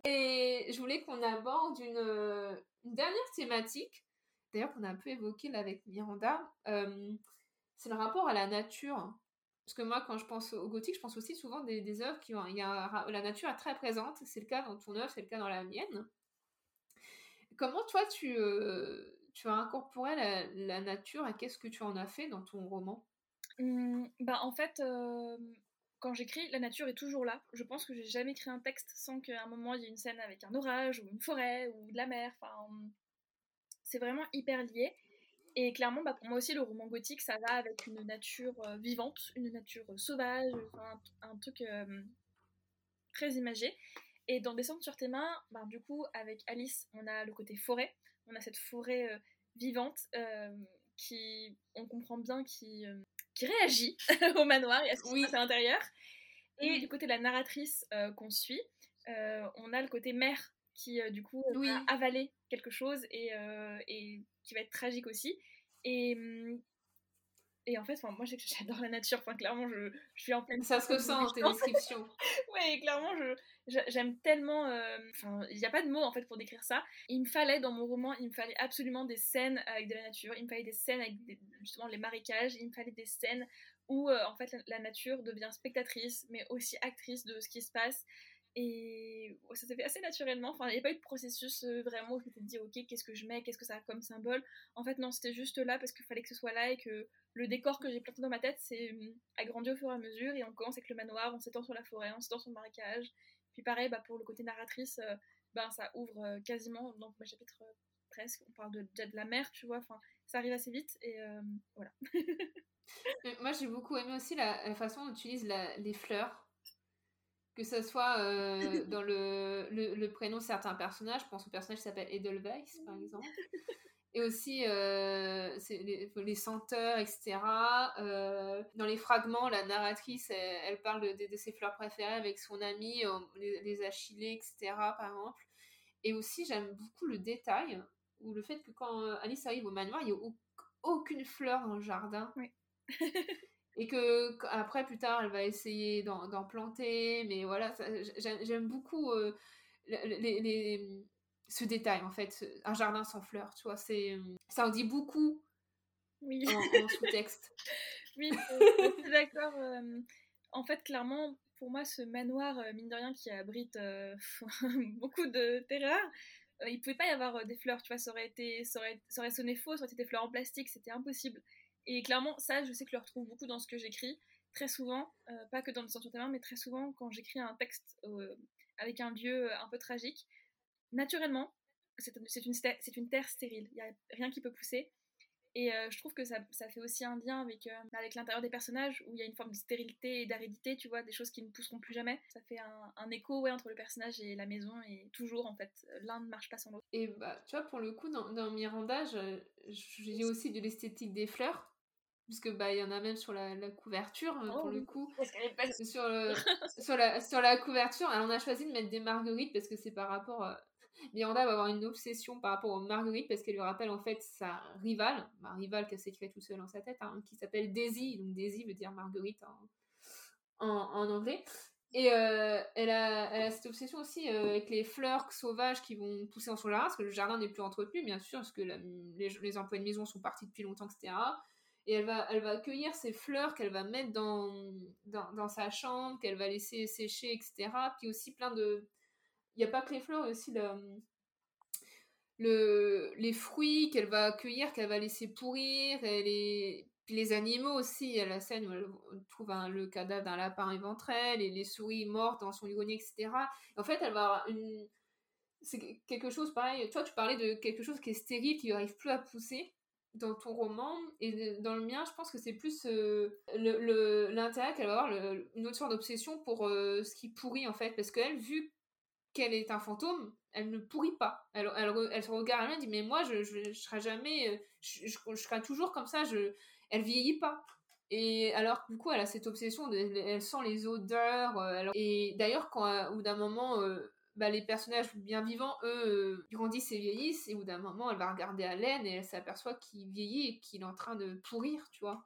Et je voulais qu'on aborde une, une dernière thématique, d'ailleurs qu'on a un peu évoqué là avec Miranda, euh, c'est le rapport à la nature. Parce que moi, quand je pense au gothique, je pense aussi souvent des, des œuvres qui ont. Y a, la nature est très présente, c'est le cas dans ton œuvre, c'est le cas dans la mienne. Comment toi, tu, euh, as incorporé la, la nature et qu'est-ce que tu en as fait dans ton roman? Mmh, bah, En fait, euh, quand j'écris, la nature est toujours là. Je pense que j'ai jamais écrit un texte sans qu'à un moment il y ait une scène avec un orage ou une forêt ou de la mer. Enfin, c'est vraiment hyper lié. Et clairement, bah, pour moi aussi, le roman gothique, ça va avec une nature euh, vivante, une nature sauvage, un, truc euh, très imagé. Et dans Descendre sur tes mains, bah, du coup, avec Alice, on a le côté forêt. On a cette forêt euh, vivante qui, on comprend bien, qui qui réagit [LAUGHS] au manoir et à ce qui se passe à l'intérieur. Et du côté de la narratrice euh, qu'on suit, euh, on a le côté mère qui, euh, du coup, va avaler quelque chose et, et, qui va être tragique aussi. Et, hum, et en fait, moi [LAUGHS] j'adore la nature, enfin, clairement je, je suis en pleine. Ça se ressent dans tes descriptions. [LAUGHS] ouais, clairement j'aime tellement. Enfin, il n'y a pas de mots en fait pour décrire ça. Il me fallait dans mon roman, il me fallait absolument des scènes avec de la nature, il me fallait des scènes avec justement les marécages, il me fallait des scènes où en fait la, nature devient spectatrice mais aussi actrice de ce qui se passe. Et ça s'est fait assez naturellement. Enfin, il n'y a pas eu de processus euh, vraiment où je m'étais dit, ok, qu'est-ce que je mets, qu'est-ce que ça a comme symbole? En fait, non, c'était juste là parce qu'il fallait que ce soit là et que le décor que j'ai planté dans ma tête s'est hum, agrandi au fur et à mesure. Et on commence avec le manoir, on s'étend sur la forêt, on s'étend sur le marécage. Puis pareil, bah, pour le côté narratrice, euh, bah, ça ouvre euh, quasiment dans ma chapitre presque. On parle de, de, la mer, tu vois. Enfin, ça arrive assez vite et voilà. [LAUGHS] Moi, j'ai beaucoup aimé aussi la, façon dont tu utilises les fleurs que ce soit euh, dans le, le, prénom de certains personnages, je pense au personnage qui s'appelle Edelweiss par exemple, et aussi euh, les, les, senteurs, etc. Euh, dans les fragments, la narratrice, elle, parle de, ses fleurs préférées avec son ami, les, les achillées, etc. par exemple. Et aussi, j'aime beaucoup le détail, ou le fait que quand Alice arrive au manoir, il n'y a aucune fleur dans le jardin. Oui. [LAUGHS] et que après plus tard elle va essayer d'en planter mais voilà j'aime beaucoup euh, les, ce détail en fait un jardin sans fleurs tu vois c'est ça en dit beaucoup oui. en, [LAUGHS] sous-texte oui je suis [LAUGHS] d'accord euh, en fait clairement pour moi ce manoir euh, mine de rien qui abrite [LAUGHS] beaucoup de terreur il pouvait pas y avoir des fleurs tu vois ça aurait été ça aurait, ça aurait sonné faux ça aurait été des fleurs en plastique c'était impossible et clairement, ça, je sais que je le retrouve beaucoup dans ce que j'écris. Très souvent, euh, pas que dans le centre de mais très souvent, quand j'écris un texte euh, avec un lieu un peu tragique, naturellement, c'est une, une, terre stérile. Il n'y a rien qui peut pousser. Et euh, je trouve que ça, ça, fait aussi un lien avec, avec l'intérieur des personnages, où il y a une forme de stérilité et d'aridité, tu vois, des choses qui ne pousseront plus jamais. Ça fait un, un écho ouais, entre le personnage et la maison, et toujours, en fait, l'un ne marche pas sans l'autre. Et bah, tu vois, pour le coup, dans, dans Miranda, j'ai aussi de l'esthétique des fleurs, puisque bah il y en a même sur la, couverture euh, pour le coup. sur, [LAUGHS] sur, la, sur la couverture. Alors on a choisi de mettre des marguerites parce que c'est par rapport à... Miranda va avoir une obsession par rapport aux marguerites parce qu'elle lui rappelle en fait sa rivale ma rivale qu'elle s'est créée tout seul dans sa tête hein, qui s'appelle Daisy. Donc Daisy veut dire marguerite en, en, anglais. Et euh, elle, a, elle, a, cette obsession aussi euh, avec les fleurs sauvages qui vont pousser dans son jardin, parce que le jardin n'est plus entretenu, bien sûr, parce que les, les emplois de maison sont partis depuis longtemps, etc et elle va, elle va cueillir ces fleurs qu'elle va mettre dans, dans, sa chambre, qu'elle va laisser sécher, etc. Puis aussi plein de... Il n'y a pas que les fleurs, il y a aussi le, les fruits qu'elle va cueillir, qu'elle va laisser pourrir, et les, puis les animaux aussi, il y a la scène où elle trouve le cadavre d'un lapin éventrel, et les souris mortes dans son grenier, etc. en fait, elle va avoir une... C'est quelque chose pareil, toi tu parlais de quelque chose qui est stérile, qui n'arrive plus à pousser dans ton roman et dans le mien je pense que c'est plus euh, l'intérêt qu'elle va avoir une autre sorte d'obsession pour euh, ce qui pourrit en fait. Parce qu'elle vu qu'elle est un fantôme elle ne pourrit pas. Elle, elle, se regarde elle dit mais moi je, je, serai jamais euh, je, serai toujours comme ça je elle vieillit pas. Et alors du coup elle a cette obsession elle sent les odeurs et d'ailleurs quand au bout d'un moment bah, les personnages bien vivants, eux, euh, grandissent et vieillissent, et au bout d'un moment, elle va regarder Alain et elle s'aperçoit qu'il vieillit et qu'il est en train de pourrir, tu vois.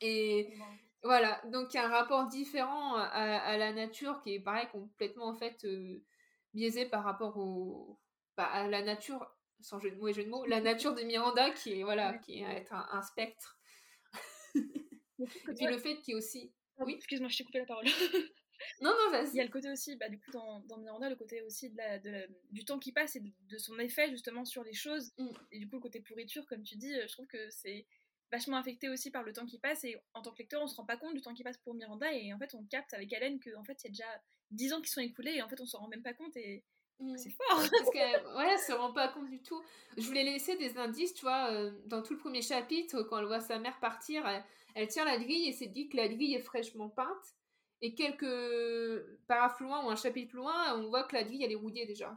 Et voilà, donc il y a un rapport différent à, la nature qui est pareil, complètement en fait euh, biaisé par rapport au, bah, à la nature, sans jeu de mots et jeu de mots, la [LAUGHS] nature de Miranda qui est, voilà, qui est être un, spectre. et puis le fait qu'il y ait aussi. Oui, excuse-moi, je t'ai coupé la parole. [LAUGHS] Non, non, vas-y. Il y a le côté aussi, bah, du coup, dans, dans Miranda, le côté aussi de la, de du temps qui passe et de, son effet justement sur les choses. Mm. Et du coup, le côté pourriture, comme tu dis, euh, je trouve que c'est vachement affecté aussi par le temps qui passe. Et en tant que lecteur, on se rend pas compte du temps qui passe pour Miranda. Et en fait, on capte avec Hélène que en fait, il y a déjà 10 ans qui sont écoulés et en fait, on s'en rend même pas compte. Et mm. c'est fort. [LAUGHS] Parce que, ouais, elle se rend pas compte du tout. Je voulais laisser des indices, tu vois, euh, dans tout le premier chapitre, quand elle voit sa mère partir, elle, elle tient la grille et s'est dit que la grille est fraîchement peinte. Et quelques paragraphes loin ou un chapitre loin, on voit que la grille, elle est rouillée déjà.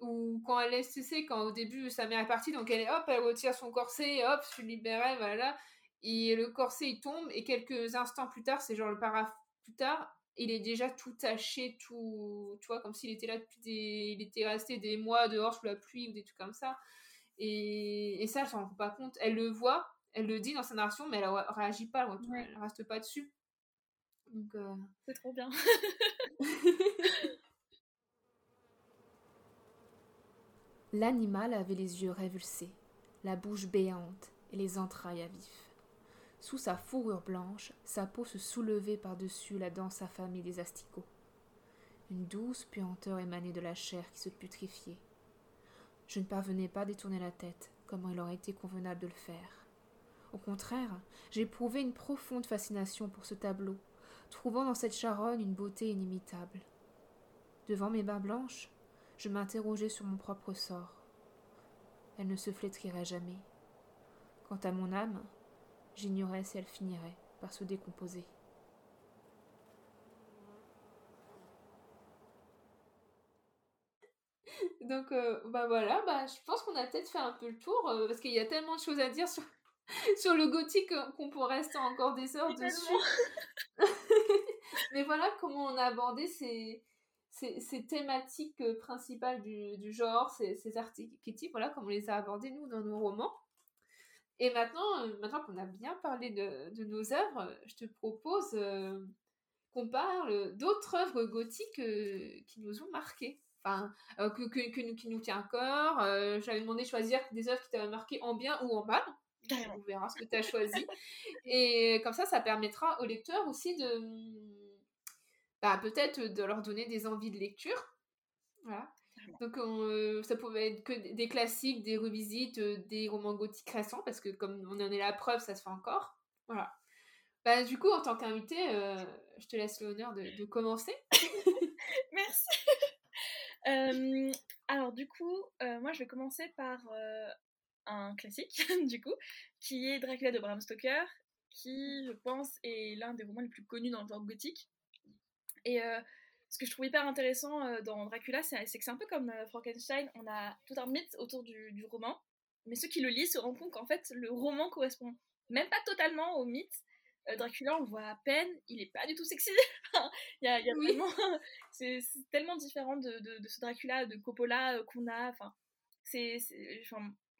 Ou quand elle est cessée, quand au début sa mère est partie, donc elle est hop, elle retire son corset, hop, je suis libérée, voilà. Et le corset il tombe, et quelques instants plus tard, c'est genre le paragraphe plus tard, il est déjà tout taché, tout, tu vois, comme s'il était là depuis des, il était resté des mois dehors sous la pluie ou des trucs comme ça. Et, et ça, elle s'en rend pas compte. Elle le voit, elle le dit dans sa narration, mais elle réagit pas, elle, elle reste pas dessus. Euh, c'est trop bien. [LAUGHS] L'animal avait les yeux révulsés, la bouche béante et les entrailles à vif. Sous sa fourrure blanche, sa peau se soulevait par-dessus la dense affamée des asticots. Une douce puanteur émanait de la chair qui se putréfiait. Je ne parvenais pas à détourner la tête, comme il aurait été convenable de le faire. Au contraire, j'éprouvais une profonde fascination pour ce tableau, trouvant dans cette charogne une beauté inimitable. Devant mes mains blanches, je m'interrogeais sur mon propre sort. Elle ne se flétrirait jamais. Quant à mon âme, j'ignorais si elle finirait par se décomposer. Donc, euh, bah voilà, bah, je pense qu'on a peut-être fait un peu le tour, euh, parce qu'il y a tellement de choses à dire sur, [LAUGHS] sur le gothique qu'on pourrait rester encore des heures dessus. [LAUGHS] Mais voilà comment on a abordé ces, ces, thématiques euh, principales du, du genre, ces, ces archétypes, voilà, comme on les a abordés nous dans nos romans. Et maintenant, euh, maintenant qu'on a bien parlé de, de, nos œuvres, je te propose euh, qu'on parle d'autres œuvres gothiques qui nous ont marquées. Enfin, que, que, que, qui nous tient à cœur. J'avais demandé de choisir des œuvres qui t'avaient marqué en bien ou en mal. On verra ce que tu as choisi. Et comme ça, ça permettra aux lecteurs aussi de bah, peut-être de leur donner des envies de lecture. Voilà. Donc euh, ça pouvait être que des classiques, des revisites, euh, des romans gothiques récents, parce que comme on en est la preuve, ça se fait encore. Voilà. Bah, du coup, en tant qu'invité, euh, je te laisse l'honneur de, de, commencer. [LAUGHS] Merci. [LAUGHS] alors du coup, moi je vais commencer par un classique, [LAUGHS] du coup, qui est Dracula de Bram Stoker, qui, je pense, est l'un des romans les plus connus dans le genre gothique. Et euh, ce que je trouve hyper intéressant euh, dans Dracula, c'est que c'est un peu comme euh, Frankenstein, on a tout un mythe autour du, roman, mais ceux qui le lisent se rendent compte qu'en fait, le roman correspond même pas totalement au mythe. Dracula, on le voit à peine, il est pas du tout sexy. [LAUGHS] il y a, [LAUGHS] c'est tellement différent de, ce Dracula de Coppola qu'on a. Enfin, c'est,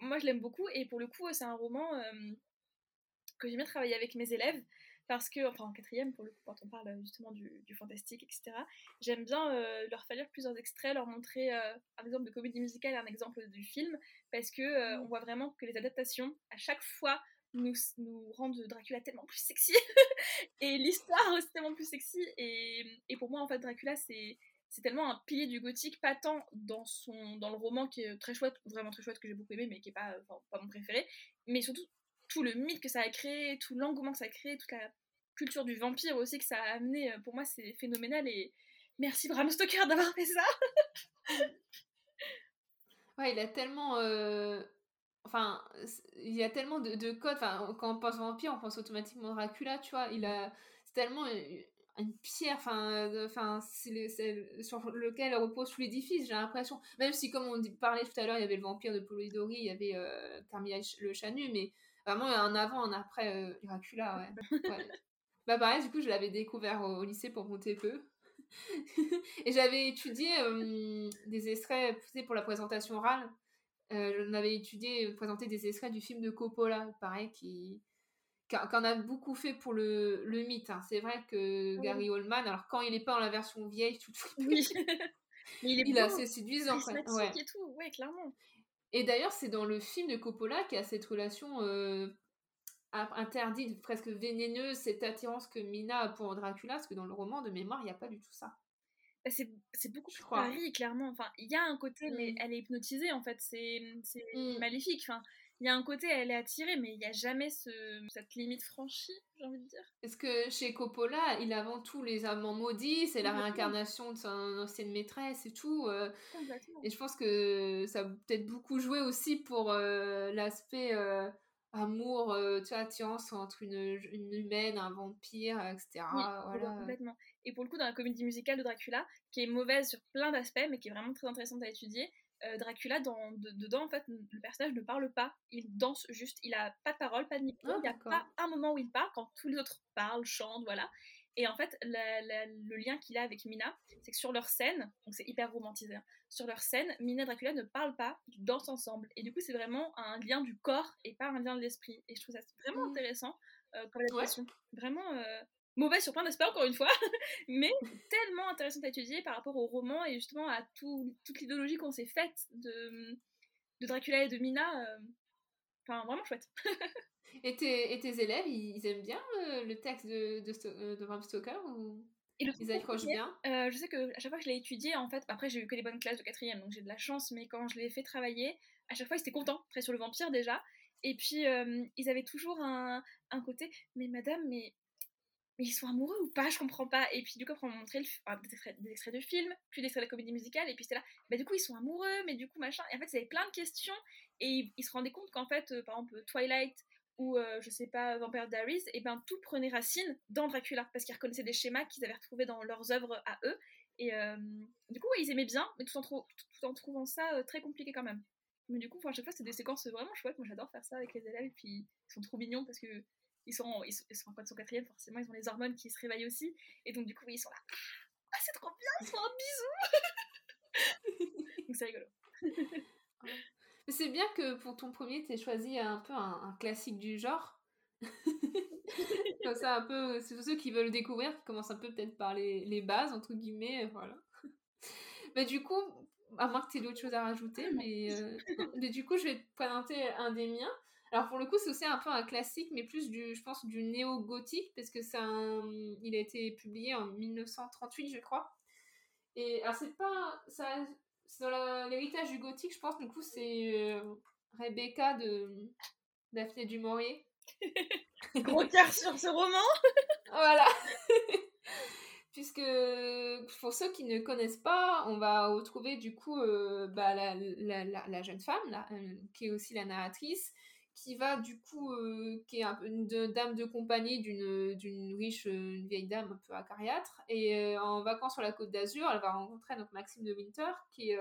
moi je l'aime beaucoup et pour le coup, c'est un roman que j'aime bien travailler avec mes élèves parce que, enfin en quatrième pour le coup, quand on parle justement du, fantastique, etc., j'aime bien euh, leur faire lire plusieurs extraits, leur montrer euh, un exemple de comédie musicale et un exemple du film, parce que euh, mm. on voit vraiment que les adaptations, à chaque fois, nous, nous rendent Dracula tellement plus sexy [LAUGHS] et l'histoire aussi tellement plus sexy. Et, et, pour moi, en fait, Dracula, c'est c'est tellement un pilier du gothique, pas tant dans, son, dans le roman qui est très chouette, vraiment très chouette, que j'ai beaucoup aimé, mais qui est pas, pas mon préféré, mais surtout tout le mythe que ça a créé, tout l'engouement que ça a créé, toute la culture du vampire aussi que ça a amené, pour moi c'est phénoménal et merci Bram Stoker d'avoir fait ça. ouais, il a tellement... Euh, enfin, il y a tellement de, codes, enfin, quand on pense vampire, on pense automatiquement Dracula, tu vois, il a... C'est tellement une pierre, enfin, enfin, sur lequel repose tout l'édifice, j'ai l'impression. Même si, comme on parlait tout à l'heure, il y avait le vampire de Polidori, il y avait euh, Carmilla le Chanu, mais vraiment un avant, un après euh, Dracula, [LAUGHS] ouais. bah pareil, du coup, je l'avais découvert au, lycée pour monter peu. [LAUGHS] et j'avais étudié euh, des extraits pour la présentation orale. Euh, j'en avais étudié, présenté des extraits du film de Coppola, pareil, qui, qu'on a beaucoup fait pour le, le mythe. Hein. C'est vrai que Gary Oldman, alors quand il n'est pas dans la version vieille, tout oui. [LAUGHS] [LAUGHS] il est, il assez séduisant. Ouais. et tout, ouais, clairement. Et d'ailleurs, c'est dans le film de Coppola qu'il y a cette relation euh, interdite, presque vénéneuse, cette attirance que Mina a pour Dracula, parce que dans le roman de mémoire, il n'y a pas du tout ça. Bah, c'est beaucoup plus Paris, clairement. Enfin, il y a un côté, mais mm. elle est hypnotisée, en fait. C'est mm. maléfique. Enfin, il y a un côté, elle est attirée, mais il n'y a jamais ce, cette limite franchie, j'ai envie de dire. Est-ce que chez Coppola, il a avant tout les amants maudits, c'est la réincarnation de son ancienne maîtresse et tout. Euh, et je pense que ça a peut-être beaucoup joué aussi pour euh, l'aspect euh, amour, tu vois, attirance entre une, une, humaine, un vampire, etc. voilà. Complètement. Et pour le coup, dans la comédie musicale de Dracula, qui est mauvaise sur plein d'aspects, mais qui est vraiment très intéressante à étudier, euh, Dracula, dans, dedans, en fait, le personnage ne parle pas. Il danse juste. Il a pas de parole, pas de micro. Ah, il n'y a pas un moment où il parle quand tous les autres parlent, chantent, voilà. Et en fait, le lien qu'il a avec Mina, c'est que sur leur scène, donc c'est hyper romantisé, hein, sur leur scène, Mina et Dracula ne parlent pas, ils dansent ensemble. Et du coup, c'est vraiment un lien du corps et pas un lien de l'esprit. Et je trouve ça vraiment mmh. intéressant euh, comme adaptation. Vraiment, euh, mauvaise sur plein d'aspects encore une fois, [LAUGHS] mais tellement intéressante à étudier par rapport au roman et justement à tout, toute l'idéologie qu'on s'est faite de, de, Dracula et de Mina. Euh, enfin, vraiment chouette. [LAUGHS] et, tes, et, tes, élèves, ils aiment bien euh, le texte de, de, euh, de Bram Stoker ou ils accrochent bien? Je sais que à chaque fois que je l'ai étudié, en fait, après j'ai eu que les bonnes classes de quatrième, donc j'ai de la chance, mais quand je l'ai fait travailler, à chaque fois ils étaient contents, très sur le vampire déjà, et puis ils avaient toujours un, un côté, mais madame, mais mais ils sont amoureux ou pas Je comprends pas. Et puis du coup, après, on montrait des, extraits, de films, puis des extraits de comédie musicale, et puis c'était là, bah du coup, ils sont amoureux, mais du coup, machin. Et en fait, ils avaient plein de questions, et ils, se rendaient compte qu'en fait, euh, par exemple, Twilight ou euh, je sais pas, Vampire Diaries, et ben tout prenait racine dans Dracula, parce qu'ils reconnaissaient des schémas qu'ils avaient retrouvés dans leurs œuvres à eux. Et euh, du coup, ils aimaient bien, mais tout en, tout en trouvant ça très compliqué quand même. Mais du coup, à chaque fois, c'est des séquences vraiment chouettes. Moi, j'adore faire ça avec les élèves, et puis ils sont trop mignons parce que ils sont, ils sont, ils sont quatrième, forcément, ils ont les hormones qui se réveillent aussi. Et donc, du coup, ils sont là. Ah, c'est trop bien, ils font un bisou [LAUGHS] Donc, c'est rigolo. c'est bien que pour ton premier, tu aies choisi un peu un, classique du genre. [LAUGHS] Comme ça, un peu, c'est pour ceux qui veulent découvrir, qui commencent un peu peut-être par les, les bases, entre guillemets, voilà. Mais du coup, à moins que tu aies d'autres choses à rajouter, mais, euh, mais du coup, je vais te présenter un des miens. Alors pour le coup, c'est aussi un peu un classique, mais plus du, je pense, du néo-gothique, parce que c'est il a été publié en 1938, je crois. Et alors c'est pas, ça, c'est dans l'héritage du gothique, je pense. Du coup, c'est euh, Rebecca de Daphné du Maurier. [LAUGHS] Gros sur ce roman. [LAUGHS] voilà. [LAUGHS] Puisque pour ceux qui ne connaissent pas, on va retrouver du coup euh, bah, la, la, la, jeune femme, là, euh, qui est aussi la narratrice, qui va du coup, euh, qui est une dame de compagnie d'une, d'une riche, euh, une vieille dame un peu acariâtre, et euh, en vacances sur la côte d'Azur, elle va rencontrer donc Maxime de Winter, qui est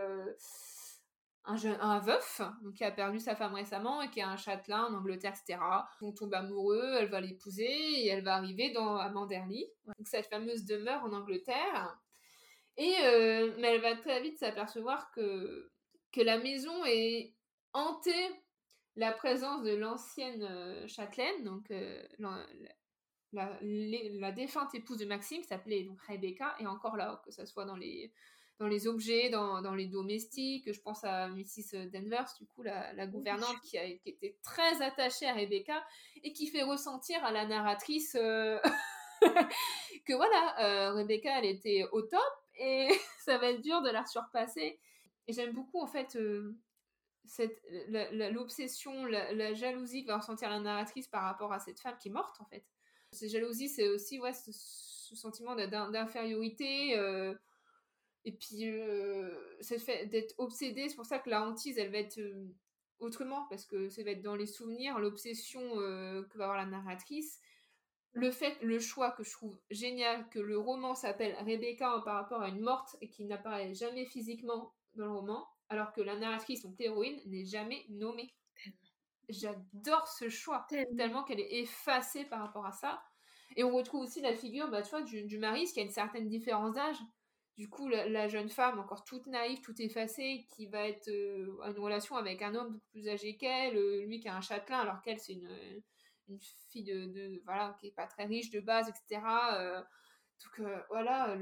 un, jeune, un veuf, donc qui a perdu sa femme récemment et qui est un châtelain en Angleterre, etc. Donc tombe amoureux, elle va l'épouser et elle va arriver dans, à Manderley, donc cette fameuse demeure en Angleterre. Et mais elle va très vite s'apercevoir que, que la maison est hantée la présence de l'ancienne euh, châtelaine, donc euh, la, la, défunte épouse de Maxime, qui s'appelait donc Rebecca, et encore là, que ce soit dans les, dans les objets, dans, dans, les domestiques. Je pense à Mrs. Denvers, du coup, la, la gouvernante qui, a, qui était très attachée à Rebecca et qui fait ressentir à la narratrice euh, [LAUGHS] que voilà, Rebecca, elle était au top et [LAUGHS] ça va être dur de la surpasser. Et j'aime beaucoup, en fait, l'obsession, la, jalousie que va ressentir la narratrice par rapport à cette femme qui est morte, en fait. Cette jalousie, c'est aussi ce, sentiment d'infériorité. Euh, et puis, euh, cette fait d'être obsédée, c'est pour ça que la hantise, elle va être euh, autrement, parce que ça va être dans les souvenirs, l'obsession que va avoir la narratrice. Le fait, le choix que je trouve génial, que le roman s'appelle Rebecca par rapport à une morte et qui n'apparaît jamais physiquement dans le roman, alors que la narratrice, donc héroïne, n'est jamais nommée. J'adore ce choix, tellement, qu'elle est effacée par rapport à ça. Et on retrouve aussi la figure bah, tu vois, du, du mari, qui a une certaine différence d'âge. Du coup, la, jeune femme, encore toute naïve, toute effacée, qui va être euh, en une relation avec un homme beaucoup plus âgé qu'elle, euh, lui qui a un châtelain, alors qu'elle, c'est une, une, fille de, voilà, qui est pas très riche de base, etc. Euh, donc voilà,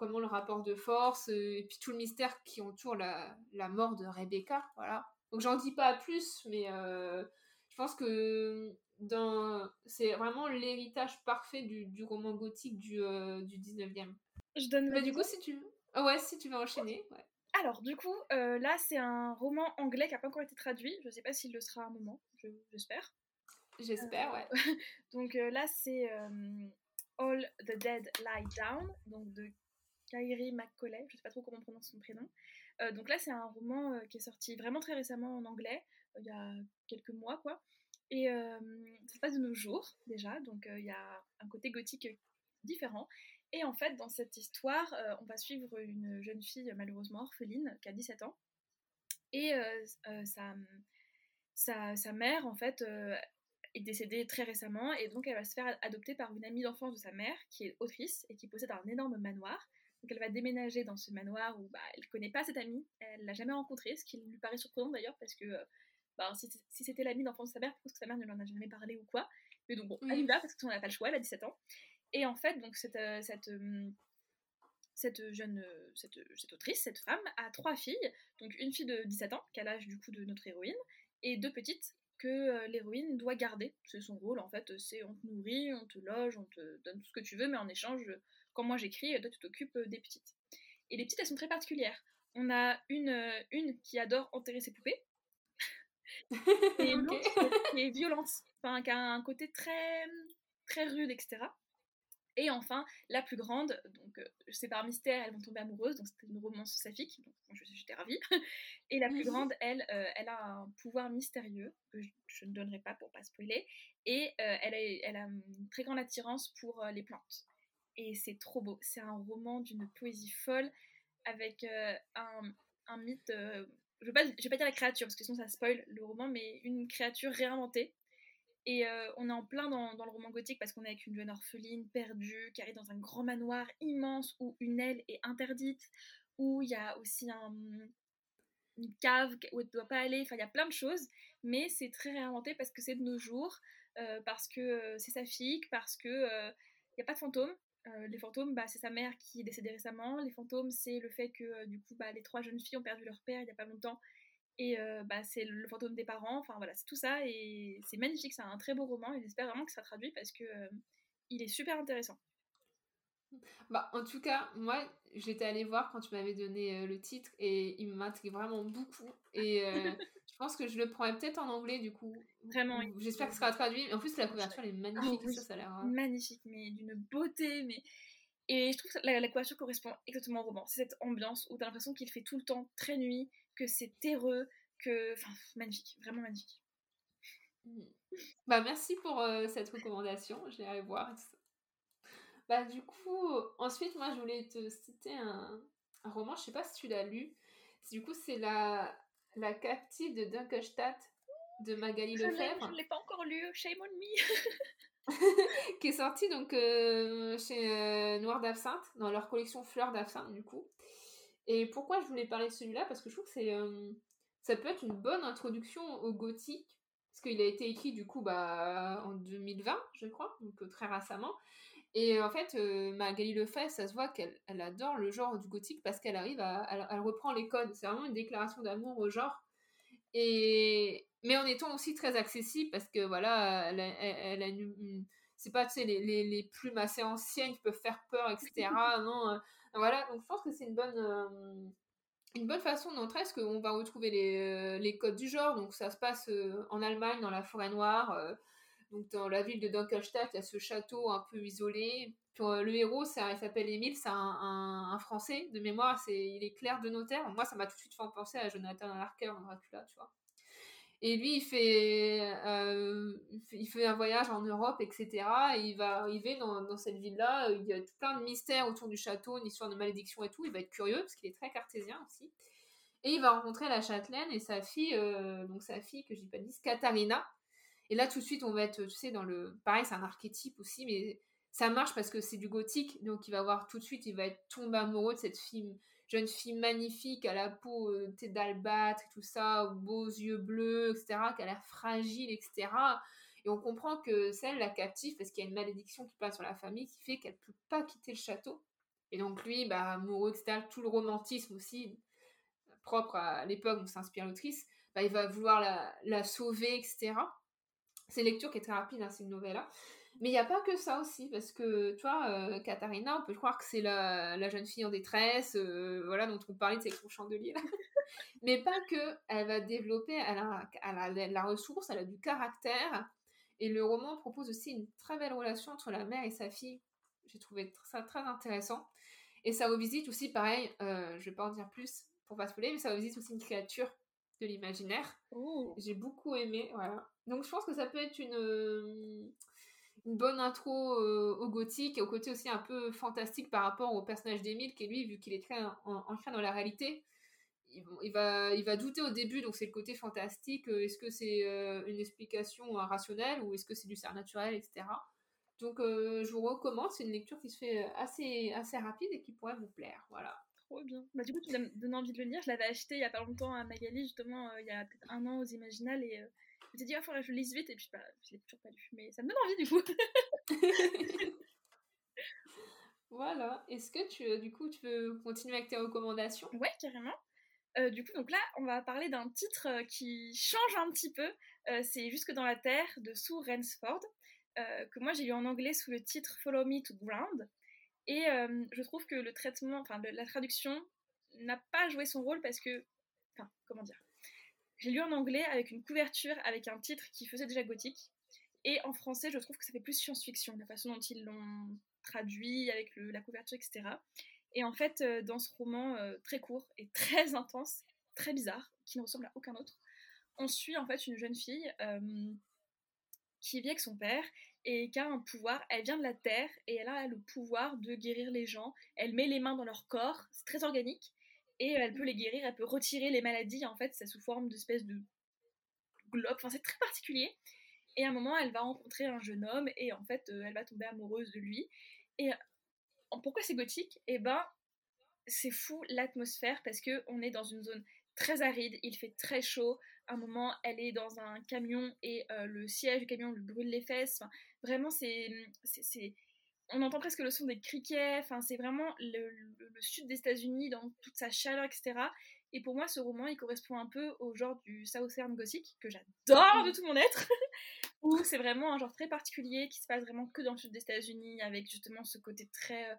comment le rapport de force, euh, et puis tout le mystère qui entoure la, la mort de Rebecca, voilà. Donc j'en dis pas plus, mais euh, je pense que dans... c'est vraiment l'héritage parfait du, du, roman gothique du, euh, du 19e. Je donne mais du coup, si tu ah ouais, si tu veux enchaîner, ouais. Alors, du coup, là, c'est un roman anglais qui n'a pas encore été traduit. Je ne sais pas s'il le sera à un moment, j'espère. J'espère, ouais. [LAUGHS] donc là, c'est All the Dead Lie Down, donc de Kairi McCauley, je sais pas trop comment on prononce son prénom. Euh, donc là, c'est un roman euh, qui est sorti vraiment très récemment en anglais, euh, il y a quelques mois, quoi. Et ça se passe de nos jours, déjà, donc il y a un côté gothique différent. Et en fait, dans cette histoire, on va suivre une jeune fille malheureusement orpheline qui a 17 ans. Et sa, sa, sa, mère, en fait, est décédée très récemment, et donc elle va se faire adopter par une amie d'enfance de sa mère, qui est autrice et qui possède un énorme manoir. Donc elle va déménager dans ce manoir où bah, elle ne connaît pas cette amie, elle l'a jamais rencontrée, ce qui lui paraît surprenant d'ailleurs parce que euh, bah, si, c'était l'amie d'enfance de sa mère, je pense que sa mère ne lui en a jamais parlé ou quoi. Mais donc bon, elle y va parce qu'on n'a pas le choix, elle a 17 ans. Et en fait, donc cette, euh, cette, euh, cette jeune cette, cette, autrice, cette femme, a trois filles, donc une fille de 17 ans, qui a l'âge du coup de notre héroïne, et deux petites que l'héroïne doit garder. C'est son rôle en fait, c'est on te nourrit, on te loge, on te donne tout ce que tu veux, mais en échange, quand moi j'écris, toi tu t'occupes euh, des petites. Et les petites, elles sont très particulières. On a une, euh, une qui adore enterrer ses poupées. [LAUGHS] et une autre qui est violente, enfin, qui a un côté très, très rude, etc. Et enfin, la plus grande, donc euh, c'est par mystère, elles vont tomber amoureuses, donc c'était une romance saphique, donc j'étais ravie. Et la plus grande, elle, elle a un pouvoir mystérieux que je, ne donnerai pas pour pas spoiler, et elle, a, elle a une très grande attirance pour les plantes et c'est trop beau. C'est un roman d'une poésie folle avec euh, un, mythe. Euh, je ne vais, vais, pas dire la créature parce que sinon ça spoil le roman, mais une créature réinventée. Et euh, on est en plein dans, le roman gothique parce qu'on est avec une jeune orpheline perdue qui arrive dans un grand manoir immense où une aile est interdite, où il y a aussi un, une cave où elle ne doit pas aller. Enfin, il y a plein de choses, mais c'est très réinventé parce que c'est de nos jours, parce que c'est sa parce que il n'y a pas de fantômes, euh, les fantômes, bah, c'est sa mère qui est décédée récemment. Les fantômes, c'est le fait que euh, du coup, bah, les trois jeunes filles ont perdu leur père il n'y a pas longtemps. Et euh, bah, c'est le fantôme des parents. Enfin voilà, c'est tout ça. Et c'est magnifique. C'est un très beau roman. Et j'espère vraiment que ça sera traduit parce que il est super intéressant. Bah, en tout cas, moi, j'étais allée voir quand tu m'avais donné le titre et il m'intrigue vraiment beaucoup. Et [LAUGHS] pense que je le prendrai peut-être en anglais du coup. Vraiment. J'espère que ce sera traduit. En plus, la couverture elle est magnifique. Ah ça, ça a l'air. Hein. Magnifique, mais d'une beauté. mais Et je trouve que la, couverture correspond exactement au roman. C'est cette ambiance où tu as l'impression qu'il fait tout le temps très nuit, que c'est terreux, que. Enfin, magnifique. Vraiment magnifique. Hmm. Bah, merci pour cette recommandation. Je vais aller voir. Bah, du coup, ensuite, moi, je voulais te citer un, un roman. Je sais pas si tu l'as lu. Du coup, c'est la la captive de Dunkelstadt de Magali Lefebvre. Je ne l'ai pas encore lu, shame on me. [LAUGHS] qui est sorti donc euh, chez euh, Noir d'Absinthe, dans leur collection Fleurs d'Absinthe du coup. Et pourquoi je voulais parler de celui-là? Parce que je trouve que c'est, euh, ça peut être une bonne introduction au gothique, parce qu'il a été écrit du coup bah, en 2020, je crois, donc très récemment. Et en fait, euh, Magali Lefebvre, ça se voit qu'elle elle adore le genre du gothique parce qu'elle arrive à. Elle, elle reprend les codes. C'est vraiment une déclaration d'amour au genre. Et, mais en étant aussi très accessible parce que voilà, elle, elle, a une, c'est pas tu sais, les, les, les, plumes assez anciennes qui peuvent faire peur, etc. [LAUGHS] non, euh, voilà, donc je pense que c'est une bonne, euh, une bonne façon d'entrer parce qu'on va retrouver les, les, codes du genre. Donc ça se passe en Allemagne, dans la forêt noire. Donc dans la ville de Dunkelstadt, il y a ce château un peu isolé. Puis, le héros, ça, il s'appelle Émile, c'est un, Français de mémoire, c'est, il est clair de notaire. Moi, ça m'a tout de suite fait penser à Jonathan Harker dans Dracula, tu vois. Et lui, il fait, euh, un voyage en Europe, etc. Et il va arriver dans, cette ville-là. Il y a plein de mystères autour du château, une histoire de malédiction et tout. Il va être curieux parce qu'il est très cartésien aussi. Et il va rencontrer la châtelaine et sa fille, euh, donc sa fille que je n'ai pas dit, Katharina. Et là, tout de suite, on va être, tu sais, dans le. Pareil, c'est un archétype aussi, mais ça marche parce que c'est du gothique. Donc il va voir tout de suite, il va être tombé amoureux de cette fille jeune fille magnifique à la peau euh, d'albâtre tout ça, aux beaux yeux bleus, etc., qui a l'air fragile, etc. Et on comprend que celle la captive parce qu'il y a une malédiction qui passe sur la famille qui fait qu'elle ne peut pas quitter le château. Et donc lui, bah, amoureux, etc., tout le romantisme aussi, propre à l'époque où s'inspire l'autrice, bah, il va vouloir la sauver, etc. C'est une lecture qui est très rapide, hein, c'est une novella. Mais il n'y a pas que ça aussi, parce que, tu vois, euh, Katharina, on peut croire que c'est la, la, jeune fille en détresse, euh, voilà, dont on parlait de son chandelier, là. [LAUGHS] Mais pas que, elle va développer, elle a, elle a, la ressource, elle a du caractère, et le roman propose aussi une très belle relation entre la mère et sa fille. J'ai trouvé ça très intéressant. Et ça revisite aussi, pareil, euh, je vais pas en dire plus pour pas spoiler, mais ça revisite aussi une créature de l'imaginaire. J'ai beaucoup aimé, voilà. Donc je pense que ça peut être une une bonne intro euh, au gothique et au côté aussi un peu fantastique par rapport au personnage d'Emile qui lui vu qu'il est très ancré dans la réalité il, va il va douter au début donc c'est le côté fantastique euh, est-ce que c'est euh, une explication rationnelle ou est-ce que c'est du naturel etc donc je vous recommande c'est une lecture qui se fait assez assez rapide et qui pourrait vous plaire voilà Trop bien. Bah, du coup, tu m'as donné envie de le lire. Je l'avais acheté il y a pas longtemps à Magali, justement, il y a peut-être un an aux Imaginales. Et je me dit, ah, faudrait que je lise vite, et puis bah, je l'ai toujours pas lu. Mais ça me donne envie, du coup. [LAUGHS] voilà. Est-ce que tu, euh, du coup, tu veux continuer avec tes recommandations? Ouais, carrément. Euh, du coup, donc là, on va parler d'un titre euh, qui change un petit peu. c'est Jusque dans la Terre de Sue Rensford, que moi j'ai lu en anglais sous le titre Follow Me to Ground. Et je trouve que le traitement, enfin la traduction n'a pas joué son rôle parce que, enfin, comment dire? J'ai lu en anglais avec une couverture avec un titre qui faisait déjà gothique. Et en français, je trouve que ça fait plus science-fiction, la façon dont ils l'ont traduit avec la couverture, etc. Et en fait, euh, dans ce roman euh, très court et [LAUGHS] très intense, très bizarre, qui ne ressemble à aucun autre, on suit en fait une jeune fille euh, qui vit avec son père et qui a un pouvoir. Elle vient de la terre et elle a le pouvoir de guérir les gens. Elle met les mains dans leur corps, c'est très organique et elle peut les guérir, elle peut retirer les maladies, en fait, c'est sous forme d'espèce de globe, enfin c'est très particulier. Et à un moment, elle va rencontrer un jeune homme et en fait, euh, elle va tomber amoureuse de lui. Et pourquoi c'est gothique? Eh ben, c'est fou l'atmosphère parce que on est dans une zone très aride, il fait très chaud. À un moment, elle est dans un camion et euh, le siège du camion lui brûle les fesses. vraiment, c'est on entend presque le son des criquets, c'est vraiment le, sud des États-Unis dans toute sa chaleur, etc. Et pour moi, ce roman, il correspond un peu au genre du Southern Gothic, que j'adore de tout mon être, [LAUGHS] où c'est vraiment un genre très particulier qui se passe vraiment que dans le sud des États-Unis, avec justement ce côté très. Euh,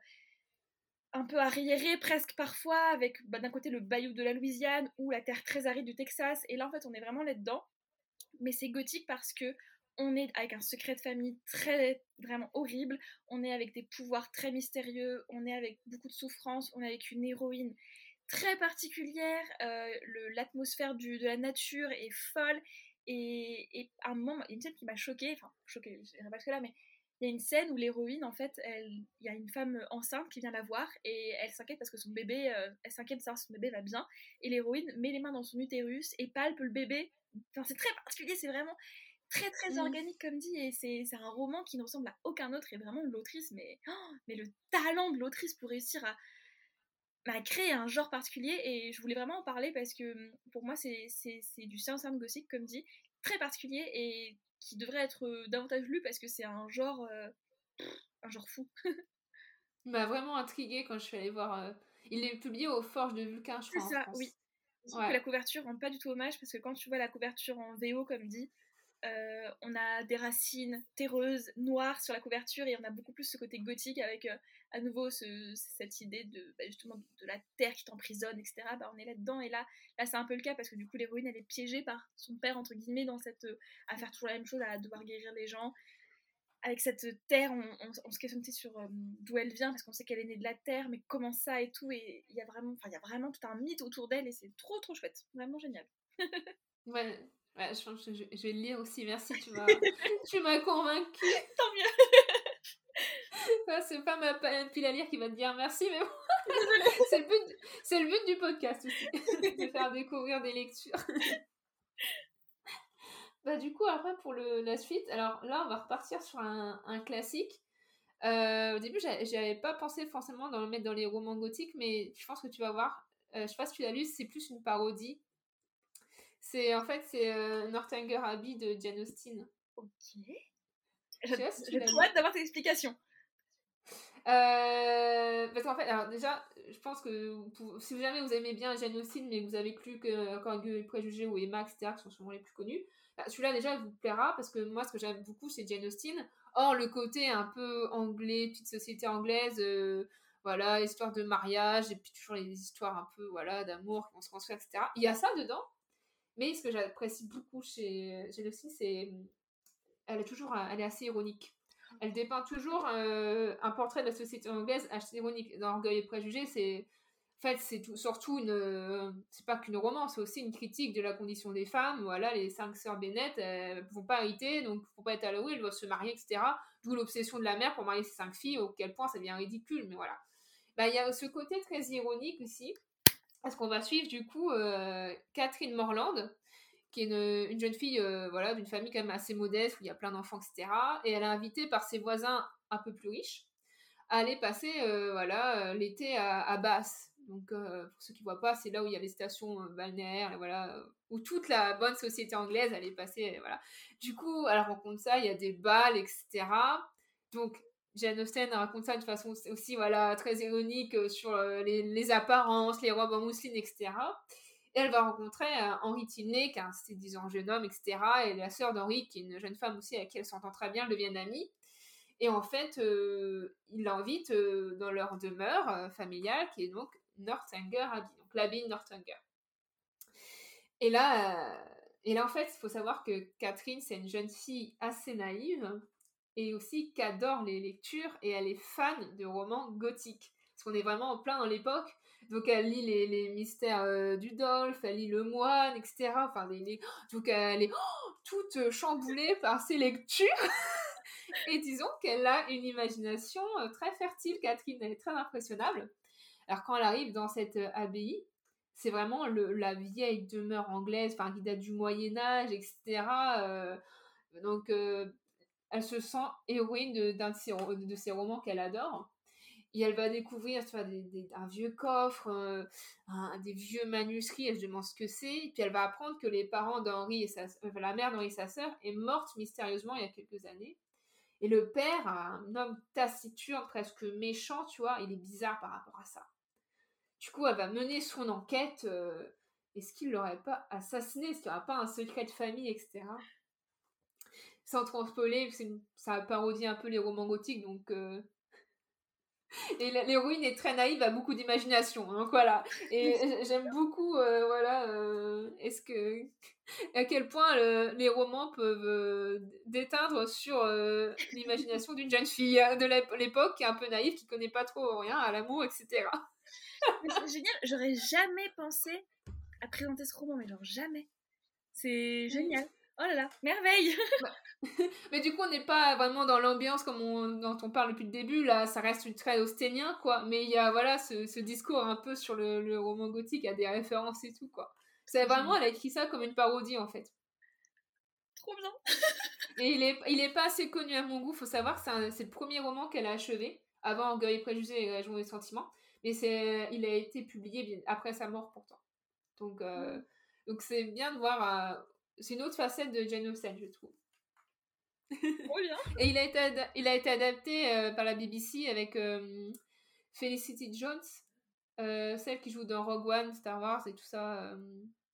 un peu arriéré presque parfois, avec bah, d'un côté le bayou de la Louisiane ou la terre très aride du Texas, et là en fait on est vraiment là-dedans. Mais c'est gothique parce que on est avec un secret de famille très vraiment horrible, on est avec des pouvoirs très mystérieux, on est avec beaucoup de souffrance, on est avec une héroïne très particulière, euh, l'atmosphère de la nature est folle, et, à un moment, il y a une scène qui m'a choquée, enfin choquée, je dirais pas que là, mais il y a une scène où l'héroïne, en fait, il y a une femme enceinte qui vient la voir et elle s'inquiète parce que son bébé, euh, elle s'inquiète de savoir si son bébé va bien. Et l'héroïne met les mains dans son utérus et palpe le bébé. Enfin, c'est très particulier, c'est vraiment très très mmh. organique comme dit et c'est un roman qui ne ressemble à aucun autre et vraiment l'autrice mais, oh, mais le talent de l'autrice pour réussir à, à, créer un genre particulier et je voulais vraiment en parler parce que mmh, pour moi c'est du science and gothic comme dit très particulier et qui devrait être davantage lu parce que c'est un genre euh, un genre fou. Il m'a vraiment intrigué quand je suis allée voir. Il est publié aux Forges de Vulcain, je crois. C'est ça, oui. Que la couverture rend pas du tout hommage parce que quand tu vois la couverture en VO, comme dit, euh, on a des racines terreuses, noires sur la couverture et on a beaucoup plus ce côté gothique avec euh, à nouveau cette idée de bah, justement de la terre qui t'emprisonne, etc. Bah, on est là-dedans et là, là c'est un peu le cas parce que du coup l'héroïne elle est piégée par son père entre guillemets dans cette euh, à faire toujours la même chose, à devoir guérir les gens. Avec cette terre, on, se questionne sur d'où elle vient parce qu'on sait qu'elle est née de la terre, mais comment ça et tout. Et il y a vraiment, il y a vraiment tout un mythe autour d'elle et c'est trop trop chouette, vraiment génial. ouais, Ouais, je pense que je, vais le lire aussi. Merci, tu m'as, [LAUGHS] tu m'as convaincue. Tant mieux. [LAUGHS] c'est pas ma pile à lire qui va te dire merci, mais bon. [LAUGHS] c'est, le but, c'est le but du podcast aussi, de faire découvrir des lectures. bah, du coup, après, pour le, la suite, alors là, on va repartir sur un, un classique. Euh, au début, j'avais pas pensé forcément dans le mettre dans les romans gothiques, mais je pense que tu vas voir. Euh, je sais pas si tu l'as lu, c'est plus une parodie c'est en fait c'est euh, Northanger Abbey de Jane Austen. Ok. J'ai hâte d'avoir tes explications. Euh, parce qu'en fait, alors déjà, je pense que si jamais vous aimez bien Jane Austen, mais vous avez cru que encore et Préjugés ou Emma, etc., qui sont souvent les plus connus, bah, celui-là déjà vous plaira parce que moi, ce que j'aime beaucoup, c'est Jane Austen. Or, le côté un peu anglais, petite société anglaise, euh, voilà, histoire de mariage et puis toujours les histoires un peu, voilà, d'amour qui vont se construire, etc. Il y a ça dedans, mais ce que j'apprécie beaucoup chez Austen, c'est elle est toujours, elle est assez ironique. Elle dépeint toujours euh, un portrait de la société anglaise assez ironique. Dans Orgueil et Préjugés, c'est en fait c'est surtout une, c'est pas qu'une romance, c'est aussi une critique de la condition des femmes. Voilà, les cinq sœurs Bennett, elles vont pas hériter, donc faut pas être à elles doivent se marier, etc. D'où l'obsession de la mère pour marier ses cinq filles, auquel point ça devient ridicule, mais voilà. Bah, il y a ce côté très ironique aussi parce qu'on va suivre du coup euh, Catherine Morland, qui est une, jeune fille euh, voilà, d'une famille quand même assez modeste, où il y a plein d'enfants, etc. Et elle est invitée par ses voisins un peu plus riches à aller passer euh, voilà, l'été à, à, Basse. Donc pour ceux qui ne voient pas, c'est là où il y a les stations balnéaires, voilà, où toute la bonne société anglaise allait passer. Voilà. Du coup, elle rencontre ça, il y a des balles, etc. Donc Jane Austen raconte ça de façon aussi voilà, très ironique euh, sur euh, les, apparences, les robes en mousseline, etc. Et elle va rencontrer euh, Henri Tilney, qui est un disant jeune homme, etc. Et la sœur d'Henri, qui est une jeune femme aussi avec qui elle s'entend très bien, deviennent amies. Et en fait, il l'invite dans leur demeure familiale, qui est donc Northanger Abbey, donc l'abbaye Northanger. Et là, et là, en fait, il faut savoir que Catherine, c'est une jeune fille assez naïve, et aussi qu'adore les lectures et elle est fan de romans gothiques. Parce qu'on est vraiment en plein dans l'époque. Donc elle lit les, mystères euh, du Dolph, elle lit Le Moine, etc. Enfin, les, Donc elle est oh, toute chamboulée par ses lectures. [LAUGHS] et disons qu'elle a une imagination euh, très fertile, Catherine, elle est très impressionnable. Alors quand elle arrive dans cette euh, abbaye, c'est vraiment le, la vieille demeure anglaise, enfin qui date du Moyen Âge, etc. donc elle se sent héroïne d'un de, ses romans qu'elle adore. Et elle va découvrir tu vois, un vieux coffre, euh, des vieux manuscrits, elle se demande ce que c'est. Puis elle va apprendre que les parents d'Henri et euh, la mère d'Henri et sa sœur est morte mystérieusement il y a quelques années. Et le père, un homme taciturne, presque méchant, tu vois, il est bizarre par rapport à ça. Du coup, elle va mener son enquête. Euh, est-ce qu'il l'aurait pas assassiné? Est-ce qu'il n'y aura pas un secret de famille, etc sans transpoler, ça parodie un peu les romans gothiques, donc. Euh... [LAUGHS] Et l'héroïne est très naïve, a beaucoup d'imagination, donc voilà. Et j'aime beaucoup, euh, voilà, euh, est-ce que. [LAUGHS] à quel point les romans peuvent euh, déteindre sur l'imagination d'une jeune fille de l'époque qui est un peu naïve, qui connaît pas trop rien à l'amour, etc. C'est génial, j'aurais jamais pensé à présenter ce roman, mais genre jamais. C'est génial. Oh là là, merveille [LAUGHS] [LAUGHS] Mais du coup, on n'est pas vraiment dans l'ambiance comme on, dont on parle depuis le début. Là, ça reste très austénien, quoi. Mais il y a voilà ce, discours un peu sur le, roman gothique, il y a des références et tout, quoi. C'est vraiment, elle a écrit ça comme une parodie, en fait. Trop bien [LAUGHS] Et il est, il est pas assez connu à mon goût, faut savoir, c'est le premier roman qu'elle a achevé, avant Orgueil et Préjugés et Région des Sentiments. Mais il a été publié après sa mort, pourtant. Donc, euh, donc c'est bien de voir... C'est une autre facette de Jane Austen, je trouve. [LAUGHS] bien. Et il a été, il a été adapté euh, par la BBC avec euh, Felicity Jones, euh, celle qui joue dans Rogue One, Star Wars et tout ça.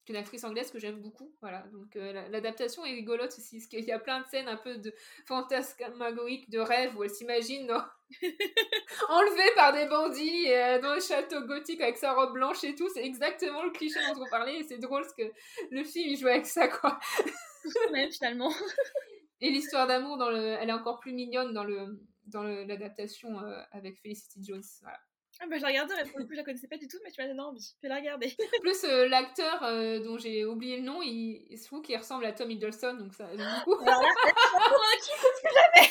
Une actrice anglaise que j'aime beaucoup. Voilà, donc l'adaptation est rigolote aussi, parce qu'il y a plein de scènes un peu de fantasmagoriques, de rêve, où elle s'imagine [LAUGHS] enlevée par des bandits dans le château gothique avec sa robe blanche et tout. C'est exactement le cliché dont on parlait, et c'est drôle parce que le film il joue avec ça, quoi. [LAUGHS] Même finalement. [LAUGHS] Et l'histoire d'amour, dans le, elle est encore plus mignonne dans le dans l'adaptation euh, avec Felicity Jones. Voilà. Ah bah je la regardais, pour le coup je la connaissais pas du tout, mais tu m'as donné envie. Je vais la regarder. [LAUGHS] Plus euh, l'acteur euh, dont j'ai oublié le nom, il, il se trouve qu'il ressemble à Tom Hiddleston, donc ça du coup. Alors là, [LAUGHS] jamais.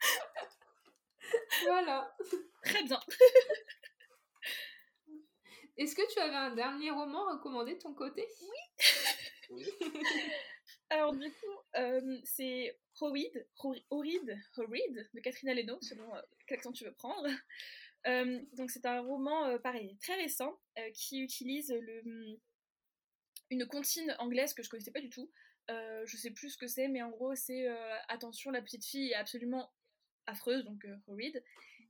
[LAUGHS] voilà. Très bien. Est-ce que tu avais un dernier roman recommandé de ton côté? Oui. Alors du coup, euh, c'est Horrid, Horrid, Horrid de Catherine Leno, selon euh, quel accent tu veux prendre. [LAUGHS] Euh, donc c'est un roman pareil très récent qui utilise le, une comptine anglaise que je connaissais pas du tout. je sais plus ce que c'est, mais en gros c'est attention la petite fille est absolument affreuse donc horrid.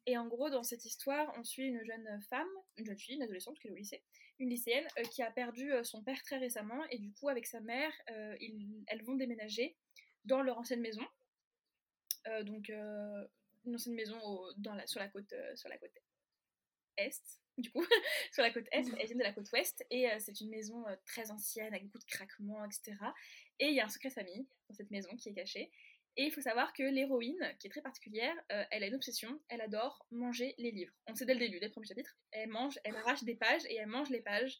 Et en gros dans cette histoire on suit une jeune femme, une jeune fille, une adolescente qui est au lycée, une lycéenne euh, qui a perdu euh, son père très récemment et du coup avec sa mère, euh, elles vont déménager dans leur ancienne maison. donc une maison dans la, sur, la côte, sur la côte est, du coup, [LAUGHS] sur la côte est, elles viennent de la côte ouest, et c'est une maison très ancienne, avec beaucoup de craquements, etc. Et il y a un secret famille dans cette maison qui est caché, et il faut savoir que l'héroïne, qui est très particulière, euh, elle a une obsession, elle adore manger les livres. On sait dès le début, dès le premier chapitre, elle mange, elle arrache des pages et elle mange les pages.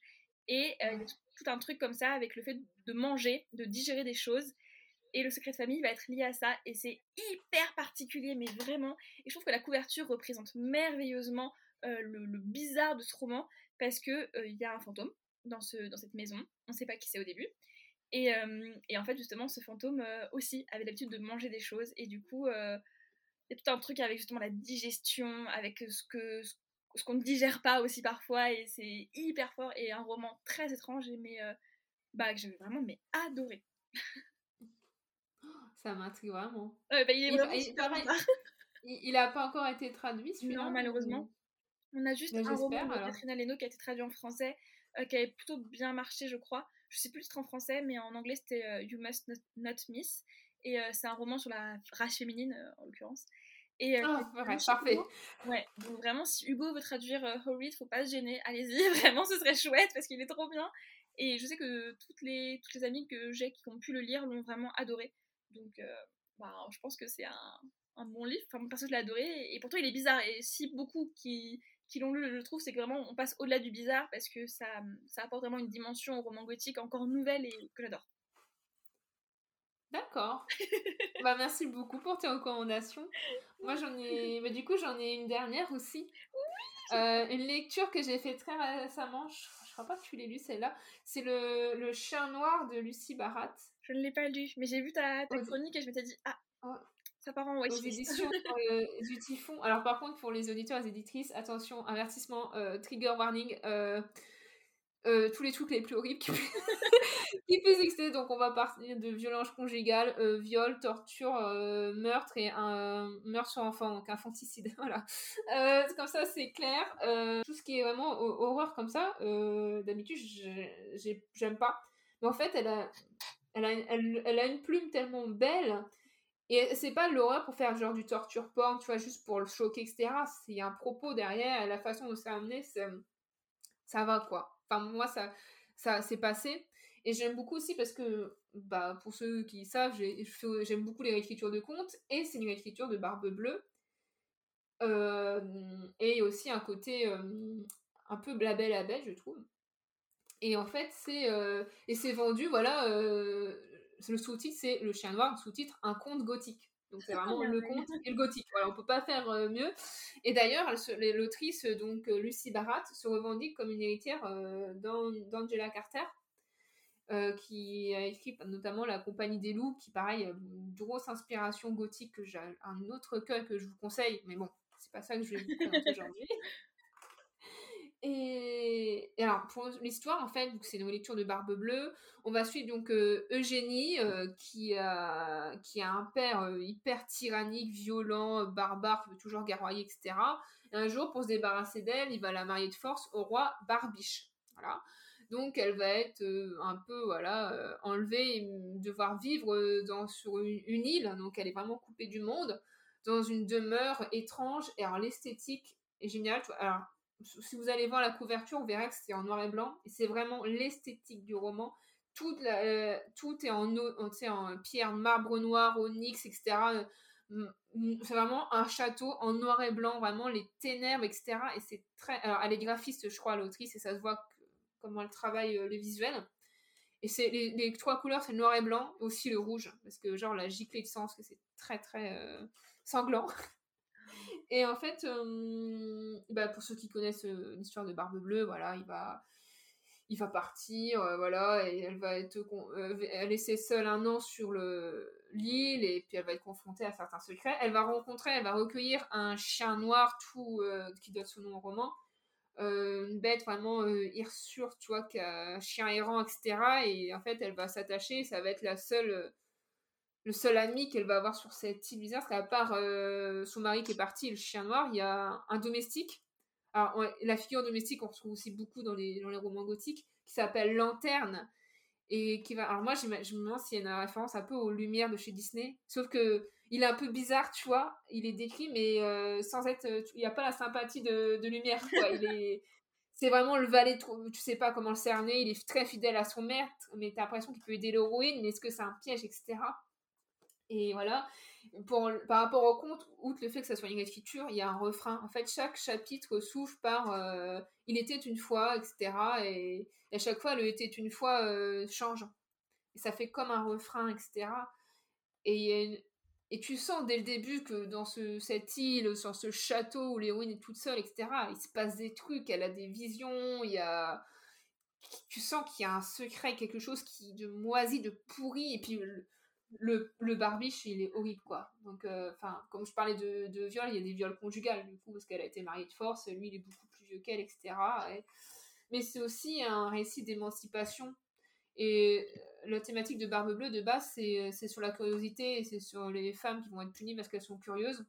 Et euh, il y a tout un truc comme ça avec le fait de manger, de digérer des choses. Et le secret de famille va être lié à ça. Et c'est hyper particulier, mais vraiment. Et je trouve que la couverture représente merveilleusement euh, le, bizarre de ce roman, parce qu'il il y a un fantôme dans, ce, dans cette maison. On ne sait pas qui c'est au début. Et, et, en fait, justement, ce fantôme aussi avait l'habitude de manger des choses. Et du coup, il y a tout un truc avec justement la digestion, avec ce que ce qu'on ne digère pas aussi parfois. Et c'est hyper fort. Et un roman très étrange, mais bah, que j'avais vraiment mais adoré. [LAUGHS] Ça m'intrigue vraiment. bah, il est vraiment [LAUGHS] il, a pas encore été traduit celui-là Non, malheureusement. On a juste bah, un roman de Catherine Aleno qui a été traduit en français, qui avait plutôt bien marché, je crois je sais plus le titre en français, mais en anglais c'était euh, You Must Not, Miss. Et euh, c'est un roman sur la race féminine euh, en l'occurrence. Et oh, parfait. ouais, donc vraiment, si Hugo veut traduire Horrid, faut pas se gêner, allez-y, [LAUGHS] vraiment, ce serait chouette parce qu'il est trop bien. Et je sais que toutes les, toutes les amies que j'ai qui ont pu le lire l'ont vraiment adoré. Donc, bah, je pense que c'est un, un, bon livre. Enfin, perso, je l'ai adoré. Et pourtant, il est bizarre. Et si beaucoup qui, qui l'ont lu, je trouve, c'est que vraiment on passe au-delà du bizarre parce que ça, ça apporte vraiment une dimension au roman gothique encore nouvelle et que j'adore. D'accord. [LAUGHS] bah merci beaucoup pour tes recommandations. Moi j'en ai, [LAUGHS] bah, du coup j'en ai une dernière aussi. Euh, une lecture que j'ai fait très récemment. Je, crois pas que tu l'aies lu celle-là. C'est le, le, Chien noir de Lucie Barat. Je ne l'ai pas lu, mais j'ai vu ta, chronique et je m'étais dit ah. Oh. Ça part en Aux éditions [LAUGHS] euh, du Typhon. Alors, par contre, pour les auditeurs et les éditrices, attention, avertissement, euh, trigger warning, euh, tous les trucs les plus horribles qui, [LAUGHS] puissent exister. Donc, on va partir de violence conjugale, viol, torture, meurtre et un meurtre sur enfant, donc infanticide. [LAUGHS] Voilà. comme ça, c'est clair. tout ce qui est vraiment horreur comme ça, d'habitude, j'aime pas. Mais en fait, elle a, elle, a, une plume tellement belle et c'est pas l'horreur pour faire genre du torture porn, tu vois, juste pour le choquer, etc. Il y a un propos derrière, la façon dont c'est amené, ça va quoi. Enfin, moi, ça, ça s'est passé. Et j'aime beaucoup aussi parce que, bah, pour ceux qui savent, j'aime beaucoup les réécritures de contes, et c'est une réécriture de Barbe Bleue. Euh, et aussi un côté euh, un peu belle, je trouve. Et en fait, c'est euh, et c'est vendu, voilà, le sous-titre, c'est Le Chien Noir, sous-titre Un conte gothique. Donc c'est vraiment le conte et le gothique. Voilà, on peut pas faire euh, mieux. Et d'ailleurs, l'autrice, donc euh, Lucy Barat, se revendique comme une héritière euh, d'Angela Carter, qui a écrit notamment La Compagnie des Loups, qui pareil, une grosse inspiration gothique que j'ai un autre cœur que je vous conseille, mais bon, c'est pas ça que je vais vous présenter [LAUGHS] aujourd'hui. Et, alors, pour l'histoire, en fait, c'est une lecture de Barbe Bleue. On va suivre donc Eugénie, qui, a, qui a un père hyper tyrannique, violent, barbare, qui veut toujours guerroyer, etc. Et un jour, pour se débarrasser d'elle, il va la marier de force au roi Barbiche. Voilà. Donc, elle va être un peu, voilà, enlevée et devoir vivre dans, sur une, une, île. Donc, elle est vraiment coupée du monde, dans une demeure étrange. Et alors, l'esthétique est géniale. Alors, si vous allez voir la couverture, vous verrez que c'est en noir et blanc. C'est vraiment l'esthétique du roman. Tout, euh, est en, en, pierre, marbre noir, onyx, etc. C'est vraiment un château en noir et blanc, vraiment les ténèbres, etc. Et c'est très. Alors, elle est graphiste, je crois, l'autrice, et ça se voit comment elle travaille euh, le visuel. Et c'est les, trois couleurs, c'est le noir et blanc, aussi le rouge, parce que genre la giclée de sens, que c'est très très euh, sanglant. [LAUGHS] Et en fait, euh, bah pour ceux qui connaissent euh, l'histoire de Barbe Bleue, voilà, il va, il va partir, euh, voilà, et elle va être laissée seule un an sur l'île, et puis elle va être confrontée à certains secrets. Elle va rencontrer, elle va recueillir un chien noir, tout, qui donne son nom au roman, une bête vraiment hirsure, tu vois, chien errant, etc. Et en fait, elle va s'attacher, ça va être la seule le seul ami qu'elle va avoir sur cette île bizarre, parce qu'à part euh, son mari qui est parti, le chien noir, il y a un domestique. Alors, la figure domestique, on retrouve aussi beaucoup dans les, romans gothiques, qui s'appelle Lanterne. Et qui va. Alors, moi, je me demande s'il y a une référence un peu aux Lumières de chez Disney. Sauf que il est un peu bizarre, tu vois. Il est décrit, mais euh, sans être. Il n'y a pas la sympathie de, Lumière. [LAUGHS] C'est vraiment le valet, tu sais pas comment le cerner, il est très fidèle à son maître, mais tu as l'impression qu'il peut aider l'héroïne, mais est-ce que c'est un piège, etc. Et voilà, par rapport au conte, outre le fait que ça soit une écriture, il y a un refrain. En fait, chaque chapitre s'ouvre par euh, Il était une fois, etc. Et, à chaque fois, le était une fois euh, change. Ça fait comme un refrain, etc. Et, et tu sens dès le début que dans ce, cette île, sur ce château où l'héroïne est toute seule, etc., il se passe des trucs, elle a des visions, il y a. Tu sens qu'il y a un secret, quelque chose qui de moisi, de pourri, et puis le barbiche, il est horrible, quoi. Donc, euh, enfin, comme je parlais de, de viol, il y a des viols conjugales, du coup, parce qu'elle a été mariée de force, lui, il est beaucoup plus vieux qu'elle, etc. Mais c'est aussi un récit d'émancipation. Et la thématique de Barbe Bleue, de base, c'est sur la curiosité, c'est sur les femmes qui vont être punies parce qu'elles sont curieuses,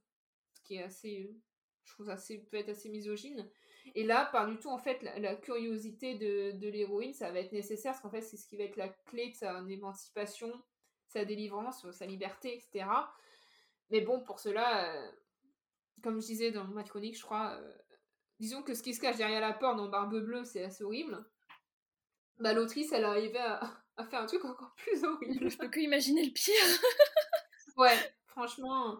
ce qui est assez, je trouve, assez, peut être assez misogyne. Et là, par du tout, en fait, la, curiosité de, de l'héroïne, ça va être nécessaire, parce qu'en fait, c'est ce qui va être la clé de sa émancipation, sa délivrance, sa liberté, etc. Mais bon, pour cela, euh, comme je disais dans ma chronique, je crois, euh, disons que ce qui se cache derrière la porte dans Barbe Bleue, c'est assez horrible. Bah, l'autrice, elle arrivait à, [LAUGHS] à, faire un truc encore plus horrible. Je peux que imaginer le pire. [LAUGHS] ouais, franchement.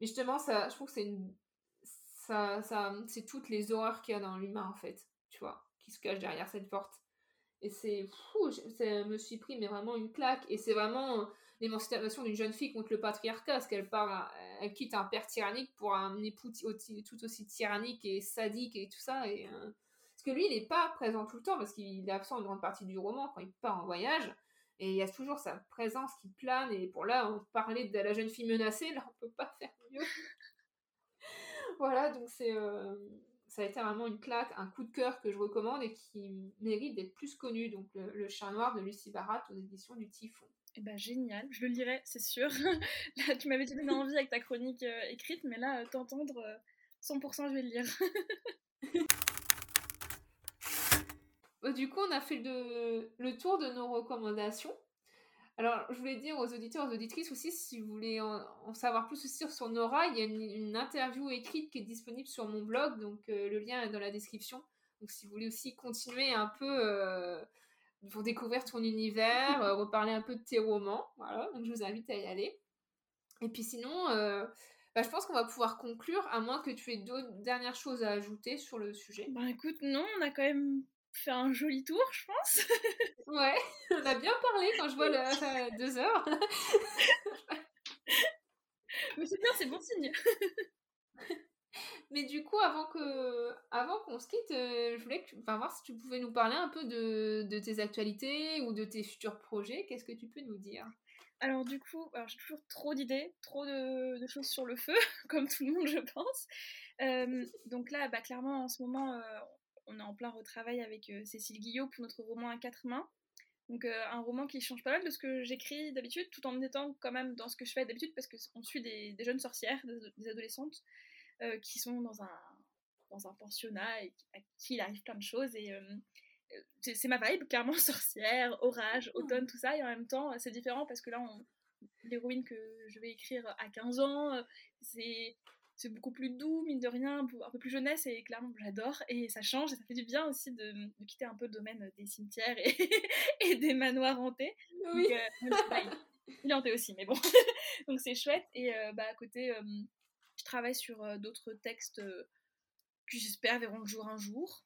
Mais justement, ça, je trouve que c'est une. Ça, ça, c'est toutes les horreurs qu'il y a dans l'humain, en fait, tu vois, qui se cachent derrière cette porte. Et c'est fou, ça me suis pris mais vraiment une claque. Et c'est vraiment l'émancipation d'une jeune fille contre le patriarcat, parce qu'elle part, elle quitte un père tyrannique pour un époux tout aussi tyrannique et sadique et tout ça. Euh, parce que lui, il n'est pas présent tout le temps, parce qu'il est absent une grande partie du roman quand il part en voyage. Et il y a toujours sa présence qui plane. Et pour là, on parlait de la jeune fille menacée, là, on peut pas faire mieux. [LAUGHS] voilà, donc c'est. Euh, ça a été vraiment une claque, un coup de cœur que je recommande et qui mérite d'être plus connu. Donc, le, le Chat Noir de Lucie Barat aux éditions du Typhon. Eh ben génial, je le lirai, c'est sûr. [LAUGHS] là, tu m'avais donné envie avec ta chronique euh, écrite, mais là, euh, t'entendre, 100% euh, je vais le lire. [LAUGHS] du coup, on a fait le, tour de nos recommandations. Alors, je voulais dire aux auditeurs, aux auditrices aussi, si vous voulez en, savoir plus aussi sur Nora, il y a une, interview écrite qui est disponible sur mon blog, donc le lien est dans la description. Donc, si vous voulez aussi continuer un peu pour découvrir ton univers, euh, reparler un peu de tes romans. Voilà, donc je vous invite à y aller. Et puis sinon, euh, bah, je pense qu'on va pouvoir conclure, à moins que tu aies d'autres dernières choses à ajouter sur le sujet. Bah écoute, non, on a quand même fait un joli tour, je pense. [LAUGHS] ouais, on a bien parlé quand je vois le, deux heures. [LAUGHS] Mais c'est bien, c'est bon signe. [LAUGHS] Mais du coup, avant que, avant qu'on se quitte, euh, je voulais que tu, enfin, voir si tu pouvais nous parler un peu de, de tes actualités ou de tes futurs projets. Qu'est-ce que tu peux nous dire? Alors du coup, j'ai toujours trop d'idées, trop de, de, choses sur le feu, [LAUGHS] comme tout le monde je pense. Euh, donc là, bah, clairement en ce moment, euh, on est en plein retravail avec Cécile Guillot pour notre roman à quatre mains. Donc un roman qui change pas mal de ce que j'écris d'habitude, tout en étant quand même dans ce que je fais d'habitude, parce qu'on suit des, jeunes sorcières, des, adolescentes, qui sont dans un, dans un pensionnat et à qui il arrive plein de choses. Et c'est ma vibe, clairement, [LAUGHS] sorcière, orage, mmh. automne, tout ça. Et en même temps, c'est différent parce que là, l'héroïne que je vais écrire à 15 ans, c'est c'est beaucoup plus doux, mine de rien, un peu plus jeunesse, et clairement, j'adore. Et ça change, et ça fait du bien aussi de, quitter un peu le domaine des cimetières et, [LAUGHS] et des manoirs hantés. Oui. Euh, il est hanté aussi, mais bon. [LAUGHS] Donc c'est chouette. Et euh, bah, à côté, euh, je travaille sur d'autres textes qui, j'espère, verront le jour un jour.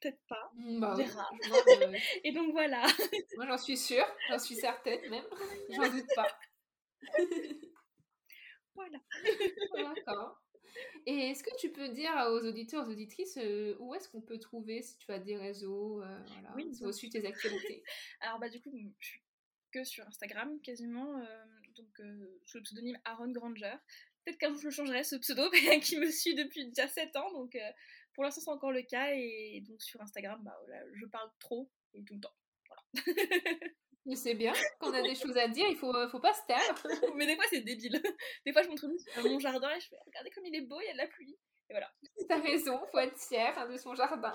Peut-être pas. Bah, on verra. [LAUGHS] et donc voilà. [LAUGHS] Moi, j'en suis sûre, j'en suis certaine même. J'en doute pas. [LAUGHS] Voilà. D'accord. Et est-ce que tu peux dire aux auditeurs, aux auditrices, euh, où est-ce qu'on peut trouver si tu as des réseaux, euh, voilà, oui, aussi tes actualités? Alors bah du coup, je suis que sur Instagram quasiment, euh, donc sous le pseudonyme Aaron Granger. Peut-être qu'un jour je changerai ce pseudo [LAUGHS] qui me suit depuis déjà 7 ans, donc pour l'instant c'est encore le cas et donc sur Instagram, bah voilà, je parle trop et tout le temps. Voilà. [LAUGHS] Mais c'est bien, quand on a des choses à dire, il faut, euh, faut pas se taire. [LAUGHS] Mais des fois, c'est débile. Des fois, je montre mon jardin et je fais Regardez comme il est beau, il y a de la pluie. Et voilà. T'as raison, faut être fier hein, de son jardin.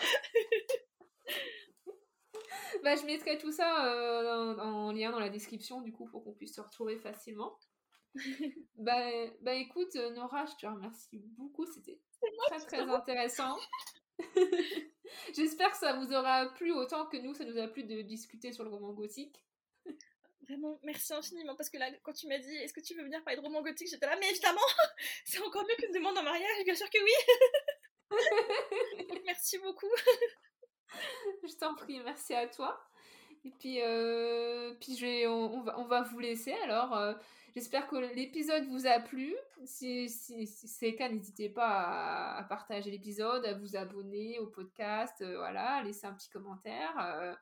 bah, je mettrai tout ça euh, en, lien dans la description, du coup, pour qu'on puisse se retrouver facilement. [LAUGHS] bah, bah, écoute, Nora, je te remercie beaucoup. C'était très, très intéressant. [LAUGHS] J'espère que ça vous aura plu autant que nous, ça nous a plu de discuter sur le roman gothique. Vraiment, merci infiniment. Parce que là, quand tu m'as dit, est-ce que tu veux venir parler de roman gothique, j'étais là, mais évidemment, [LAUGHS] c'est encore mieux qu'une demande en mariage, bien sûr que oui. merci beaucoup. je t'en prie, merci à toi. Et puis, euh, puis je vais, on, va, on va vous laisser. Alors, euh, j'espère que l'épisode vous a plu. Si, c'est le cas, n'hésitez pas à, partager l'épisode, à vous abonner au podcast, euh, voilà, à laisser un petit commentaire.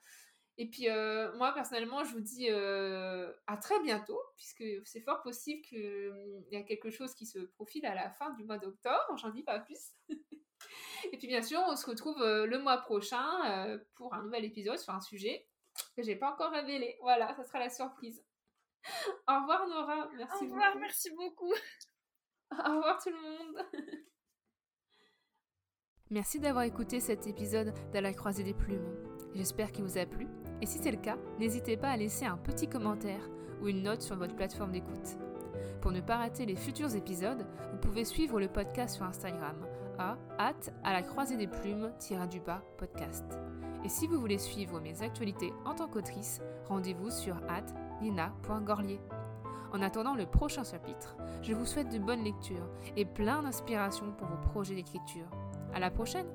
Et puis euh, moi personnellement, je vous dis euh, à très bientôt, puisque c'est fort possible qu'il hum, y a quelque chose qui se profile à la fin du mois d'octobre, j'en dis pas plus. [LAUGHS] Et puis bien sûr, on se retrouve euh, le mois prochain pour un nouvel épisode sur un sujet que j'ai pas encore révélé. Voilà, ça sera la surprise. [LAUGHS] Au revoir Nora, merci Au revoir, merci beaucoup. [LAUGHS] Au revoir tout le monde. [LAUGHS] Merci d'avoir écouté cet épisode de la croisée des plumes. J'espère qu'il vous a plu et si c'est le cas, n'hésitez pas à laisser un petit commentaire ou une note sur votre plateforme d'écoute. Pour ne pas rater les futurs épisodes, vous pouvez suivre le podcast sur Instagram à hâte à la croisée des plumes du bas podcast. Et si vous voulez suivre mes actualités en tant qu'autrice, rendez-vous sur hâte En attendant le prochain chapitre, je vous souhaite de bonnes lectures et plein d'inspiration pour vos projets d'écriture. À la prochaine!